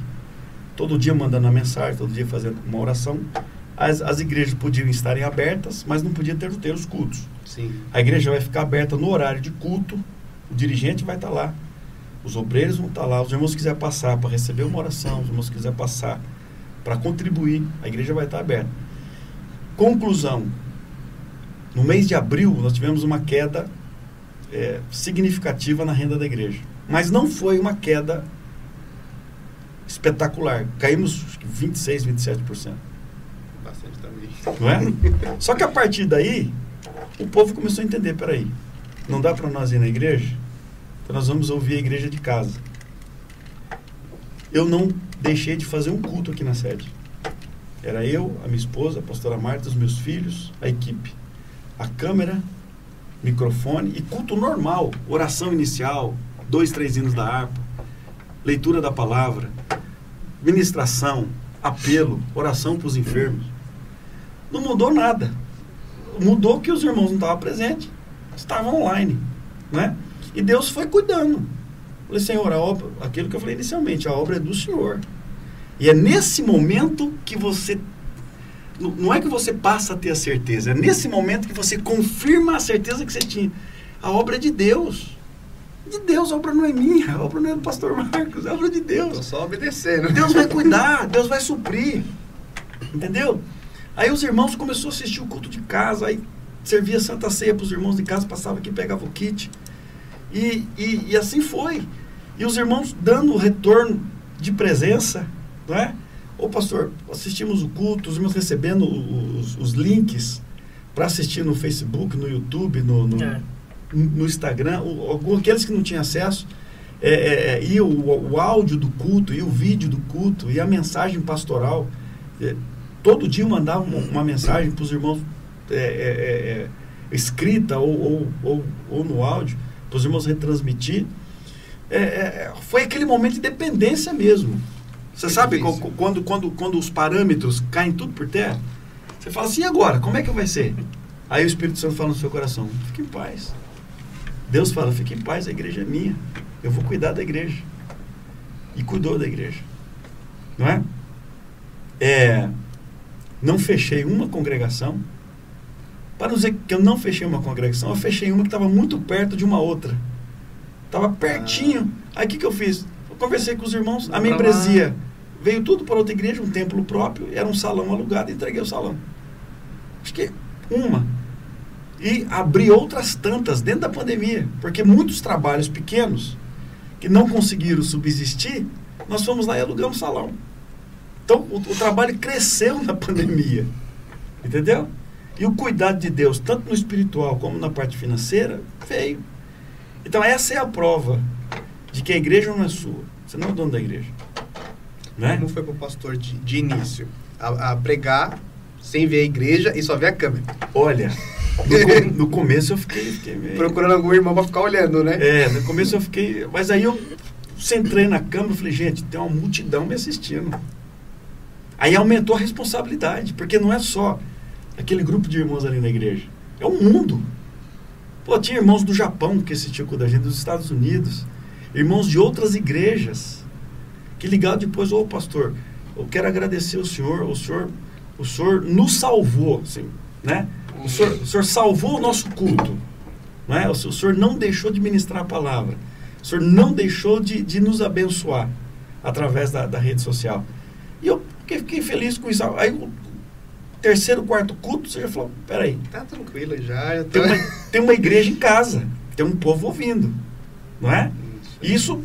todo dia mandando uma mensagem, todo dia fazendo uma oração. As, as igrejas podiam estarem abertas, mas não podia ter, ter os cultos. Sim. A igreja vai ficar aberta no horário de culto, o dirigente vai estar lá, os obreiros vão estar lá, os irmãos quiser passar para receber uma oração, os irmãos quiser passar para contribuir, a igreja vai estar aberta. Conclusão: no mês de abril nós tivemos uma queda é, significativa na renda da igreja, mas não foi uma queda espetacular. Caímos 26, 27%. Bastante também. Não é? Só que a partir daí, o povo começou a entender, peraí, não dá para nós ir na igreja? Nós vamos ouvir a igreja de casa. Eu não deixei de fazer um culto aqui na sede. Era eu, a minha esposa, a pastora Marta, os meus filhos, a equipe. A câmera, microfone e culto normal, oração inicial, dois, três hinos da harpa, leitura da palavra, ministração, apelo, oração para os enfermos. Não mudou nada. Mudou que os irmãos não estavam presentes, estavam online. Né? E Deus foi cuidando. Falei, Senhor, a obra, aquilo que eu falei inicialmente, a obra é do Senhor. E é nesse momento que você. Não é que você passa a ter a certeza, é nesse momento que você confirma a certeza que você tinha. A obra é de Deus de Deus, a obra não é minha, a obra não é do pastor Marcos, é a obra de Deus. Estou só obedecendo. Deus vai cuidar, Deus vai suprir. Entendeu? Aí os irmãos começaram a assistir o culto de casa, aí servia Santa Ceia para os irmãos de casa, passava aqui, pegava o kit. E, e, e, assim foi. E os irmãos dando o retorno de presença, não é? Ô pastor, assistimos o culto, os irmãos recebendo os, os links para assistir no Facebook, no YouTube, no, no, É. no Instagram, o- aqueles que não tinham acesso, é, é, é, e o, o áudio do culto, e o vídeo do culto, e a mensagem pastoral. É, todo dia eu mandava uma, uma mensagem para os irmãos é, escrita ou, ou, ou, ou no áudio, para os irmãos retransmitir. É, é, foi aquele momento de dependência mesmo. Você É sabe quando, quando, quando os parâmetros caem tudo por terra? Você fala assim, e agora? Como é que vai ser? Aí o Espírito Santo fala no seu coração, fique em paz. Deus fala, fique em paz, a igreja é minha. Eu vou cuidar da igreja. E cuidou da igreja. Não é? É, não fechei uma congregação. Para não dizer que eu não fechei uma congregação, eu fechei uma que estava muito perto de uma outra. Estava pertinho. Aí o que, que eu fiz? Eu conversei com os irmãos, a minha membresia veio tudo para outra igreja, um templo próprio, era um salão alugado, entreguei o salão. Acho que uma. E abri outras tantas dentro da pandemia, porque muitos trabalhos pequenos que não conseguiram subsistir, nós fomos lá e alugamos salão. Então o, o trabalho cresceu na pandemia. Entendeu? E o cuidado de Deus, tanto no espiritual como na parte financeira, veio. Então essa é a prova de que a igreja não é sua. Você não é o dono da igreja. Né? Como foi pro pastor de, de início? A, a pregar sem ver a igreja e só ver a câmera. Olha, no, no começo eu fiquei, fiquei meio... Procurando algum irmão pra ficar olhando, né? É, no começo eu fiquei. Mas aí eu centrei na câmera e falei, gente, tem uma multidão me assistindo. Aí aumentou a responsabilidade, porque não é só aquele grupo de irmãos ali na igreja. É o mundo. Pô, tinha irmãos do Japão que assistiam com a gente, dos Estados Unidos, irmãos de outras igrejas, que ligaram depois, ô pastor, eu quero agradecer o senhor, o senhor, o senhor nos salvou, assim, né? O senhor, o senhor salvou o nosso culto. Não é? o, senhor, não deixou de ministrar a palavra. O senhor não deixou de, de nos abençoar através da, da rede social. E eu fiquei, feliz com isso. Aí terceiro, quarto culto, você já falou, peraí, Tá tranquilo já. já tem uma, tem uma igreja em casa, tem um povo ouvindo. Não é? Isso,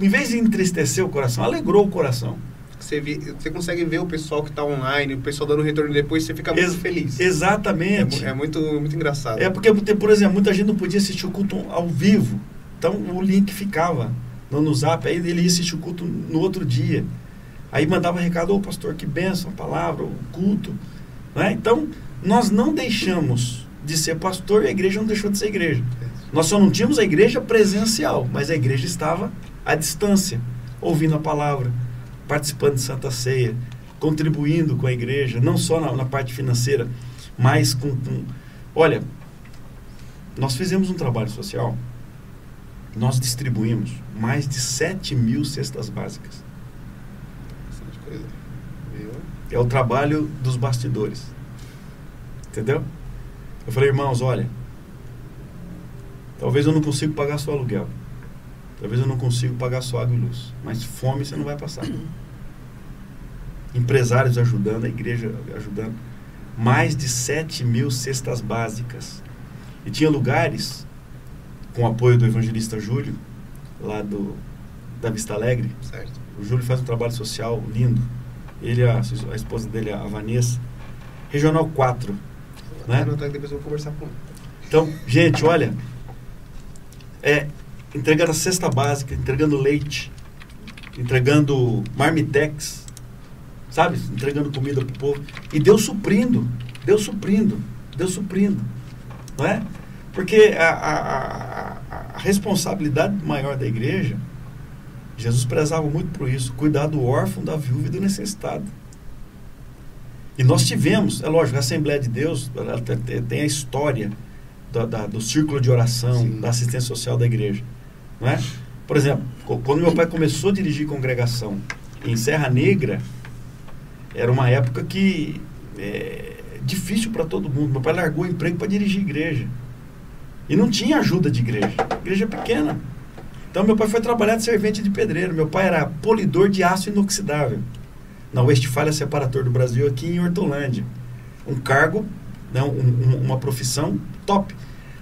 em vez de entristecer o coração, alegrou o coração. Você, vê- você consegue ver o pessoal que tá online, o pessoal dando retorno depois, você fica muito Ex- feliz. É, Exatamente. mu- é muito, muito engraçado. É porque, por por exemplo, muita gente não podia assistir o culto ao vivo. Então o link ficava no, no zap, aí ele ia assistir o culto no outro dia. Aí mandava recado, ô pastor, que benção a palavra, o culto. Né? Então, nós não deixamos de ser pastor e a igreja não deixou de ser igreja. Nós só não tínhamos a igreja presencial, mas a igreja estava à distância, ouvindo a palavra, participando de Santa Ceia, contribuindo com a igreja, não só na, na parte financeira, mas com, com. Olha, nós fizemos um trabalho social, nós distribuímos mais de 7 mil cestas básicas. Bastante coisa. Viu? É o trabalho dos bastidores. Entendeu? Eu falei, irmãos, olha, talvez eu não consiga pagar seu aluguel. Talvez eu não consiga pagar sua água e luz. Mas fome você não vai passar. Empresários ajudando, a igreja ajudando. Mais de 7 mil cestas básicas. E tinha lugares, com o apoio do evangelista Júlio, lá do, da Vista Alegre, Certo. o Júlio faz um trabalho social lindo. Ele, a, a esposa dele, a Vanessa. Regional 4. Vou Né? anotar que depois eu vou conversar com ele. Então, gente, olha. É, entregando a cesta básica, entregando leite, entregando marmitex, sabe? Entregando comida pro povo. E Deus suprindo, Deus suprindo, Deus suprindo. Não é? Porque a, a, a, a responsabilidade maior da igreja, Jesus prezava muito por isso, cuidar do órfão, da viúva e do necessitado. E nós tivemos, é lógico, a Assembleia de Deus tem a história da- da- do círculo de oração, Sim. da assistência social da igreja. Não é? Por exemplo, quando meu pai começou a dirigir congregação em Serra Negra, era uma época que é difícil para todo mundo. Meu pai largou o emprego para dirigir igreja. E não tinha ajuda de igreja. Igreja pequena. Então meu pai foi trabalhar de servente de pedreiro. Meu pai era polidor de aço inoxidável na Westfalia Separator do Brasil, aqui em Hortolândia. Um cargo, né, um- um- uma profissão top.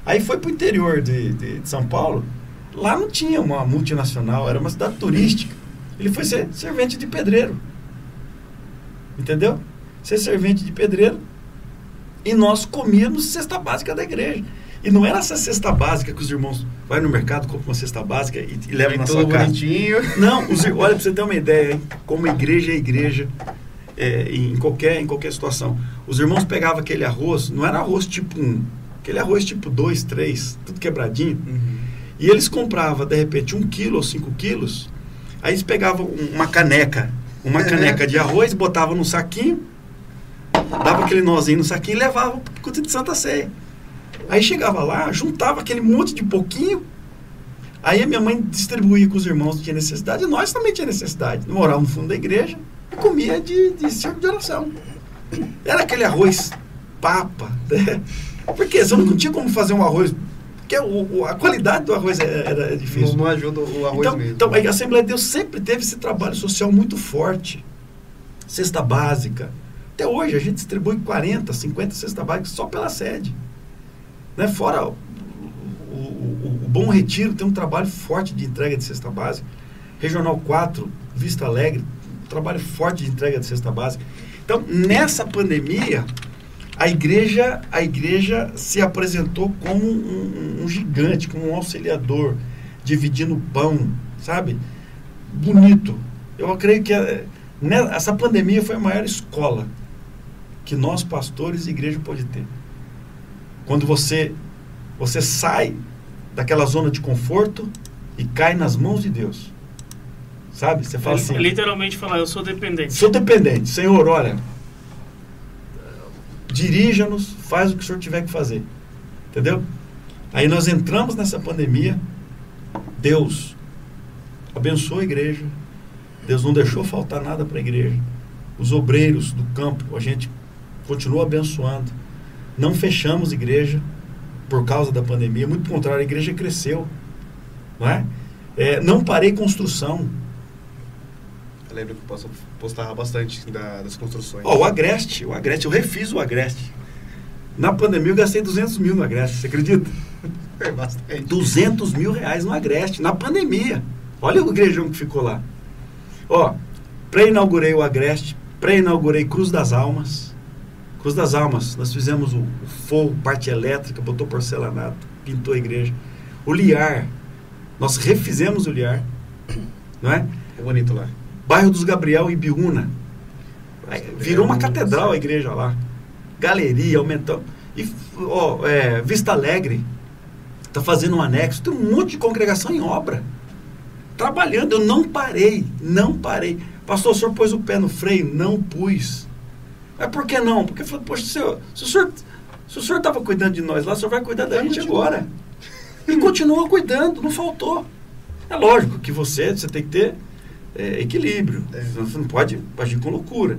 Aí foi para o interior de, de- de São Paulo, lá não tinha uma multinacional, era uma cidade turística. Ele foi ser servente de pedreiro. Entendeu? Ser servente de pedreiro. E nós comíamos cesta básica da igreja. E não era essa cesta básica que os irmãos vai no mercado, compra uma cesta básica e, e leva Vem na sua casa. bonitinho. Não, os, olha para você ter uma ideia, hein? como igreja é igreja, é, em, qualquer, em qualquer situação. Os irmãos pegavam aquele arroz, não era arroz tipo 1, aquele arroz tipo 2, 3, tudo quebradinho. Uhum. E eles compravam, de repente, um quilo ou cinco quilos, aí eles pegavam um- uma caneca, uma caneca de arroz, botavam num saquinho, dava aquele nozinho no saquinho e levavam para o culto de Santa Ceia. Aí chegava lá, juntava aquele monte de pouquinho, aí a minha mãe distribuía com os irmãos que tinha necessidade, e nós também tinha necessidade. Morava no fundo da igreja e comia de, de cerco de oração. Era aquele arroz papa, né? Porque você não tinha como fazer um arroz, porque o, a qualidade do arroz era, era difícil. Não, não ajuda o arroz Então, mesmo. então, a Assembleia de Deus sempre teve esse trabalho social muito forte. Cesta básica. Até hoje a gente distribui 40, 50 cesta básicas só pela sede. Né? Fora o, o- o- Bom Retiro tem um trabalho forte de entrega de cesta básica. Regional 4, Vista Alegre, um trabalho forte de entrega de cesta básica. Então, nessa pandemia, a igreja, a igreja se apresentou como um, um- gigante, como um auxiliador, dividindo pão, sabe? Bonito. Eu creio que eh, né, essa pandemia foi a maior escola que nós, pastores e igreja, pode ter. Quando você, você sai daquela zona de conforto e cai nas mãos de Deus. Sabe? Você fala assim, Literalmente falar, eu sou dependente. Sou dependente. Senhor, olha, dirija-nos, faz o que o senhor tiver que fazer. Entendeu? Aí nós entramos nessa pandemia, Deus abençoou a igreja, Deus não deixou faltar nada para a igreja. Os obreiros do campo, a gente continua abençoando. Não fechamos igreja por causa da pandemia, muito contrário, a igreja cresceu. Não é? É, não parei construção. Eu lembro que eu postava bastante da- das construções. Ó, o Agreste, o Agreste, eu refiz o Agreste. Na pandemia eu gastei 200 mil no Agreste, você acredita? É bastante. 200 mil reais no Agreste, na pandemia. Olha o igrejão que ficou lá. Ó, pré-inaugurei o Agreste, pré-inaugurei Cruz das Almas. Cruz das Almas, nós fizemos o, o forro, parte elétrica, botou porcelanato, pintou a igreja. O Liar, nós refizemos o Liar, não é? É bonito lá. Bairro dos Gabriel, Ibiúna. Aí, virou uma catedral a igreja lá. Galeria, aumentou. E, ó, é, Vista Alegre, está fazendo um anexo. Tem um monte de congregação em obra. Trabalhando. Eu não parei, não parei. Pastor, o senhor pôs o pé no freio? Não pus. Mas por que não? Porque, falei, poxa, se, o senhor se o senhor estava cuidando de nós lá, o senhor vai cuidar da gente agora. E continua cuidando, não faltou. É lógico que você, você tem que ter é, equilíbrio. É. Você não pode agir com loucura.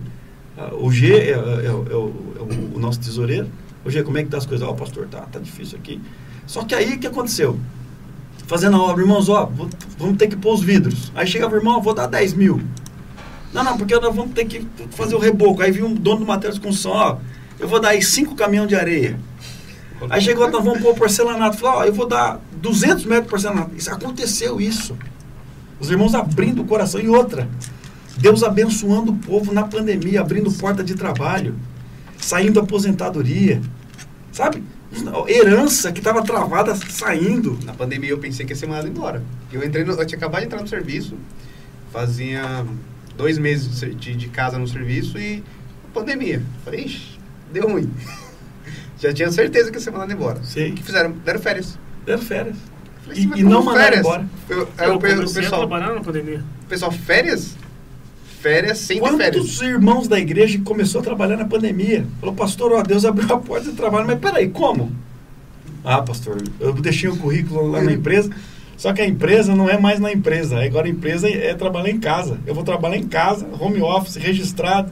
Ah, O G é, é- é- é o, é o- o nosso tesoureiro. O G, como é que tá as coisas? Ó, pastor, tá, tá difícil aqui. Só que aí o que aconteceu? Fazendo a obra, irmãos, ó, vamos ter que pôr os vidros. Aí chegava o irmão, vou dar 10 mil. Não, não, porque nós vamos ter que fazer o reboco. Aí vinha um dono do material de construção, ó, eu vou dar aí 5 caminhões de areia. Aí chegou, nós vamos pôr porcelanato. Falou, ó, eu vou dar 200 metros de porcelanato. Isso, aconteceu isso. Os irmãos abrindo o coração. E outra, Deus abençoando o povo na pandemia, abrindo porta de trabalho, saindo aposentadoria. Sabe? Herança que estava travada saindo. Na pandemia eu pensei que ia ser mandado embora. Eu entrei no, eu tinha acabado de entrar no serviço, fazia dois meses de de, de casa no serviço e pandemia. Falei, ixi, deu ruim. Já tinha certeza que ia ser mandado embora. Sei. O que fizeram? Deram férias. Deram férias. Falei, E- "Sim, e não mandaram embora. Eu, Eu a pessoal, trabalhar na pandemia. pessoal, férias? Férias sem ter férias. Quantos irmãos da igreja que começou a trabalhar na pandemia? Falou, pastor, ó, Deus abriu a porta de trabalho. Mas peraí, como? Ah, pastor, eu deixei o currículo lá na empresa, só que a empresa não é mais na empresa. Agora a empresa é trabalhar em casa. Eu vou trabalhar em casa, home office, registrado.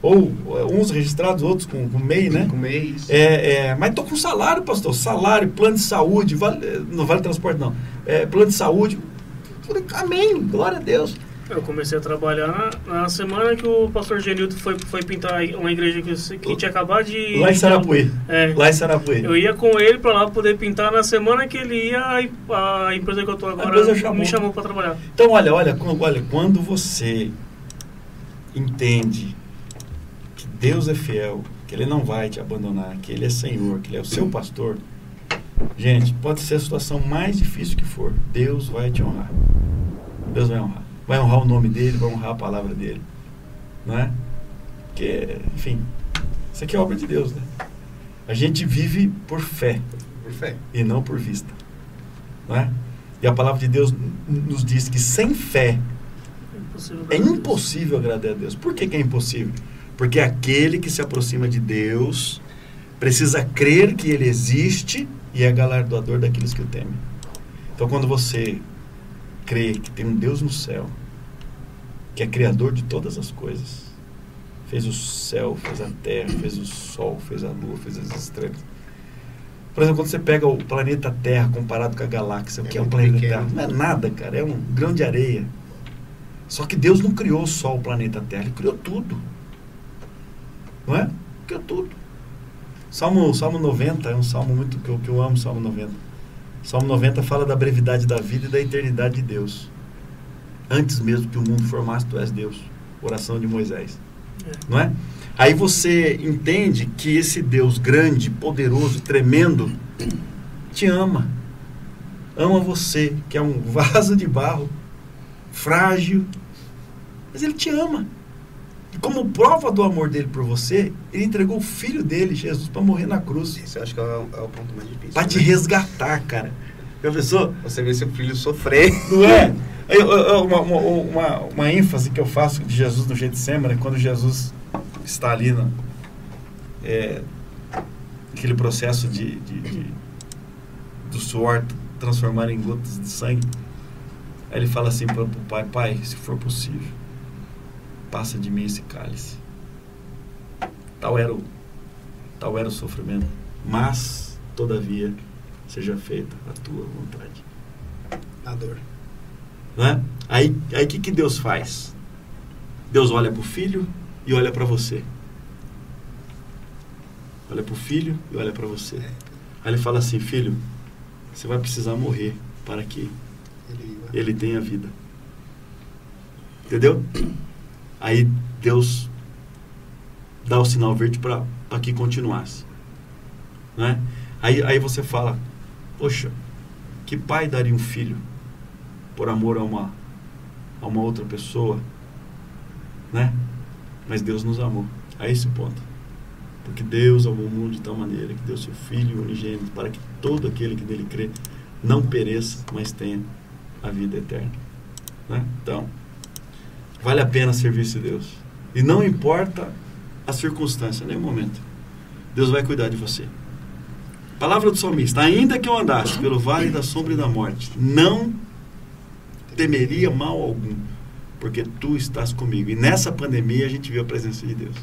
Ou é, uns registrados, outros com, com MEI, né? Com mês. É, é, mas tô com salário, pastor. Salário, plano de saúde, vale, não vale transporte não. É, plano de saúde. Falei, amém, glória a Deus. Eu comecei a trabalhar na, na semana que o pastor Genildo foi, foi pintar uma igreja que, que tinha acabado de. Lá em Sarapuí. É. Lá em Sarapuí. Eu ia com ele pra lá poder pintar na semana que ele ia, a, a empresa que eu tô agora chamou. me chamou pra trabalhar. Então, olha, olha, quando- olha, quando você entende que Deus é fiel, que Ele não vai te abandonar, que Ele é Senhor, que Ele é o seu pastor, gente, pode ser a situação mais difícil que for, Deus vai te honrar. Deus vai honrar. Vai honrar o nome dEle, vai honrar a palavra dEle. Não é? Porque, enfim, isso aqui é obra de Deus, né? A gente vive por fé Por fé. e não por vista. Não é? E a palavra de Deus nos diz que sem fé Impossível é impossível agradar a Deus. Por que, que é impossível? Porque aquele que se aproxima de Deus precisa crer que Ele existe e é galardoador daqueles que o temem. Então, quando você crê que tem um Deus no céu, que é criador de todas as coisas, fez o céu, fez a terra, fez o sol, fez a lua, fez as estrelas. Por exemplo, quando você pega o planeta Terra comparado com a galáxia, o É que é o planeta pequeno. Terra? Não é nada, cara, é um grão de areia. Só que Deus não criou só o planeta Terra, Ele criou tudo. Não é? Criou tudo. Salmo, Salmo 90 é um salmo muito que eu, que eu amo, Salmo 90. Salmo 90 fala da brevidade da vida e da eternidade de Deus. Antes mesmo que o mundo formasse, tu és Deus. Oração de Moisés. É. Não é? Aí você entende que esse Deus grande, poderoso, tremendo, te ama. Ama você, que é um vaso de barro, frágil, mas ele te ama. E como prova do amor dele por você, ele entregou o filho dele, Jesus, para morrer na cruz. Isso eu acho que é o, é o ponto mais difícil. Para te né? resgatar, cara. Já pensou? Você vê seu filho sofrer. Não é? Eu- eu- uma, uma, uma, uma ênfase que eu faço de Jesus no Getsemane, quando Jesus está ali na, é, aquele processo de, de- de- do suor transformar em gotas de sangue. Aí ele fala assim para o pai, pai, se for possível, passa de mim esse cálice. Tal era o, tal era o sofrimento. Mas, todavia, seja feita a tua vontade. A dor. Né? Aí o aí que, que Deus faz? Deus olha para o filho e olha para você. Olha para o filho e olha para você. Aí ele fala assim: Filho, você vai precisar morrer para que Ele, ele tenha vida. Entendeu? Aí Deus dá o sinal verde para que continuasse. Né? Aí, aí você fala: Poxa, que pai daria um filho por amor a uma, a uma outra pessoa? Né? Mas Deus nos amou a esse ponto. Porque Deus amou o mundo de tal maneira que deu seu Filho unigênito para que todo aquele que nele crê não pereça, mas tenha a vida eterna. Né? Então, vale a pena servir esse Deus. E não importa a circunstância, nem o momento. Deus vai cuidar de você. Palavra do salmista: Ainda que eu andasse pelo vale da sombra e da morte, não temeria mal algum, porque tu estás comigo. E nessa pandemia a gente viu a presença de Deus.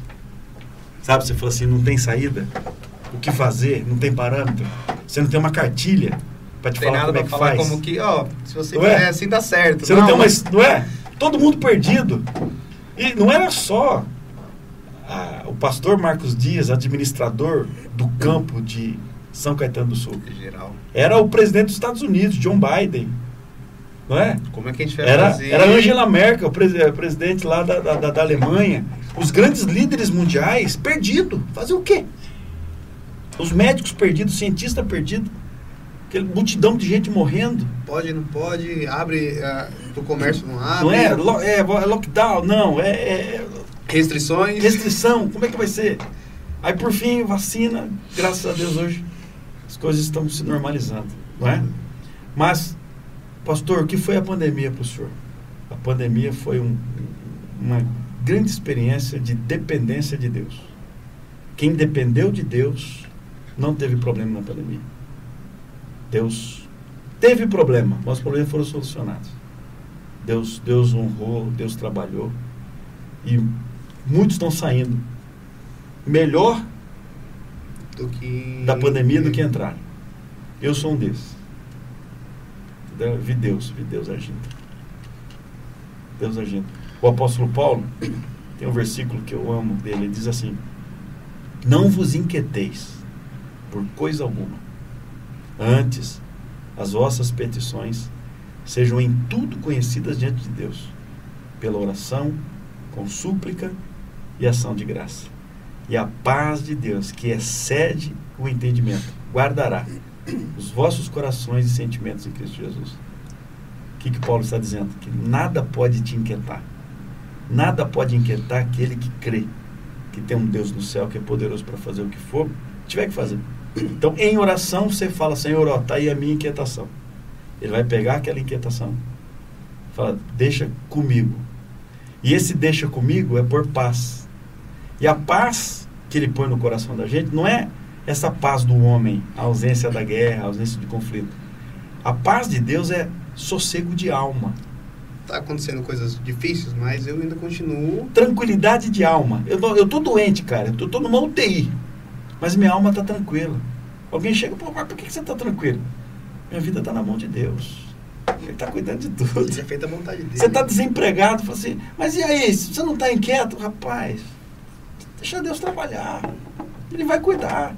Sabe, você falou assim: não tem saída, o que fazer, não tem parâmetro, você não tem uma cartilha para te Tem falar nada como é que falar faz. como que, ó, se você Não é? fizer assim, dá certo. Você não, tem uma. Não é? Todo mundo perdido. E não era só ah, o pastor Marcos Dias, administrador do campo de São Caetano do Sul. Geral. Era o presidente dos Estados Unidos, John Biden. Não é? Como é que a gente vai Era, fazer? era Angela Merkel, presi- eh, presidente lá da, da, da Alemanha. Os grandes líderes mundiais perdidos. Fazer o quê? Os médicos perdidos, cientistas perdidos. Aquele multidão de gente morrendo. Pode, não pode, abre, ah, o comércio não abre. Não é, lo- é, é lockdown, não. É, é Restrições. restrição. Como é que vai ser? Aí, por fim, vacina. Graças a Deus, hoje as coisas estão se normalizando. Não é? Mas, pastor, o que foi a pandemia para o senhor? A pandemia foi um- uma grande experiência de dependência de Deus. Quem dependeu de Deus não teve problema na pandemia. Deus teve problema, mas os problemas foram solucionados. Deus, Deus honrou, Deus trabalhou. E muitos estão saindo melhor que... da pandemia do que entraram. Eu sou um desses. Entendeu? Vi Deus, vi Deus agindo. Deus agindo. O apóstolo Paulo, tem um versículo que eu amo dele, ele diz assim: Não vos inquieteis por coisa alguma, antes as vossas petições sejam em tudo conhecidas diante de Deus, pela oração, com súplica e ação de graça. E a paz de Deus, que excede o entendimento, guardará os vossos corações e sentimentos em Cristo Jesus. O que, que Paulo está dizendo? Que nada pode te inquietar. Nada pode inquietar aquele que crê que tem um Deus no céu que é poderoso para fazer o que for, tiver que fazer. Então, em oração, você fala, Senhor, ó, tá aí a minha inquietação. Ele vai pegar aquela inquietação, fala, deixa comigo. E esse deixa comigo é por paz. E a paz que ele põe no coração da gente não é essa paz do homem, a ausência da guerra, a ausência de conflito. A paz de Deus é sossego de alma. Tá acontecendo coisas difíceis, mas eu ainda continuo. Tranquilidade de alma. Eu tô, eu tô doente, cara. Eu tô numa UTI. Mas minha alma está tranquila. Alguém chega, pô, mas por que você está tranquilo? Minha vida está na mão de Deus. Ele está cuidando de tudo. É feita a vontade dele. Você está desempregado, fala assim, mas e aí? Você não está inquieto? Rapaz, deixa Deus trabalhar. Ele vai cuidar.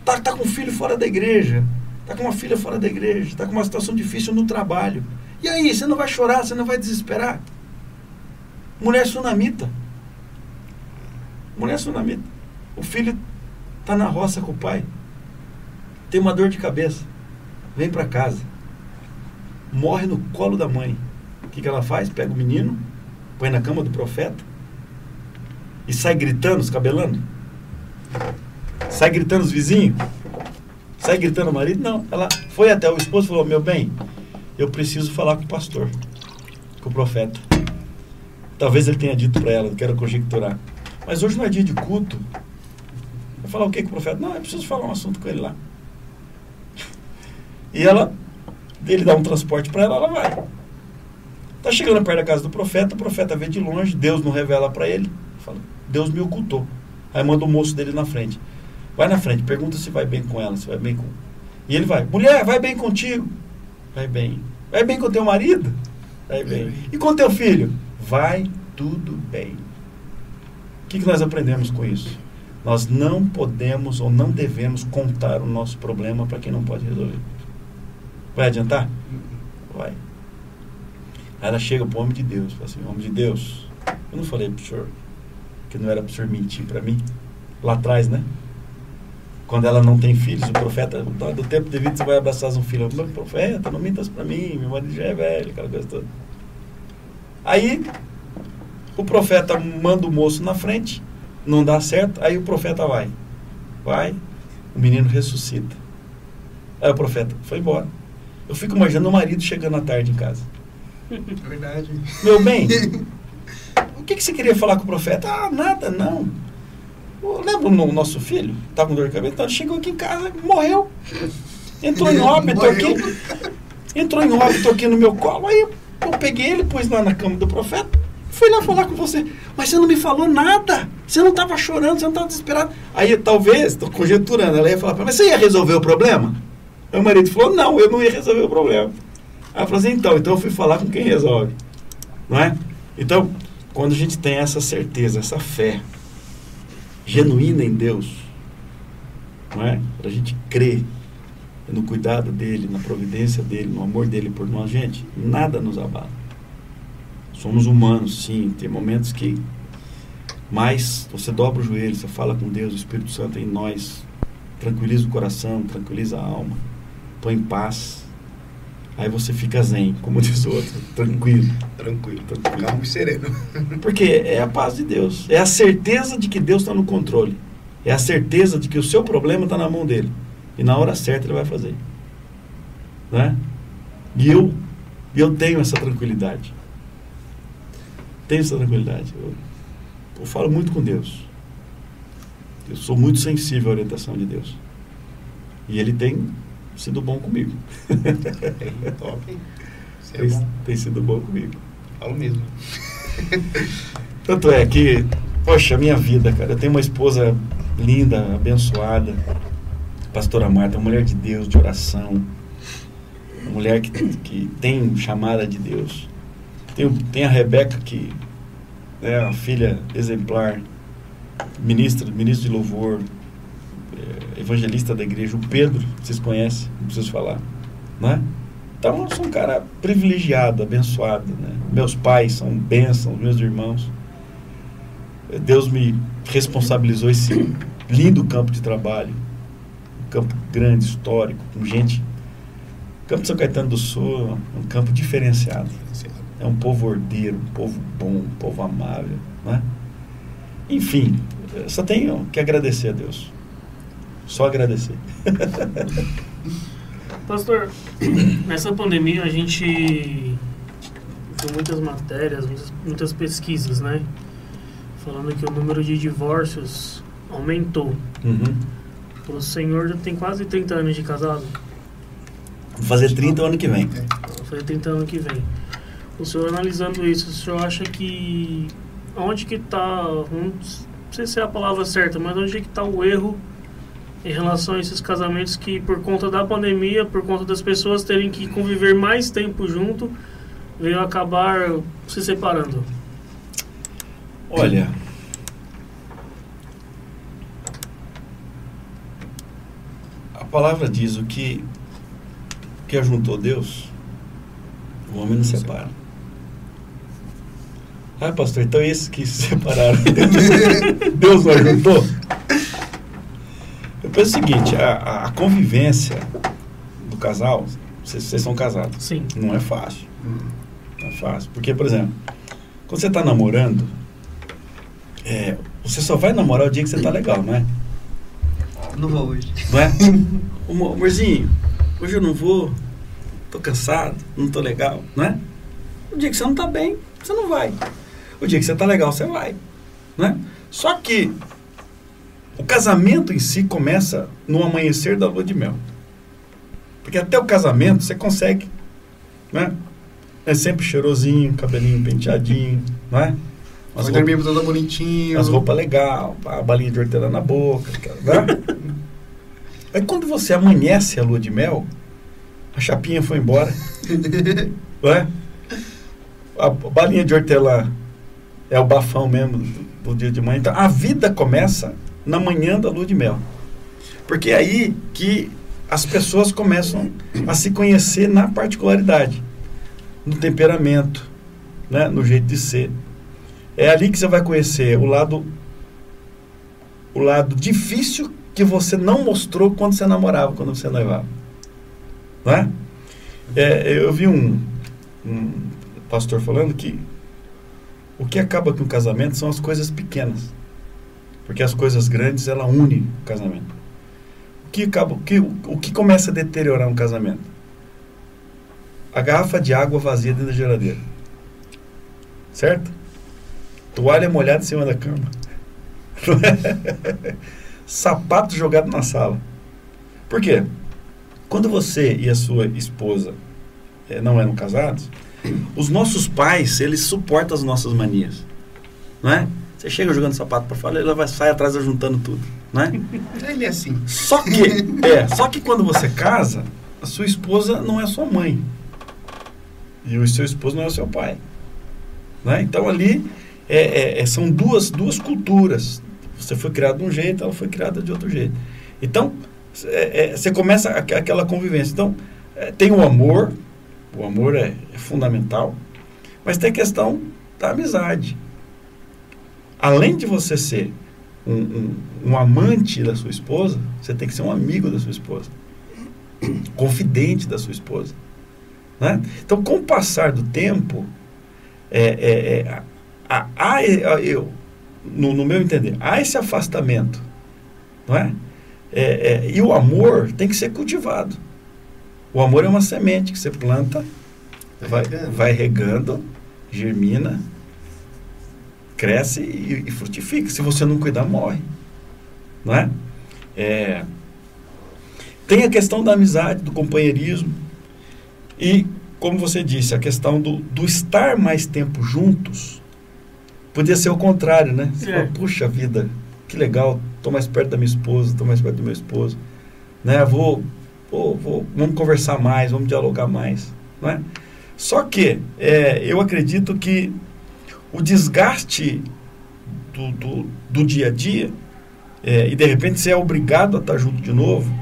Está tá com um filho fora da igreja. Está com uma filha fora da igreja. Está com uma situação difícil no trabalho. E aí, você não vai chorar, você não vai desesperar? Mulher sunamita. Mulher sunamita. O filho está na roça com o pai. Tem uma dor de cabeça. Vem para casa. Morre no colo da mãe. O que, que ela faz? Pega o menino, põe na cama do profeta e sai gritando, escabelando. Sai gritando os vizinhos. Sai gritando o marido. Não, ela foi até o esposo e falou: Meu bem, eu preciso falar com o pastor, com o profeta. Talvez ele tenha dito para ela, não quero conjecturar. Mas hoje não é dia de culto. Vai falar o que com o profeta? Não, eu preciso falar um assunto com ele lá. E ela, ele dá um transporte para ela, ela vai. Tá chegando perto da casa do profeta, o profeta vê de longe, Deus não revela para ele. Fala, Deus me ocultou. Aí manda o moço dele na frente. Vai na frente, pergunta se vai bem com ela, se vai bem com. E ele vai, mulher, vai bem contigo. Vai bem. Vai bem com teu marido? Vai bem. E com teu filho? Vai tudo bem. O que, que nós aprendemos com isso? Nós não podemos ou não devemos contar o nosso problema para quem não pode resolver. Vai adiantar? Vai. Aí ela chega para o homem de Deus, fala assim, homem de Deus, eu não falei para o senhor que não era para o senhor mentir para mim? Lá atrás, né? Quando ela não tem filhos, o profeta, do tempo devido, você vai abraçar um filho. Meu profeta, não mintas para mim, meu marido já é velho, aquela coisa toda. Aí, o profeta manda o moço na frente, não dá certo, aí o profeta vai. Vai, o menino ressuscita. Aí o profeta foi embora. Eu fico imaginando o marido chegando à tarde em casa. É verdade. Meu bem, o que, que você queria falar com o profeta? Ah, nada, não. Lembra o nosso filho? Estava com dor de cabeça? Então ele chegou aqui em casa, morreu. Entrou em óbito aqui. Entrou em óbito aqui no meu colo. Aí eu peguei ele, pus lá na cama do profeta. Fui lá falar com você. Mas você não me falou nada. Você não estava chorando, você não estava desesperado. Aí talvez, estou conjecturando, ela ia falar, mas você ia resolver o problema? Aí o marido falou, não, eu não ia resolver o problema. Ela falou assim, então, então eu fui falar com quem resolve. Não é? Então, quando a gente tem essa certeza, essa fé genuína em Deus, não é? Para a gente crer no cuidado dele, na providência dele, no amor dele por nós, gente, nada nos abala. Somos humanos, sim, tem momentos que mas você dobra o joelho, você fala com Deus, o Espírito Santo em nós, tranquiliza o coração, tranquiliza a alma, põe em paz. Aí você fica zen, como diz o outro, tranquilo. Tranquilo, tranquilo. Calmo e sereno. Porque é a paz de Deus. É a certeza de que Deus está no controle. É a certeza de que o seu problema está na mão dele. E na hora certa ele vai fazer. Né? E eu, eu tenho essa tranquilidade. Tenho essa tranquilidade. Eu, eu falo muito com Deus. Eu sou muito sensível à orientação de Deus. E ele tem sido bom comigo. Top. Isso é tem, bom. tem sido bom comigo. Falo mesmo. Tanto é que, poxa, minha vida, cara, eu tenho uma esposa linda, abençoada, pastora Marta, uma mulher de Deus, de oração, mulher que, que tem chamada de Deus. Tem, tem a Rebeca, que é a filha exemplar, ministra, ministro de louvor, evangelista da igreja. O Pedro, vocês conhecem, não preciso falar. Né? Então, eu sou um cara privilegiado, abençoado. Né? Meus pais são bênçãos, meus irmãos. Deus me responsabilizou esse lindo campo de trabalho. Um campo grande, histórico, com gente. O campo de São Caetano do Sul é um campo diferenciado. É um povo ordeiro, um povo bom, um povo amável. Né? Enfim, só tenho que agradecer a Deus. Só agradecer. Pastor, nessa pandemia a gente viu muitas matérias, muitas, muitas pesquisas, né? Falando que o número de divórcios aumentou. Uhum. O senhor já tem quase 30 anos de casado. Vou fazer 30 ano que vem. Vai fazer 30 anos que vem. O senhor analisando isso, o senhor acha que onde que está, não sei se é a palavra certa, mas onde que está o erro em relação a esses casamentos que por conta da pandemia, por conta das pessoas terem que conviver mais tempo junto, veio acabar se separando? Olha, a palavra diz o que que ajuntou Deus, o homem não separa. Ah, pastor, então esses que se separaram, Deus não ajuntou? Eu penso o seguinte, a, a convivência do casal, vocês, vocês são casados, Sim. não é fácil. Não é fácil. Porque, por exemplo, quando você está namorando, é, você só vai namorar o dia que você está legal, não é? Não vou hoje. Não é? Ô, amorzinho, hoje eu não vou, tô cansado, não tô legal, não é? O dia que você não tá bem, você não vai. O dia que você tá legal, você vai. Não é? Só que o casamento em si começa no amanhecer da lua de mel. Porque até o casamento você consegue, né? É sempre cheirosinho, cabelinho penteadinho, não é? Mas As dormimos todo bonitinho. as roupas legal, a balinha de hortelã na boca, né? Aí quando você amanhece a lua de mel, a chapinha foi embora, não é? A balinha de hortelã é o bafão mesmo do, do dia de manhã. Então a vida começa na manhã da lua de mel. Porque é aí que as pessoas começam a se conhecer na particularidade, no temperamento, né? no jeito de ser. É ali que você vai conhecer o lado o lado difícil que você não mostrou quando você namorava, quando você noivava. Não é? É, eu vi um, um pastor falando que o que acaba com o casamento são as coisas pequenas. Porque as coisas grandes, ela une o casamento. O que, acaba, o que, o que começa a deteriorar um casamento? A garrafa de água vazia dentro da geladeira. Certo? Toalha molhada em cima da cama. Sapato jogado na sala. Por quê? Quando você e a sua esposa eh, não eram casados, os nossos pais, eles suportam as nossas manias. Não é? Você chega jogando sapato para fora, ela vai sair atrás juntando tudo, não é? Ele é assim. Só que, é, só que quando você casa, a sua esposa não é sua mãe. E o seu esposo não é seu pai. Né? Então ali é, é, é, são duas, duas culturas. Você foi criado de um jeito, ela foi criada de outro jeito. Então, é, é, você começa aqu- aquela convivência. Então, é, tem o amor, o amor é, é fundamental, mas tem a questão da amizade. Além de você ser um, um, um amante da sua esposa, você tem que ser um amigo da sua esposa, confidente da sua esposa. Né? Então, com o passar do tempo, é, é, é, há, há- eu, no, no meu entender, há esse afastamento. Não é? É, é, e o amor tem que ser cultivado. O amor é uma semente que você planta, vai, regando. vai regando, germina, cresce e, e frutifica. Se você não cuidar, morre. Não é? É, Tem a questão da amizade, do companheirismo. E, como você disse, a questão do, do estar mais tempo juntos. Podia ser o contrário, né? Você É. fala, puxa vida, que legal, estou mais perto da minha esposa, estou mais perto do meu esposo. Né? Vou, vou, vou, vamos conversar mais, vamos dialogar mais. Não é? Só que é, eu acredito que o desgaste do, do, do dia a dia, é, e de repente você é obrigado a estar junto de novo,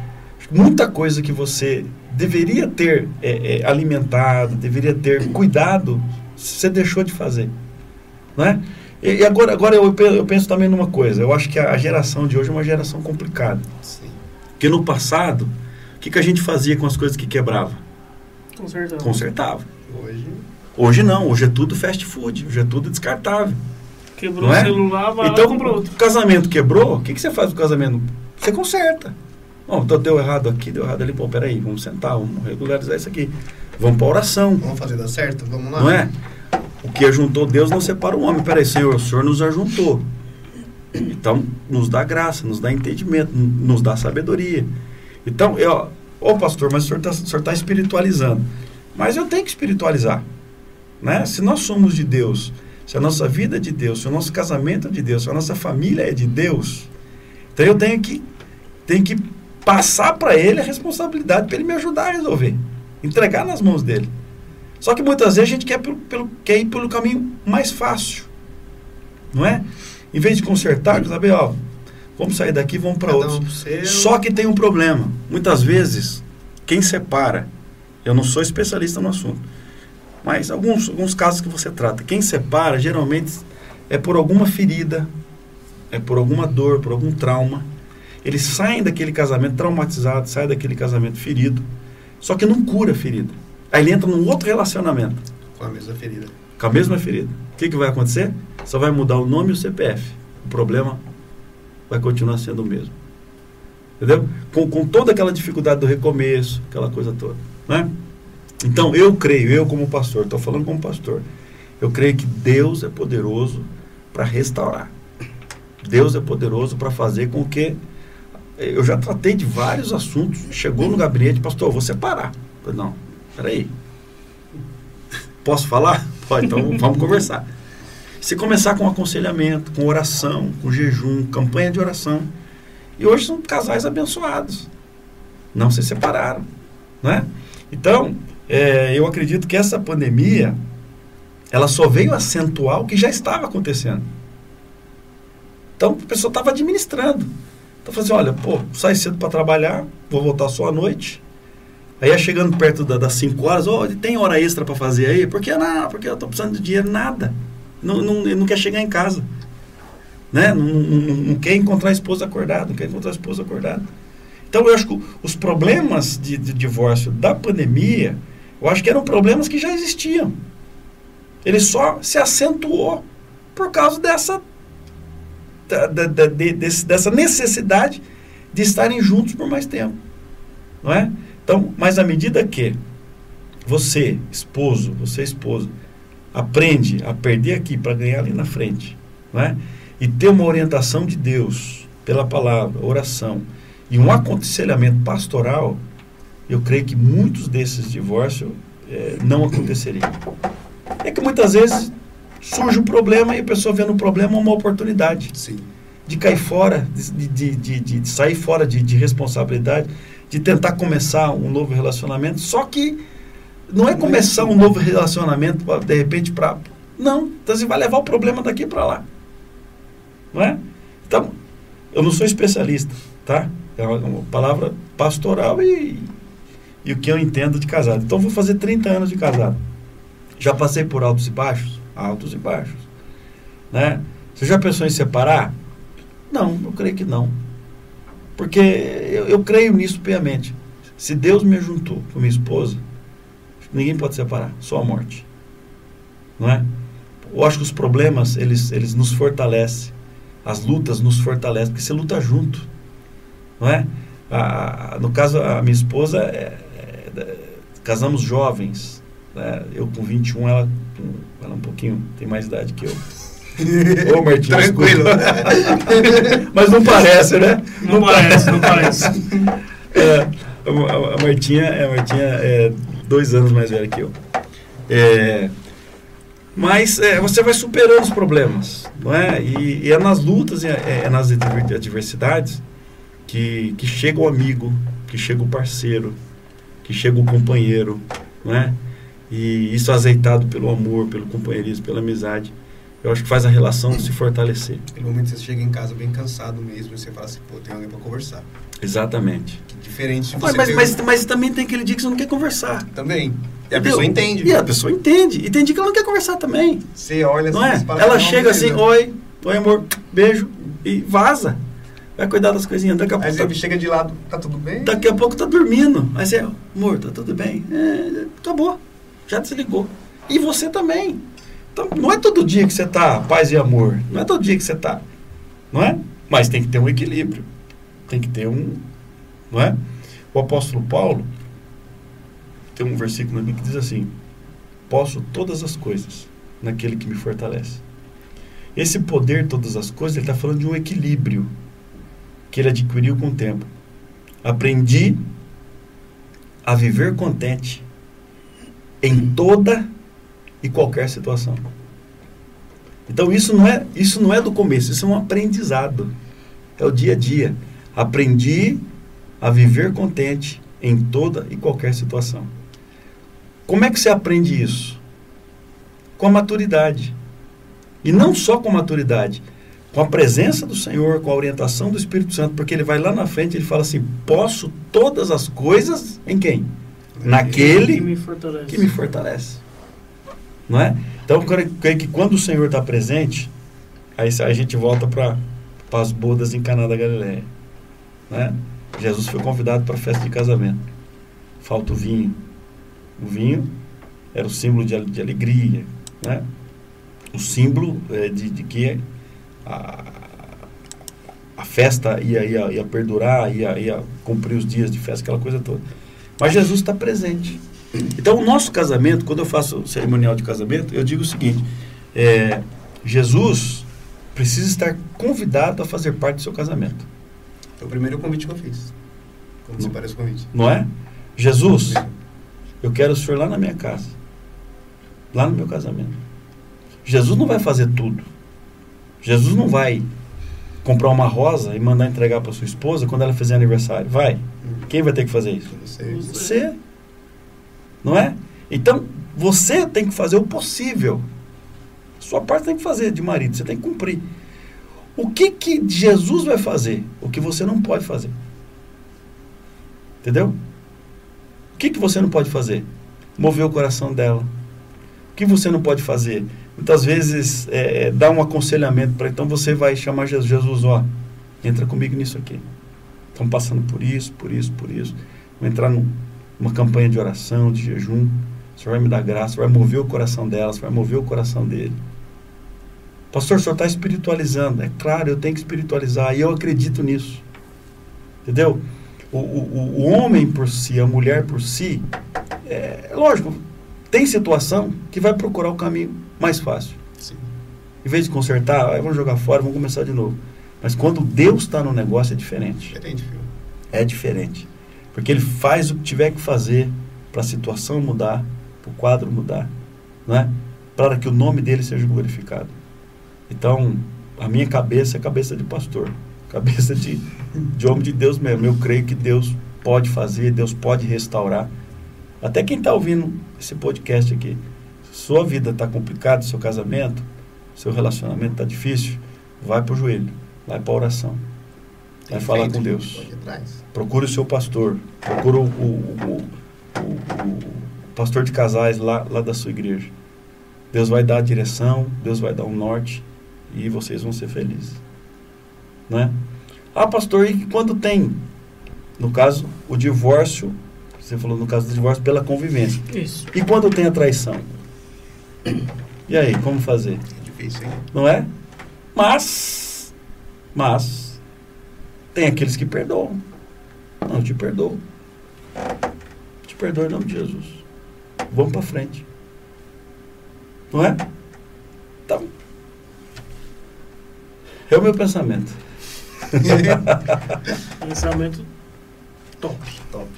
muita coisa que você deveria ter é, é, alimentado, deveria ter cuidado, você deixou de fazer. Né? E, e agora, agora eu, eu penso também numa coisa, eu acho que a geração de hoje é uma geração complicada. Sim. Porque no passado, o que, que a gente fazia com as coisas que quebrava? Consertando. Consertava. Hoje. Hoje não, hoje é tudo fast food, hoje é tudo descartável. Quebrou Não o é? celular, vai lá e Então, compra o outro. casamento quebrou, o que, que você faz com o casamento? Você conserta. Bom, então deu errado aqui, deu errado ali. Pô, peraí, vamos sentar, vamos regularizar isso aqui. Vamos para oração, Vamos fazer dar certo? Vamos lá. não é? O que ajuntou Deus não separa o homem. Peraí, Senhor, o Senhor nos ajuntou. Então, nos dá graça, nos dá entendimento, nos dá sabedoria. Então, eu, ô pastor, mas o senhor está tá espiritualizando. Mas eu tenho que espiritualizar. Né? Se nós somos de Deus, se a nossa vida é de Deus, se o nosso casamento é de Deus, se a nossa família é de Deus, então eu tenho que, tenho que passar para Ele a responsabilidade para Ele me ajudar a resolver. Entregar nas mãos dele. Só que muitas vezes a gente quer, pelo, pelo- quer ir pelo caminho mais fácil. Não é? Em vez de consertar, saber, ó, vamos sair daqui, vamos para Cada outros. um. Só que tem um problema. Muitas vezes, quem separa, eu não sou especialista no assunto, mas alguns, alguns casos que você trata, quem separa geralmente é por alguma ferida, é por alguma dor, por algum trauma. Eles saem daquele casamento traumatizado, saem daquele casamento ferido, só que não cura a ferida. Aí ele entra num outro relacionamento Com a mesma ferida. com a mesma ferida. O que, que vai acontecer? Só vai mudar o nome e o CPF. O problema vai continuar sendo o mesmo. Entendeu? Com, com toda aquela dificuldade do recomeço, aquela coisa toda. Né? Então, eu creio, eu como pastor, estou falando como pastor, eu creio que Deus é poderoso para restaurar. Deus é poderoso para fazer com que. Eu já tratei de vários assuntos. Chegou no gabinete, pastor, vou separar. Eu falei, não, peraí. Posso falar? Pode, então vamos conversar. Se começar com aconselhamento, com oração, com jejum, campanha de oração. E hoje são casais abençoados. Não se separaram. Né? Então, é, eu acredito que essa pandemia ela só veio acentuar o que já estava acontecendo. Então, a pessoa estava administrando. Então, falando assim, olha, pô, sai cedo para trabalhar, vou voltar só à noite. Aí, ia chegando perto da- das 5 horas, ó, tem hora extra para fazer aí? Por que não? Porque eu estou precisando de dinheiro. Nada. Não, não, não quer chegar em casa. Né? Não, não, não- não quer encontrar a esposa acordada, não quer encontrar a esposa acordada. Então, eu acho que os problemas de, de divórcio da pandemia, eu acho que eram problemas que já existiam. Ele só se acentuou por causa dessa, da- da- de- desse- dessa necessidade de estarem juntos por mais tempo. Não é? Então, mas à medida que você, esposo, você, esposa, aprende a perder aqui para ganhar ali na frente, não é? e ter uma orientação de Deus pela palavra, oração e um aconselhamento pastoral, eu creio que muitos desses divórcios eh, não aconteceriam. É que muitas vezes surge um problema e a pessoa vê no problema uma oportunidade Sim. de cair fora, de, de, de, de- sair fora de, de responsabilidade, de tentar começar um novo relacionamento. Só que não é começar um novo relacionamento, pra, de repente, para. Não, então você vai levar o problema daqui para lá. Não é? Então, eu não sou especialista, tá? É uma palavra pastoral e, e o que eu entendo de casado. Então, vou fazer 30 anos de casado. Já passei por altos e baixos? Altos e baixos. Né? Você já pensou em separar? Não, eu creio que não. Porque eu, eu creio nisso piamente. Se Deus me juntou com minha esposa, ninguém pode separar, só a morte. Não é? Eu acho que os problemas, eles, eles nos fortalecem. As lutas nos fortalecem, porque você luta junto. Não é? A- a- no caso, a minha esposa, é- casamos jovens. né? Eu com 21, ela, com- ela um pouquinho, tem mais idade que eu. Ô, Martinho, Tranquilo. Mas não parece, né? Não parece, não parece. É, a, Martinha, a Martinha é dois anos mais velha que eu. É, mas é, você vai superando os problemas, não é? E, e é nas lutas, é, é nas adver- adversidades que, que chega o amigo, que chega o parceiro, que chega o companheiro, não é? E isso azeitado pelo amor, pelo companheirismo, pela amizade, eu acho que faz a relação se fortalecer. Aquele momento que você chega em casa bem cansado mesmo e você fala assim, pô, tem alguém pra conversar. Exatamente. Que diferente de Mas, você mas, ter- mas, mas também tem aquele dia que você não quer conversar. Também. E a Entendeu? pessoa entende. E a pessoa entende. E tem dia que ela não quer conversar também. Você olha Não é? você fala, Ela "Não, chega assim, beleza." oi, oi amor, beijo, e vaza. Vai cuidar das coisinhas. Daqui a Aí pouco, você tá, chega de lado, tá tudo bem? daqui a pouco tá dormindo. Aí você, amor, tá tudo bem? É, acabou. Já desligou. E você também. Então, não é todo dia que você tá paz e amor. Não é todo dia que você tá. Não é? Mas tem que ter um equilíbrio. Tem que ter um. Não é? O apóstolo Paulo tem um versículo ali que diz assim: Posso todas as coisas naquele que me fortalece. Esse poder, todas as coisas, ele está falando de um equilíbrio que ele adquiriu com o tempo. Aprendi a viver contente em toda e qualquer situação. Então isso não é isso não é do começo, isso é um aprendizado. É o dia a dia. Aprendi a viver contente em toda e qualquer situação. Como é que você aprende isso? Com a maturidade. E não só com a maturidade, com a presença do Senhor, com a orientação do Espírito Santo, porque ele vai lá na frente e ele fala assim: posso todas as coisas em quem? Que Naquele me fortalece. que me fortalece. Não é? Então, eu creio que quando o Senhor está presente, aí a gente volta para as bodas em Caná da Galileia. Né? Jesus foi convidado para a festa de casamento. Falta o vinho. O vinho era o símbolo de, de alegria, né? O símbolo eh, de, de que a, a festa ia, ia, ia perdurar, ia, ia cumprir os dias de festa, aquela coisa toda. Mas Jesus está presente. Então, o nosso casamento, quando eu faço o cerimonial de casamento, eu digo o seguinte: é, Jesus precisa estar convidado a fazer parte do seu casamento, Foi o primeiro convite que eu fiz. Quando você parece o convite. não é? Jesus, eu quero o senhor lá na minha casa, lá no meu casamento. Jesus não vai fazer tudo. Jesus não vai comprar uma rosa e mandar entregar para sua esposa quando ela fizer aniversário. Vai. Quem vai ter que fazer isso? Você, Você. Não é? Então, você tem que fazer o possível. Sua parte tem que fazer de marido, você tem que cumprir. O que que Jesus vai fazer? O que você não pode fazer. Entendeu? O que que você não pode fazer? Mover o coração dela. O que você não pode fazer? Muitas vezes é, é, dar um aconselhamento para então você vai chamar Jesus, Jesus, ó, entra comigo nisso aqui. Estamos passando por isso, por isso, por isso. Vou entrar num, numa campanha de oração, de jejum. O Senhor vai me dar graça, vai mover o coração delas, vai mover o coração dele. Pastor, o senhor está espiritualizando. É claro, eu tenho que espiritualizar e eu acredito nisso. Entendeu? O, o, o homem por si, a mulher por si, é lógico, tem situação que vai procurar o caminho mais fácil. Sim. Em vez de consertar, ah, vamos jogar fora, vamos começar de novo. Mas quando Deus está no negócio é diferente. Diferente, filho. É diferente. Porque ele faz o que tiver que fazer para a situação mudar, para o quadro mudar, não é? para que o nome dele seja glorificado. Então, a minha cabeça é cabeça de pastor, cabeça de, de homem de Deus mesmo. Eu creio que Deus pode fazer, Deus pode restaurar. Até quem está ouvindo esse podcast aqui, sua vida está complicada, seu casamento, seu relacionamento está difícil, vai para o joelho, vai para a oração, vai Tem falar feito, com Deus. Procure o seu pastor. Procure o, o, o- o- o pastor de casais lá, lá da sua igreja. Deus vai dar a direção, Deus vai dar um norte e vocês vão ser felizes. Né? Ah, pastor, e quando tem? No caso, o divórcio, você falou no caso do divórcio pela convivência. Isso. E quando tem a traição? E aí, como fazer? É difícil, hein? não é? Mas, mas, tem aqueles que perdoam. Não, eu te perdoo. Te perdoo em nome de Jesus. Vamos para frente. Não é? Então, é o meu pensamento. Pensamento top. Top.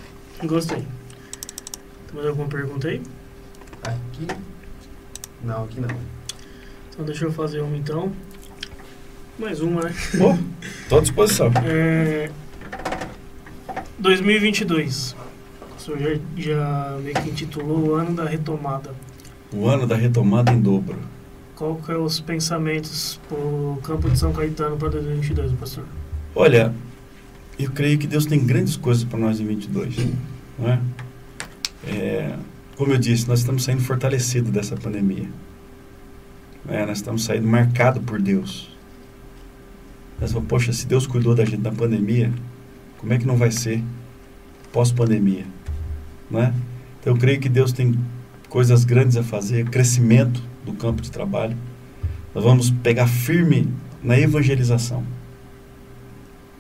Gostei. Tem mais alguma pergunta aí? Aqui. Não, aqui não. Então deixa eu fazer uma então. Mais uma, né? Bom, estou à disposição. É... 2022. O senhor já, já meio que intitulou o ano da retomada. O ano da retomada em dobro. Qual que é os pensamentos para o campo de São Caetano para 2022, pastor? Olha, eu creio que Deus tem grandes coisas para nós em 22. Não é? é? Como eu disse, nós estamos saindo fortalecidos dessa pandemia. É, nós estamos saindo marcados por Deus. Nós falamos, poxa, se Deus cuidou da gente na pandemia, como é que não vai ser pós-pandemia? Né? Então eu creio que Deus tem coisas grandes a fazer, crescimento do campo de trabalho. Nós vamos pegar firme na evangelização.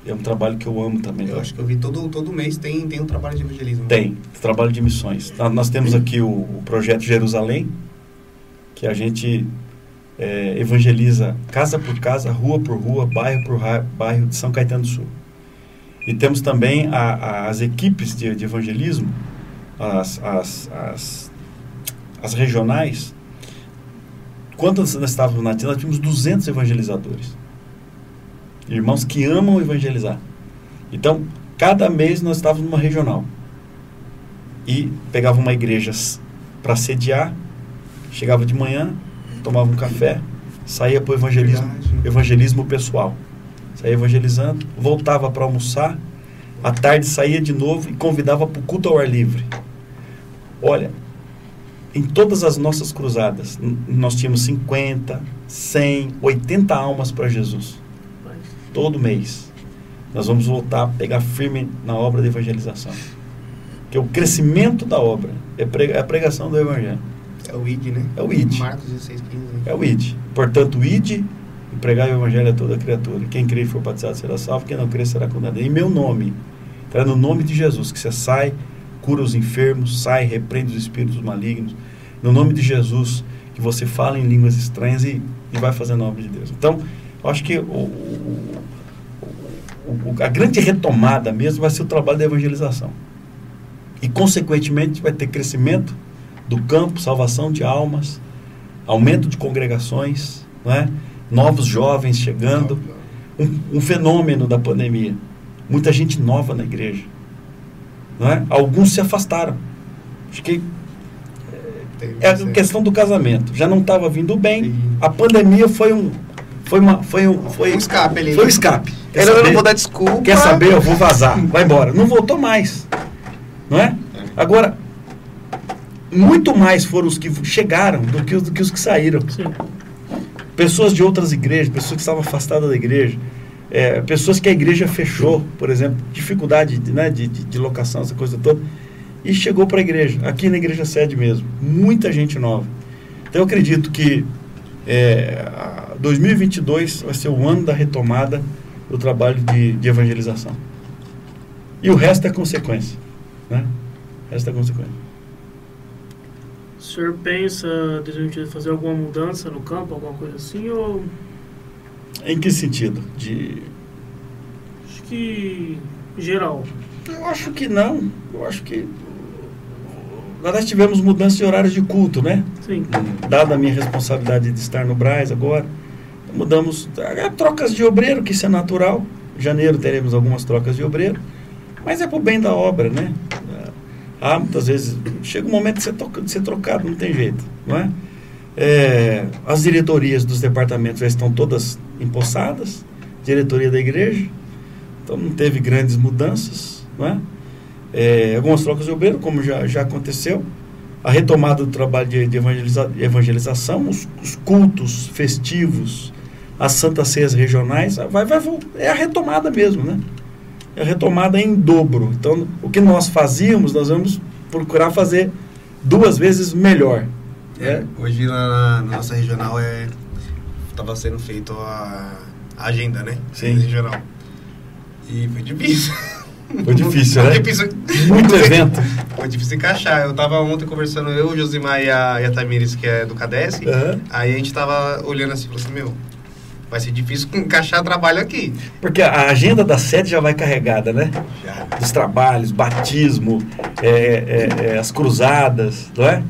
É um trabalho que eu amo também. Eu acho que eu vi todo, todo mês tem, tem um trabalho de evangelismo. Tem, trabalho de missões. Nós temos aqui o, o projeto Jerusalém, que a gente é, evangeliza casa por casa, rua por rua, bairro por bairro de São Caetano do Sul. E temos também a, a, as equipes de, de evangelismo, as, as, as, as, regionais. Quando nós estávamos na Tina, nós tínhamos 200 evangelizadores. Irmãos que amam evangelizar. Então, cada mês nós estávamos numa regional. E pegava uma igreja para sediar, chegava de manhã, tomava um café, saía para o evangelismo, evangelismo pessoal. Saía evangelizando, voltava para almoçar, à tarde saía de novo e convidava para o culto ao ar livre. Olha, em todas as nossas cruzadas, nós tínhamos 50, 100, 80 almas para Jesus todo mês. Nós vamos voltar a pegar firme na obra de evangelização. Que o crescimento da obra é, é a pregação do Evangelho. É o ID, né? É o ID. Marcos 16, 15. É o ID. Portanto, o ID e pregar o Evangelho a toda criatura. Quem crê e for batizado será salvo, quem não crê será condenado. Em meu nome. Então é no nome de Jesus que você sai, cura os enfermos, sai, repreende os espíritos malignos. No nome de Jesus que você fala em línguas estranhas e, e vai fazendo a obra de Deus. Então, eu acho que o, o, o, a grande retomada mesmo vai ser o trabalho da evangelização. E, consequentemente, vai ter crescimento do campo, salvação de almas, aumento de congregações, não é? novos jovens chegando. Um, um, fenômeno da pandemia. Muita gente nova na igreja. Não é? Alguns se afastaram. Acho que é a questão do casamento. Já não estava vindo bem. A pandemia foi um, foi, uma, foi, um, foi um escape ali. Foi um escape. Quer Ele saber, não vou dar desculpa. Quer saber? Eu vou vazar. Vai embora. Não voltou mais. Não é? Agora, muito mais foram os que chegaram do que os, do que, os que saíram. Sim. Pessoas de outras igrejas, pessoas que estavam afastadas da igreja. É, pessoas que a igreja fechou, por exemplo, dificuldade de, né, de, de, de locação, essa coisa toda, e chegou para a igreja, aqui na igreja sede mesmo. Muita gente nova. Então eu acredito que é, 2022 vai ser o ano da retomada do trabalho de, de evangelização. E o resto é consequência. Né? O resto é consequência. O senhor pensa de fazer alguma mudança no campo, alguma coisa assim? Ou... Em que sentido? De... Acho que geral. Eu acho que não. Eu acho que nós tivemos mudança de horários de culto, né? Sim. Dada a minha responsabilidade de estar no Braz agora, mudamos é, trocas de obreiro, que isso é natural. Em janeiro teremos algumas trocas de obreiro, mas é para o bem da obra, né? Ah, muitas vezes chega um momento de ser, de ser trocado, não tem jeito, não é? é? As diretorias dos departamentos já estão todas empossadas, diretoria da igreja, então não teve grandes mudanças, não é? é algumas trocas de obreiro, como já, já aconteceu, a retomada do trabalho de, de evangeliza, evangelização, os, os, cultos festivos, as santas ceias regionais, vai, vai, é a retomada mesmo, né? É a retomada em dobro. Então, o que nós fazíamos, nós vamos procurar fazer duas vezes melhor. É, hoje na, na, nossa regional é estava sendo feito a, a, agenda, né? Sim. Regional. E foi difícil. Foi difícil, né? Difícil. Muito evento. Foi difícil encaixar. Eu tava ontem conversando, eu, Josimar e a, e a Tamires, que é do Cadesc. Uhum. Aí a gente tava olhando assim falou assim, meu, vai ser difícil encaixar trabalho aqui. Porque a agenda da sede já vai carregada, né? Já. Dos trabalhos, batismo, é, é, é, as cruzadas, não é?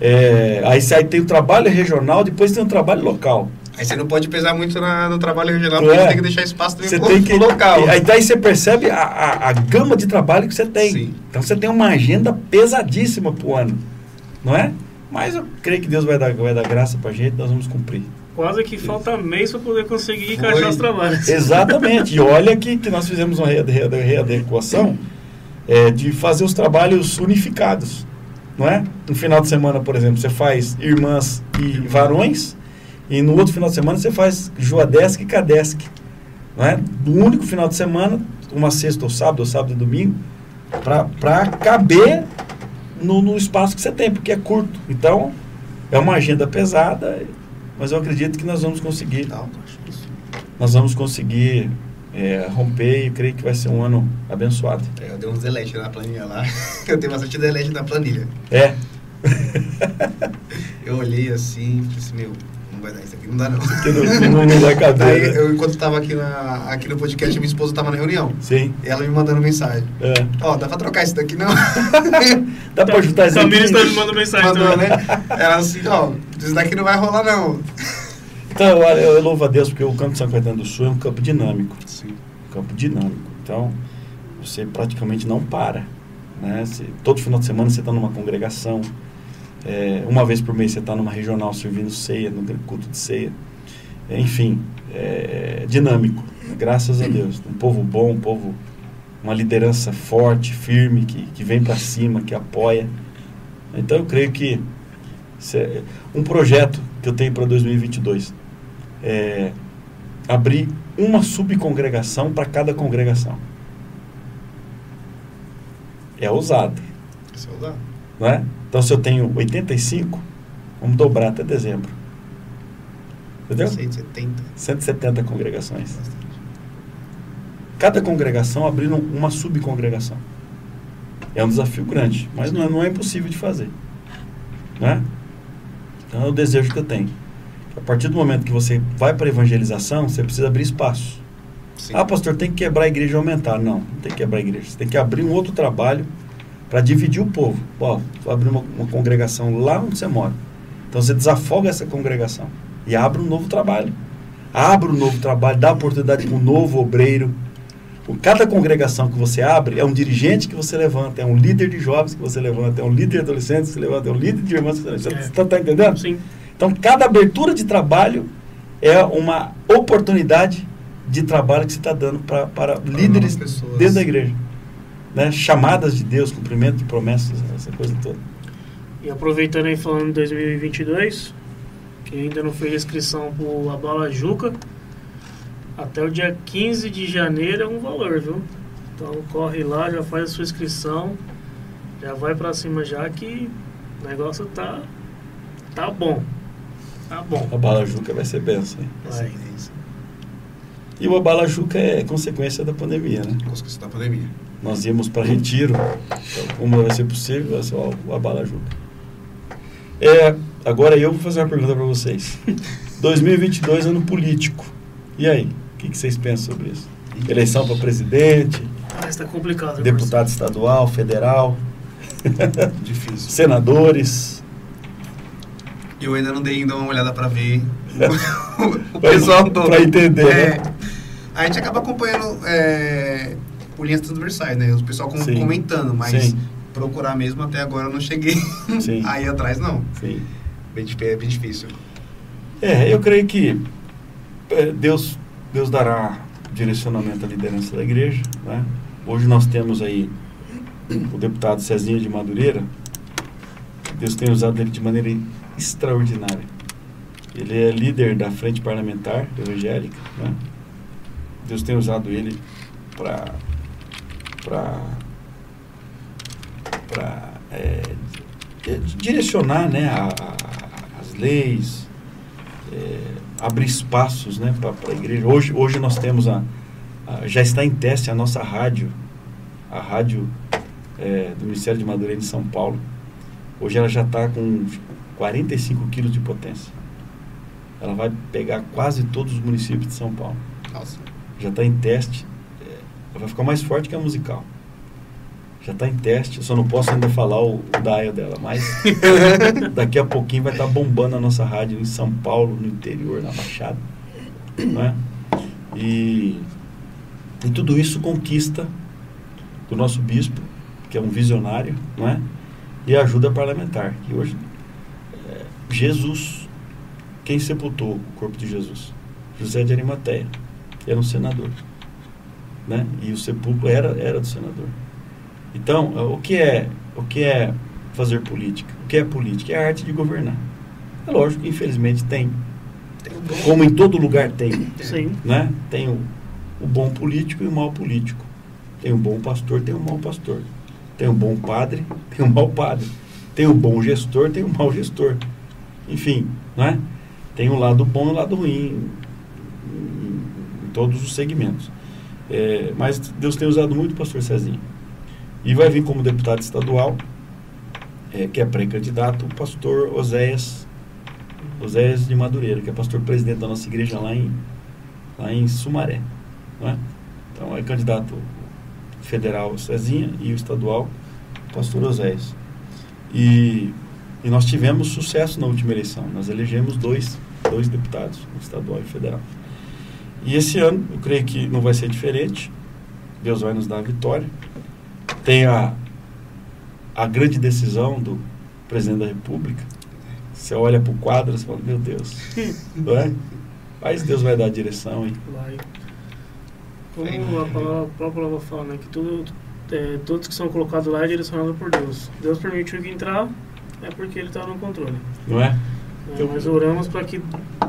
é aí, aí tem o trabalho regional, depois tem o trabalho local. Aí você não pode pesar muito na- no trabalho regional, É. porque você tem que deixar espaço também Você pro, tem que. local. Aí daí você percebe a, a, a gama de trabalho que você tem. Sim. Então você tem uma agenda pesadíssima pro ano. Não é? Mas eu creio que Deus vai dar, vai dar graça pra gente, nós vamos cumprir. Quase que falta mês para poder conseguir Foi. encaixar os trabalhos. Exatamente. E olha que, que nós fizemos uma reade- reade- readequação é, de fazer os trabalhos unificados. Não é? No final de semana, por exemplo, você faz irmãs e varões, e no outro final de semana você faz Joadesc e Cadesc. Não é? No único final de semana, uma sexta ou sábado, ou sábado e domingo, para caber no, no espaço que você tem, porque é curto. Então, é uma agenda pesada, mas eu acredito que nós vamos conseguir nós vamos conseguir é, romper e eu creio que vai ser um ano abençoado. É, Eu dei uns delete na planilha lá. Eu tenho bastante delete na planilha. É, Eu olhei assim e falei assim, meu, vai dar isso aqui, não dá não. que não, não, não caber. né? eu, enquanto tava aqui, na, aqui no podcast, minha esposa tava na reunião. Sim. E ela me mandando mensagem. É. Ó, dá pra trocar isso daqui não? Dá pra ajudar isso Samir aqui? está me mandando mensagem Mandou, também. né? Ela assim, ó, isso daqui não vai rolar não. Então, olha, eu louvo a Deus porque o campo de São Caetano do Sul é um campo dinâmico. Sim. um campo dinâmico. Então, você praticamente não para. Né? Você- todo final de semana você está numa congregação. É, uma vez por mês você está numa regional servindo ceia, no culto de ceia. É, enfim, é dinâmico. Graças a Deus. Um povo bom, um povo, uma liderança forte, firme, que, que vem para cima, que apoia. Então eu creio que um projeto que eu tenho para 2022 é abrir uma subcongregação para cada congregação. É ousado, Isso é usar. não é? Então, se eu tenho 85, vamos dobrar até dezembro. Entendeu? 170. 170 congregações. Cada congregação abrindo uma subcongregação. É um desafio grande, mas não é, não é impossível de fazer. Né? Então é o desejo que eu tenho. A partir do momento que você vai para a evangelização, você precisa abrir espaço. Sim. Ah, pastor, tem que quebrar a igreja e aumentar. Não, não tem que quebrar a igreja. Você tem que abrir um outro trabalho para dividir o povo. Ó, vou abrir uma, uma congregação lá onde você mora. Então você desafoga essa congregação e abre um novo trabalho. Abre um novo trabalho, dá oportunidade para um novo obreiro. Cada congregação que você abre é um dirigente que você levanta, é um líder de jovens que você levanta, é um líder de adolescentes que você levanta, é um líder de irmãs que você levanta. É. Você está entendendo? Sim. Então, cada abertura de trabalho é uma oportunidade de trabalho que você está dando pra, para líderes novas pessoas. dentro da igreja. Né? Chamadas de Deus, cumprimento de promessas, essa coisa toda. E aproveitando aí falando de 2022, quem ainda não fez inscrição pro Abala Juca, até o dia 15 de janeiro é um valor, viu? Então corre lá, já faz a sua inscrição, já vai pra cima já que o negócio tá tá bom. Tá bom. A Bala Juca vai ser benção. hein? Vai. Isso. E o Abala Juca é consequência da pandemia, né? Consequência da pandemia. Nós íamos para retiro, então, como vai ser possível, vai ser o o Abala Juca. É, agora eu vou fazer uma pergunta para vocês. 2022 ano político. E aí? O que, que vocês pensam sobre isso? Eleição para presidente, Mas tá complicado. viu, deputado estadual, federal, Difícil. senadores. Eu ainda não dei ainda uma olhada pra ver o pessoal todo. Pra entender, É, né? a gente acaba acompanhando é, por linhas transversais, né? O pessoal com- comentando, mas Sim. procurar mesmo até agora eu não cheguei aí atrás, não. Sim. Bem, é bem difícil. É, eu creio que é, Deus, Deus dará direcionamento à liderança da igreja. Né? Hoje nós temos aí o deputado Cezinho de Madureira. Deus tem usado ele de maneira extraordinária. Ele é líder da frente parlamentar evangélica. Né? Deus tem usado ele para para direcionar né, a- a- as leis, é, abrir espaços né, para a igreja. Hoje, hoje nós temos a, a- já está em teste a nossa rádio, a rádio é, do Ministério de Madureira em São Paulo. Hoje ela já está com 45 quilos de potência. Ela vai pegar quase todos os municípios de São Paulo. Nossa. Já está em teste. Vai ficar mais forte que a musical. Já está em teste, eu só não posso ainda falar o, o dial dela, mas daqui a pouquinho vai estar bombando a nossa rádio em São Paulo, no interior, na Baixada. Né? E, e tudo isso conquista do nosso bispo, que é um visionário, não é? e ajuda parlamentar, que hoje é Jesus, quem sepultou o corpo de Jesus? José de Arimateia, que era um senador. Né? E o sepulcro era, era do senador. Então, o que é o que é fazer política? O que é política? É a arte de governar. É lógico que infelizmente tem. Como em todo lugar tem. Sim. Né? Tem o, o bom político e o mau político. Tem o bom pastor, tem o mau pastor. Tem o bom padre, tem o mau padre. Tem o bom gestor, tem o mau gestor. Enfim, né? Tem o lado bom e o lado ruim em, em todos os segmentos. É, mas Deus tem usado muito o pastor Cezinho. E vai vir como deputado estadual, é, que é pré-candidato, o pastor Oséias, Oséias de Madureira, que é pastor presidente da nossa igreja lá em, lá em Sumaré. Né? Então é candidato federal Cezinha e o estadual pastor Oséias. E, e nós tivemos sucesso na última eleição. Nós elegemos dois, dois deputados, estadual e federal. E esse ano, eu creio que não vai ser diferente. Deus vai nos dar a vitória. Tem a, a grande decisão do presidente da República. Você olha para o quadro e fala, meu Deus. não é? Mas Deus vai dar a direção. Vai. Como a palavra, a própria palavra fala, né? Que tudo, é, todos que são colocados lá é direcionado por Deus. Deus permitiu que entrar, é porque Ele está no controle. Não é? É, nós oramos para que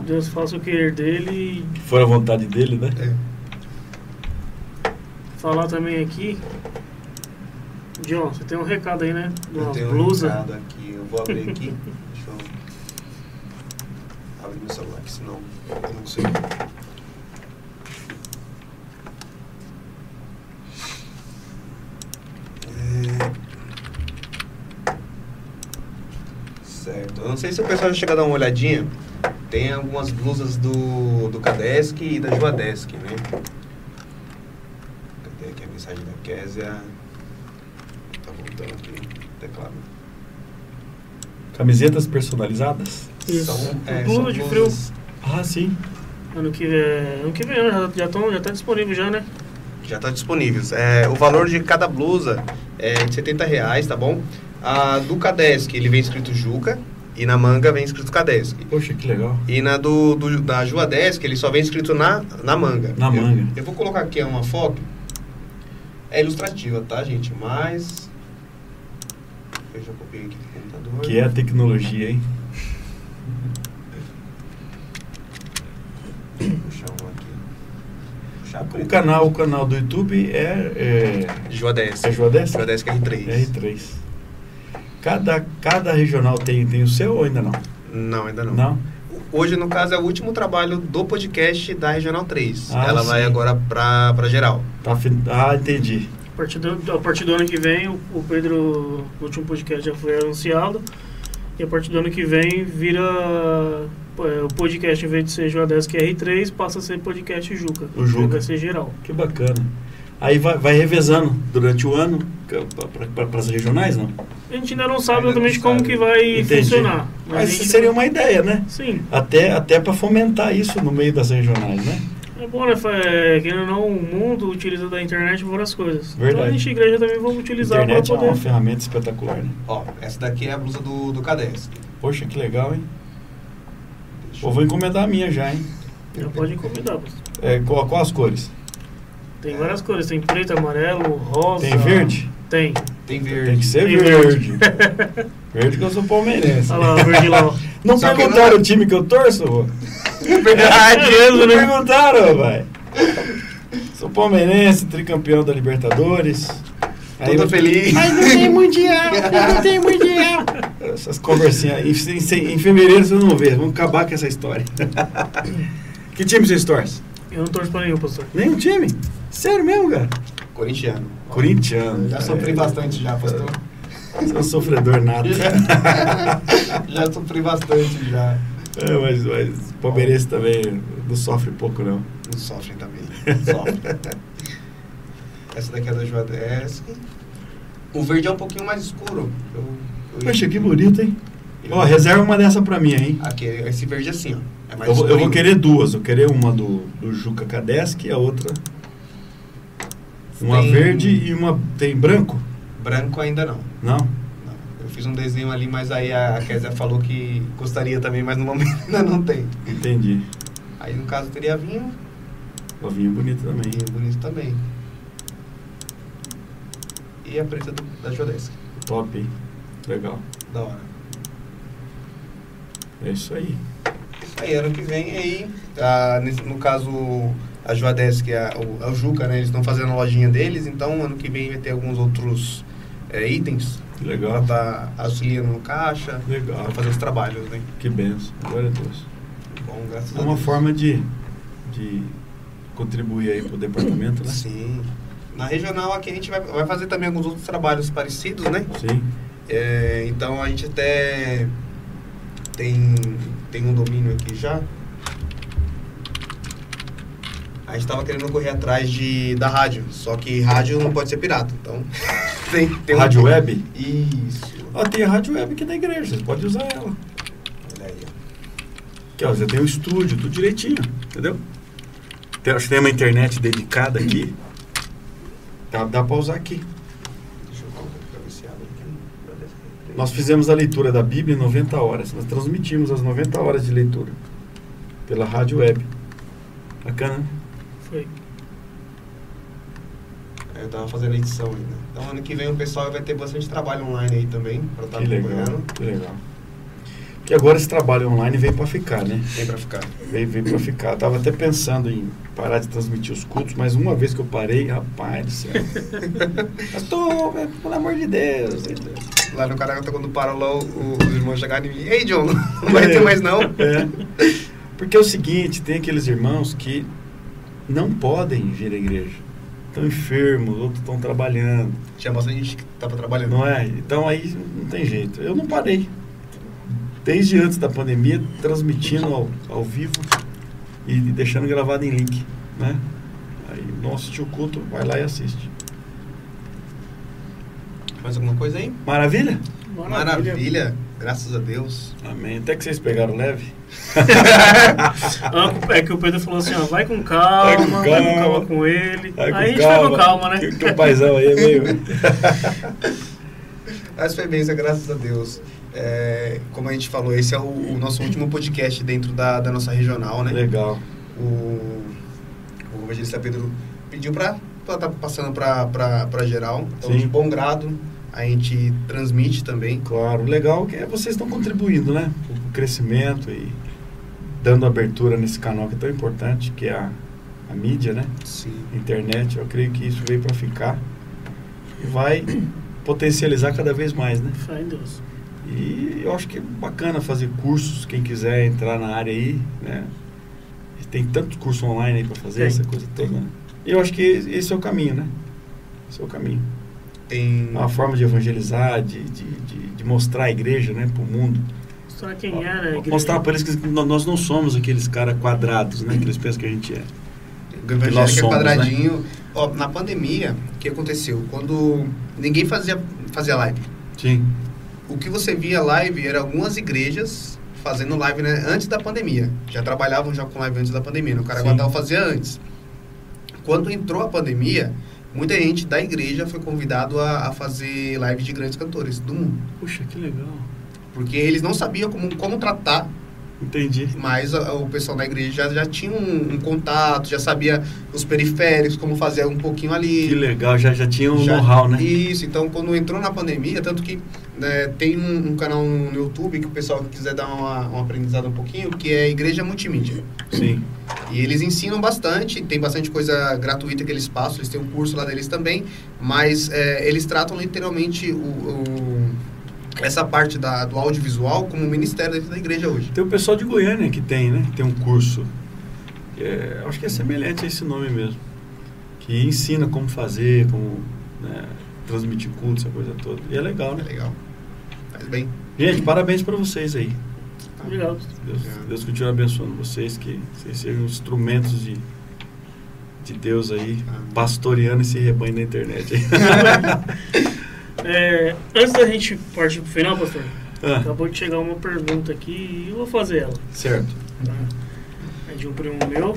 Deus faça o querer dele Que for a vontade dele, né? É. falar também aqui. John, você tem um recado aí, né? De Eu uma tenho blusa. um recado aqui, eu vou abrir aqui. Deixa eu abrir meu celular, que senão eu não consigo. É... Certo. Eu não sei se o pessoal já chega a dar uma olhadinha. Tem algumas blusas do, do Cadesk e da Juadesk, né? Cadê aqui a mensagem da Késia? Tá voltando aqui teclado. Camisetas personalizadas? Isso. São, é, Blusa são de blusas- Ah, sim. Ano que vem, ano que vem já, já, tão, já tá disponível já, né? Já está disponíveis. É, o valor de cada blusa é de 70 reais, tá bom? A do Cadesk, ele vem escrito Juca, e na manga vem escrito Cadesk. Poxa, que legal. E na do, do da Juadesk, ele só vem escrito na, na manga. Na Eu- manga. Eu vou colocar aqui uma foto. É ilustrativa, tá, gente? Mas... Eu já copiei aqui do computador. Que é a tecnologia, hein? Puxar um aqui. Puxar O canal, o canal do YouTube é, é, é Juadesk? Juadesk R3. R3. Cada, cada regional tem, tem o seu ou ainda não? Não, ainda não. Não? Hoje, no caso, é o último trabalho do podcast da Regional 3. Ah, Ela vai sim. agora pra, pra geral. Tá, ah, entendi. A partir, do, a partir do ano que vem, o, o Pedro, no último podcast já foi anunciado. E a partir do ano que vem, vira. é, O podcast, em vez de ser Joadesk R3, passa a ser podcast Juca. O Juca. Vai ser geral. Que bacana. Aí vai, vai revezando durante o ano para as regionais, não? A gente ainda não sabe exatamente como que vai Entendi. funcionar. Mas a gente- seria uma ideia, né? Sim. Até, até para fomentar isso no meio das regionais, né? É bom, né? É, querendo ou não, o mundo utiliza da internet para várias coisas. Então Verdade. a gente, igreja, também vamos A utilizar para internet é poder. uma ferramenta espetacular, né? Ó, essa daqui é a blusa do, do Cadesk. Poxa, que legal, hein? Deixa Pô, vou encomendar a minha já, hein? Já pode encomendar. pastor. É, qual, qual as cores? Tem várias cores. Tem preto, amarelo, rosa. Tem verde? Tem. Tem verde. Tem que ser Tem verde. verde que eu sou palmeirense. Olha lá, o verde lá. ó. Não Só perguntaram não- o time que eu torço? vô? Verdade. Não né? perguntaram, vai. Sou palmeirense, tricampeão da Libertadores. Todo vai- feliz. Mas não tem mundial, não tem mundial. Essas conversinhas. Em, em- em fevereiro vocês vão ver, vamos acabar com essa história. que time vocês torcem? Eu não torço pra nenhum, pastor. Nenhum time? Sério mesmo, cara? Corintiano. Corintiano. Já sofri É. bastante já, pastor. Sou um sofredor nato. já sofri bastante já. É, mas, mas palmeirense também não sofre pouco, não. Não sofrem também. Sofrem. Essa daqui é da Juadesk. O verde é um pouquinho mais escuro. Eu, eu- Poxa, que bonito, hein? Ó, reserva uma dessa pra mim, hein? Aqui, esse verde assim, ó. É mais Eu vou, eu vou querer duas. Eu querer uma do, do Juca Kadeski e a outra. Uma Tem- verde e uma. Tem branco? Branco ainda não. Não? Não. Eu fiz um desenho ali, mas aí a Kézia falou que gostaria também, mas no momento ainda não tem. Entendi. Aí no caso teria vinho Ó, vinho bonito também. e bonito também. E a preta do, da Jodesca. Top, hein? Legal. Da hora. É isso aí. Isso aí, ano que vem aí, ah, nesse- no caso, a Joadesc e a, o, a Juca, né? Eles estão fazendo a lojinha deles, então ano que vem vai ter alguns outros eh, itens Que pra legal. estar auxiliando no caixa, Legal. pra fazer os trabalhos, né? Que benção. Glória a Deus. Bom, graças É uma forma de, de contribuir aí pro departamento, né? Sim. Na regional aqui a gente vai, vai fazer também alguns outros trabalhos parecidos, né? Sim. É, então a gente até tem, tem um domínio aqui já. A gente tava querendo correr atrás de, da rádio, só que rádio não pode ser pirata, então tem, tem um- Rádio web? Isso. Ó, tem a rádio web aqui da igreja, vocês podem usar ela. Olha aí. Aqui, ó, você tem o estúdio, tudo direitinho, entendeu? Tem, acho que tem uma internet dedicada aqui. Dá, dá pra usar aqui. Nós fizemos a leitura da Bíblia em 90 horas. Nós transmitimos as 90 horas de leitura pela rádio web. Bacana, né? Foi. Eu tava fazendo a edição ainda. Então ano que vem o pessoal vai ter bastante trabalho online aí também, pra estar que legal, acompanhando. que legal. Que agora esse trabalho online vem pra ficar, né? Tem pra ficar. Veio, veio pra ficar. Tava até pensando em parar de transmitir os cultos, mas uma vez que eu parei, rapaz do céu. Pastor, é, pelo amor de Deus. Lá no Caracata, quando param lá, os irmãos chegaram em mim. Ei, John, não vai ter mais não? É. Porque é o seguinte, tem aqueles irmãos que não podem vir à igreja. Estão enfermos, outros estão trabalhando, Tinha bastante gente que tava trabalhando. não é? Então aí não tem jeito. Eu não parei. Desde antes da pandemia, transmitindo ao, ao vivo e deixando gravado em link, né? Aí não assistiu o culto, vai lá e assiste. Mais alguma coisa aí? Maravilha? Maravilha. Graças a Deus. Amém. Até que vocês pegaram leve. Ah, É que o Pedro falou assim, ó, vai com calma, Vai vai com com calma. calma, com ele. Vai com aí a gente vai com calma, né? Que, que o paizão aí é meio... Mas foi bem, graças a Deus. É, como a gente falou, esse é o, o nosso último podcast dentro da, da nossa regional, né? Legal. O, o evangelista Pedro pediu pra estar tá passando pra geral. Então, Sim. de bom grado, a gente transmite também. Claro, legal que é vocês estão contribuindo, né? Com o crescimento e dando abertura nesse canal que é tão importante, que é a, a mídia, né? Sim. Internet. Eu creio que isso veio para ficar e vai potencializar cada vez mais, né? Fé em Deus. E eu acho que é bacana fazer cursos, quem quiser entrar na área aí, né? E Tem tantos cursos online aí para fazer, Tem. essa coisa toda. né? E eu acho que esse é o caminho, né? Esse é o caminho. Tem. É uma forma de evangelizar, de, de, de, de mostrar a igreja, né, para o mundo. Mostrar quem era a igreja. Mostrar para eles que nó- nós não somos aqueles caras quadrados, né, que eles pensam que a gente é. O evangélico nós é somos, né? quadradinho. Ó, na pandemia, o que aconteceu? Quando ninguém fazia, fazia live. Sim. O que você via live era algumas igrejas fazendo live né, antes da pandemia. Já trabalhavam já com live antes da pandemia. No Caraguatá Sim. fazia antes. Quando entrou a pandemia, muita gente da igreja foi convidado a, a fazer live de grandes cantores do mundo. Puxa, que legal. Porque eles não sabiam como, como tratar Entendi. mas a- o pessoal da igreja já, já tinha um, um contato, já sabia os periféricos, como fazer um pouquinho ali. Que legal, já, já tinha um know-how, né? Isso, então quando entrou na pandemia, tanto que né, tem um, um canal no YouTube que o pessoal que quiser dar uma, um aprendizado um pouquinho, que é Igreja Multimídia. Sim. E eles ensinam bastante, tem bastante coisa gratuita que eles passam, eles têm um curso lá deles também, mas é, eles tratam literalmente o, o- essa parte da, do audiovisual como ministério dentro da igreja hoje. Tem o pessoal de Goiânia que tem, né? Que tem um curso. é- acho que é semelhante a esse nome mesmo. Que ensina como fazer, como né, transmitir culto, essa coisa toda. E é legal, É né? legal. Faz bem. Gente, parabéns para vocês aí. Obrigado. Deus. Deus continue abençoando vocês, que vocês sejam instrumentos de, de Deus aí, pastoreando esse rebanho na internet. É, antes da gente partir pro final, pastor, Ah, acabou de chegar uma pergunta aqui e eu vou fazer ela. certo. Tá? É de um primo meu,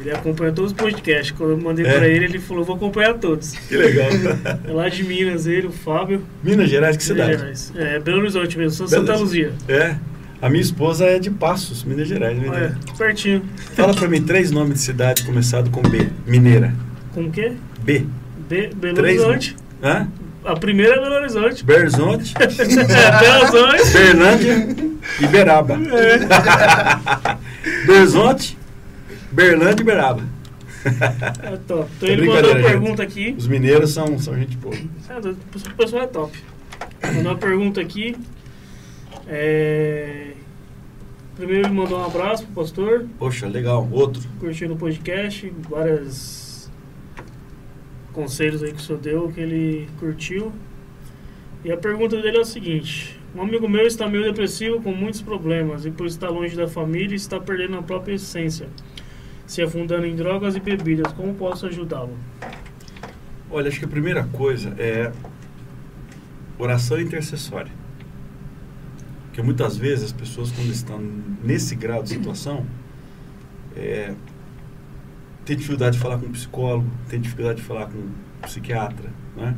ele acompanha todos os podcasts. Quando eu mandei É? pra ele, ele falou: vou acompanhar todos. Que legal. É lá de Minas, ele, o Fábio. Minas Gerais, que Minas cidade? Gerais. É, Belo Horizonte mesmo, sou Belo Santa. Luzia. É. A minha esposa é de Passos, Minas Gerais. Olha, pertinho. Fala pra mim três nomes de cidade começado com B. Mineira. Com o quê? B. Be Belo Três, Horizonte. Hã? A primeira é Belo Horizonte. Berzonte, Belo Horizonte. Berlândia e Beraba. Berzonte, Berlândia e Beraba. É top. Então É ele mandou uma pergunta aqui. Os mineiros são, são gente boa. Ah, O pessoal é top. Mandou uma pergunta aqui. É... Primeiro ele mandou um abraço pro pastor, Poxa, legal. Outro. curtindo o podcast, vários conselhos aí que o senhor deu, que ele curtiu. E a pergunta dele é a seguinte: Um amigo meu está meio depressivo com muitos problemas e por estar longe da família está perdendo a própria essência, se afundando em drogas e bebidas. Como posso ajudá-lo? Olha, acho que a primeira coisa é oração intercessória. Porque muitas vezes as pessoas, quando estão nesse grau de situação, é, tem dificuldade de falar com um psicólogo, tem dificuldade de falar com um psiquiatra, né?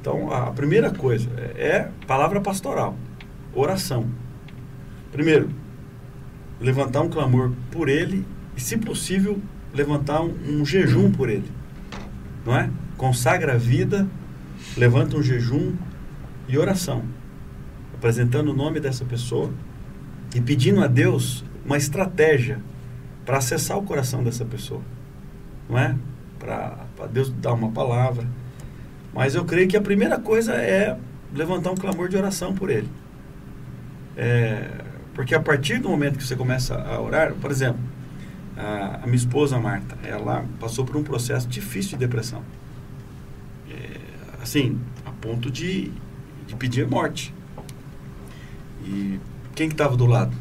Então, a primeira coisa é, é palavra pastoral, oração. Primeiro, levantar um clamor por ele e, se possível, levantar um, um jejum por ele não é? Consagra a vida, levanta um jejum e oração, apresentando o nome dessa pessoa e pedindo a Deus uma estratégia para acessar o coração dessa pessoa, não é? Para Deus dar uma palavra. Mas eu creio que a primeira coisa é levantar um clamor de oração por ele. É, porque a partir do momento que você começa a orar, por exemplo, a, a minha esposa Marta, ela passou por um processo difícil de depressão. É, assim, a ponto de, de pedir morte. E quem que estava do lado?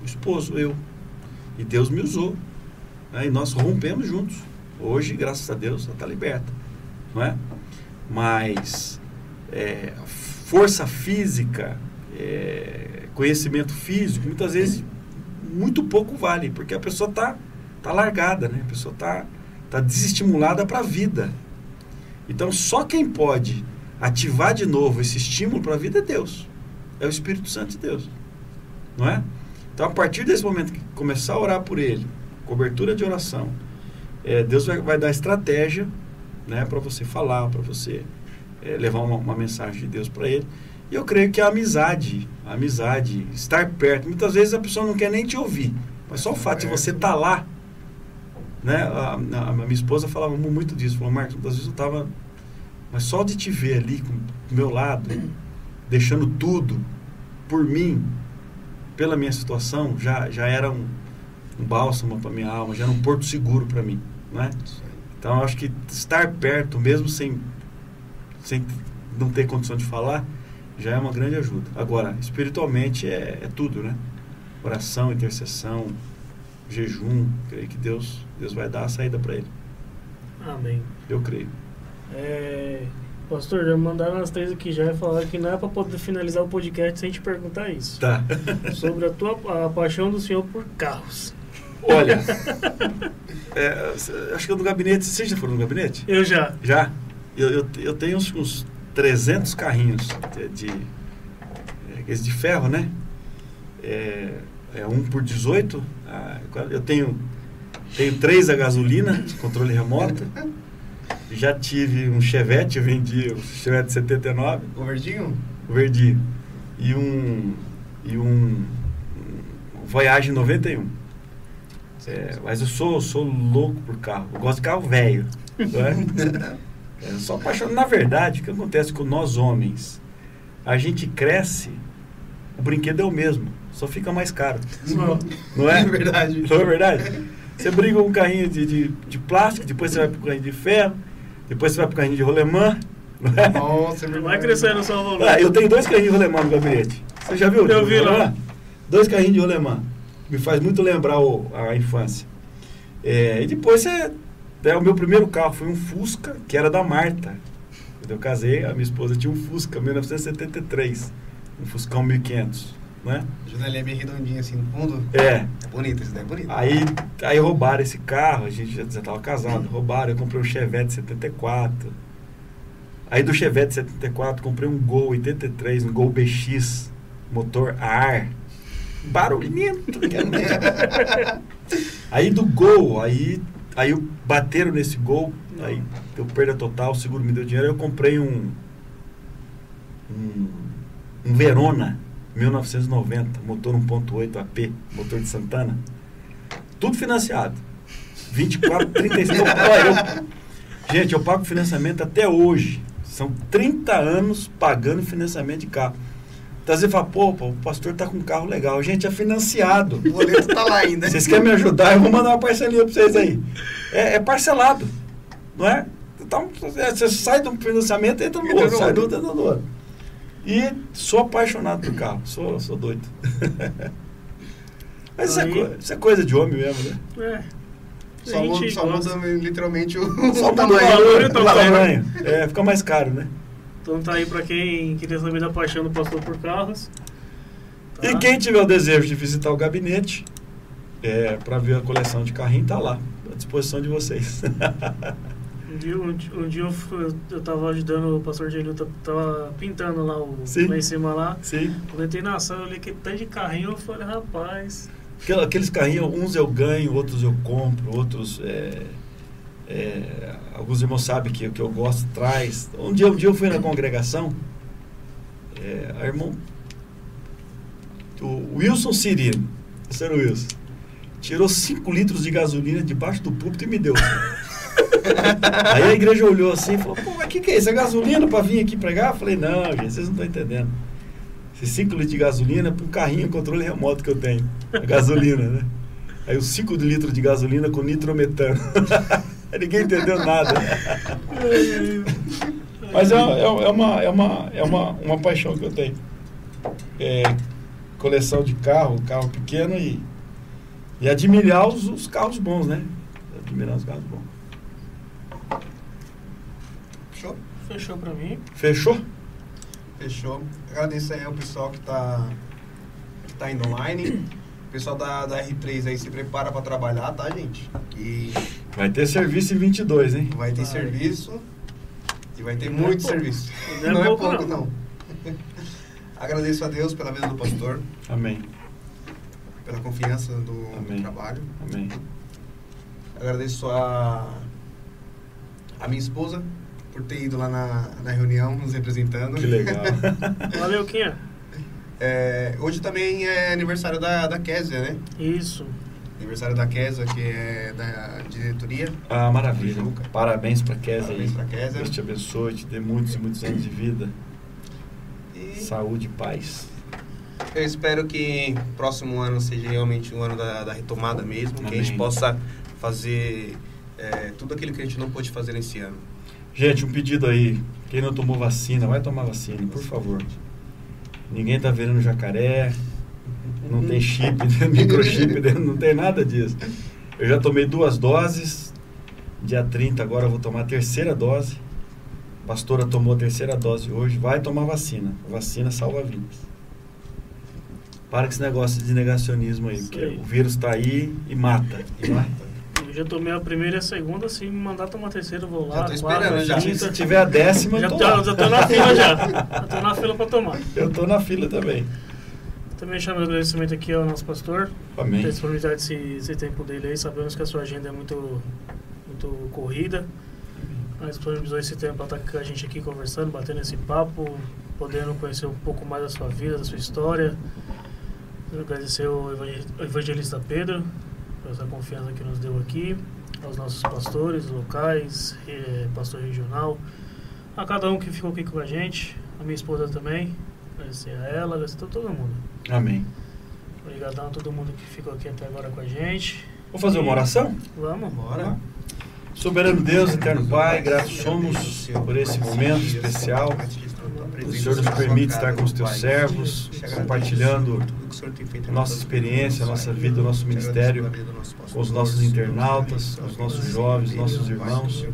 O esposo, eu. E Deus me usou. né? E nós rompemos juntos. Hoje, graças a Deus, ela está liberta. Não é? Mas é, força física, é, conhecimento físico, muitas vezes muito pouco vale, porque a pessoa está tá largada, né? a pessoa está tá desestimulada para a vida. Então, só quem pode ativar de novo esse estímulo para a vida é Deus. É o Espírito Santo de Deus. Não é? Então, a partir desse momento que começar a orar por ele, cobertura de oração, é, Deus vai, vai dar estratégia né, para você falar, para você é, levar uma, uma mensagem de Deus para ele. E eu creio que a amizade, a amizade, estar perto, muitas vezes a pessoa não quer nem te ouvir, mas só o fato de você estar lá, né? A, a- a minha esposa falava mu- muito disso, falou, Marcos, muitas vezes eu estava, mas só de te ver ali com do meu lado, deixando tudo por mim, pela minha situação, já, já era um, um bálsamo para minha alma, já era um porto seguro para mim, né? Então eu acho que estar perto, mesmo sem, sem não ter condição de falar, já é uma grande ajuda. Agora, espiritualmente é, é tudo, né? Oração, intercessão, jejum, creio que Deus, Deus vai dar a saída para ele. Amém. Eu creio. É, pastor, já mandaram as três aqui já e falaram que não é para poder finalizar o podcast sem te perguntar isso. Tá. Sobre a tua a paixão do senhor por carros. Olha, é, acho que no gabinete, vocês já foram no gabinete? Eu já. Já. Eu, eu, eu tenho uns, uns 300 carrinhos de, de, é, de ferro, né? É, é um por 18. Ah, eu tenho, tenho três a gasolina, controle remoto. Já tive um Chevette, eu vendi o Chevette 79, O verdinho? o verdinho. E um, e um, um Voyage 91. É, mas eu sou, sou louco por carro. Eu gosto de carro velho. não é? É, só apaixonado. Na verdade, o que acontece com nós homens? A gente cresce, o brinquedo é o mesmo, só fica mais caro. Só. Não é? É verdade. Não é verdade? Você briga com um carrinho de, de, de plástico, depois você vai pro carrinho de ferro, depois você vai pro carrinho de rolemã. Não é? Nossa, é Vai verdade. crescendo só o valor. Ah, eu tenho dois carrinhos de rolemã no gabinete. Você já viu? Eu vi lá. Dois carrinhos de rolemã. Me faz muito lembrar o- a infância. É, e depois é, é, o meu primeiro carro foi um Fusca, que era da Marta. Quando eu casei, a minha esposa tinha um Fusca 1973, um Fuscão 1500, né? Janelinha bem redondinha assim no fundo. É. É bonito, isso daí é bonito. Aí, aí roubaram esse carro, a gente já estava casado, roubaram, eu comprei um Chevette 74. Aí do Chevette 74 comprei um Gol 83, um Gol BX, motor a ar. Barulhento. aí do Gol, aí, aí bateram nesse Gol, aí deu perda total, o seguro me deu dinheiro, aí eu comprei um, um, um Verona 1990, motor 1.8 AP, motor de Santana. Tudo financiado. 24, 35. Olha, eu- gente, eu pago financiamento até hoje. São 30 anos pagando financiamento de carro. Então, você fala, pô, o pastor tá com um carro legal. Gente, é financiado. O boleto tá lá ainda. Vocês querem me ajudar? Eu vou mandar uma parcelinha pra vocês aí. É, é parcelado, não é? Então, é, você sai de um financiamento e entra no outro, sai do outro, entra no outro. E sou apaixonado por carro, sou, sou doido. Mas isso é, isso é coisa de homem mesmo, né? É. Só, muda, gente só muda literalmente o, Só o tamanho. valor e o o tamanho. tamanho. É, fica mais caro, né? Então tá aí pra quem queria saber da paixão do pastor por carros. Tá? E quem tiver o desejo de visitar o gabinete, é, para ver a coleção de carrinho, tá lá, à disposição de vocês. Dia, um, um dia eu, eu tava ajudando o pastor Gelio, tá- tava pintando lá, o, Sim. lá em cima lá. Sim. Quando eu entrei na sala, eu olhei que tanto de carrinho, eu falei, rapaz. Aqueles carrinhos, uns eu ganho, outros eu compro, outros. é, é, alguns irmãos sabem que, que eu gosto, traz. Um dia, um dia eu fui na congregação, é, a irmão. O Wilson Cirino, esse era o Wilson, tirou 5 litros de gasolina debaixo do púlpito e me deu. Aí a igreja olhou assim e falou: Pô, mas o que, que é isso? É gasolina para vir aqui pregar? Eu falei: Não, gente, vocês não estão entendendo. Esses 5 litros de gasolina é para um carrinho controle remoto que eu tenho. A gasolina, né? Aí os 5 litros de gasolina com nitrometano. Ninguém entendeu nada. Mas é, é, é uma, é, uma, é uma, uma paixão que eu tenho. É, coleção de carro, carro pequeno e, e admirar os, os carros bons, né? Admirar os carros bons. Fechou? Pra mim. Fechou? Fechou. Agradeço aí ao pessoal que tá, que tá indo online. O pessoal da, da R3 aí se prepara pra trabalhar, tá, gente? Que Vai ter serviço em 22, hein? vai ter Vai. serviço e vai ter Não é muito pouco. serviço. Não é Não é pouco, pouco, não. não. Agradeço a Deus pela vida do pastor, Amém. pela confiança do, Amém. do trabalho. Amém. Agradeço a, a minha esposa por ter ido lá na, na reunião nos representando. Que legal. Valeu, Quinha. É, hoje também é aniversário da, da Késia, né? Isso. Aniversário da Késia, que é da diretoria. Ah, maravilha. Parabéns pra Kézia aí. Parabéns pra Kézia. Deus te abençoe, te dê muitos e muitos anos de vida. E Saúde e paz. eu espero que o próximo ano seja realmente um ano da, da retomada mesmo, que a gente Amém. possa fazer é, tudo aquilo que a gente não pôde fazer nesse ano. Gente, um pedido aí. Quem não tomou vacina, vai tomar vacina, por favor. Ninguém tá virando jacaré, não tem chip, microchip, dentro, não tem nada disso. Eu já tomei duas doses. Dia 30 agora eu vou tomar a terceira dose. A pastora tomou a terceira dose hoje. Vai tomar vacina. Vacina salva vidas. Para com esse negócio de negacionismo aí, Isso porque o vírus tá aí e mata. E mata. Já tomei a primeira e a segunda, se me mandar tomar a terceira, eu vou lá. Já tô quarta, esperando, já. quinta. Se tiver a décima, Já eu tô já tô na fila já. Já tô na fila pra tomar. Eu tô na fila também. Também chamo de agradecimento aqui ao nosso pastor. Amém. Ter disponibilidade desse, esse tempo dele aí. Sabemos que a sua agenda é muito, muito corrida. Mas disponibilizou esse tempo para estar com a gente aqui conversando, batendo esse papo, podendo conhecer um pouco mais da sua vida, da sua história. Agradecer ao evangelista Pedro essa confiança que nos deu aqui, aos nossos pastores locais, eh, pastor regional, a cada um que ficou aqui com a gente, a minha esposa também, agradecer a ela, agradecer a todo mundo. Amém. Obrigadão a todo mundo que ficou aqui até agora com a gente. Vou fazer uma oração? Vamos? Bora. Soberano Deus, eterno Pai, gratos somos por esse momento especial. O Senhor nos permite estar com os teus servos, compartilhando nossa experiência, nossa vida, o nosso ministério, com os nossos internautas, os nossos jovens, os nossos irmãos.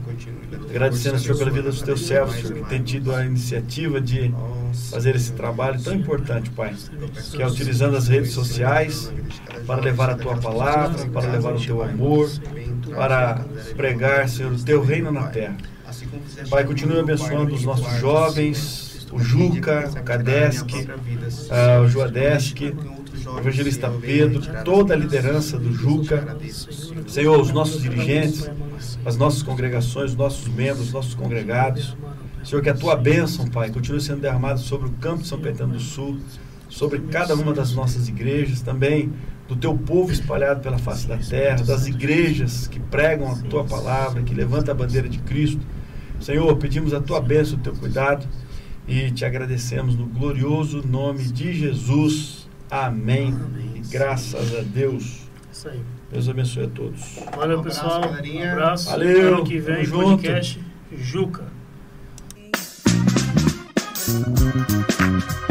Agradecendo, Senhor, pela vida dos teus servos, Senhor, que tem tido a iniciativa de fazer esse trabalho tão importante, Pai, que é utilizando as redes sociais para levar a tua palavra, para levar o teu amor, para pregar, Senhor, o teu reino na terra. Pai, continue abençoando os nossos jovens, o Juca, o Kadeski, uh, o Joadeski, o evangelista Pedro, toda a liderança do Juca, Senhor, os nossos dirigentes, as nossas congregações, os nossos membros, os nossos congregados. Senhor, que a tua bênção, Pai, continue sendo derramada sobre o campo de São Caetano do Sul, sobre cada uma das nossas igrejas, também do teu povo espalhado pela face da terra, das igrejas que pregam a tua palavra, que levantam a bandeira de Cristo. Senhor, pedimos a tua bênção, o teu cuidado e te agradecemos no glorioso nome de Jesus. Amém. Amém. Graças a Deus. Isso aí. Deus abençoe a todos. Valeu, pessoal. Um abraço. Valeu. Ano que vem, Tamo podcast Juca. Junto.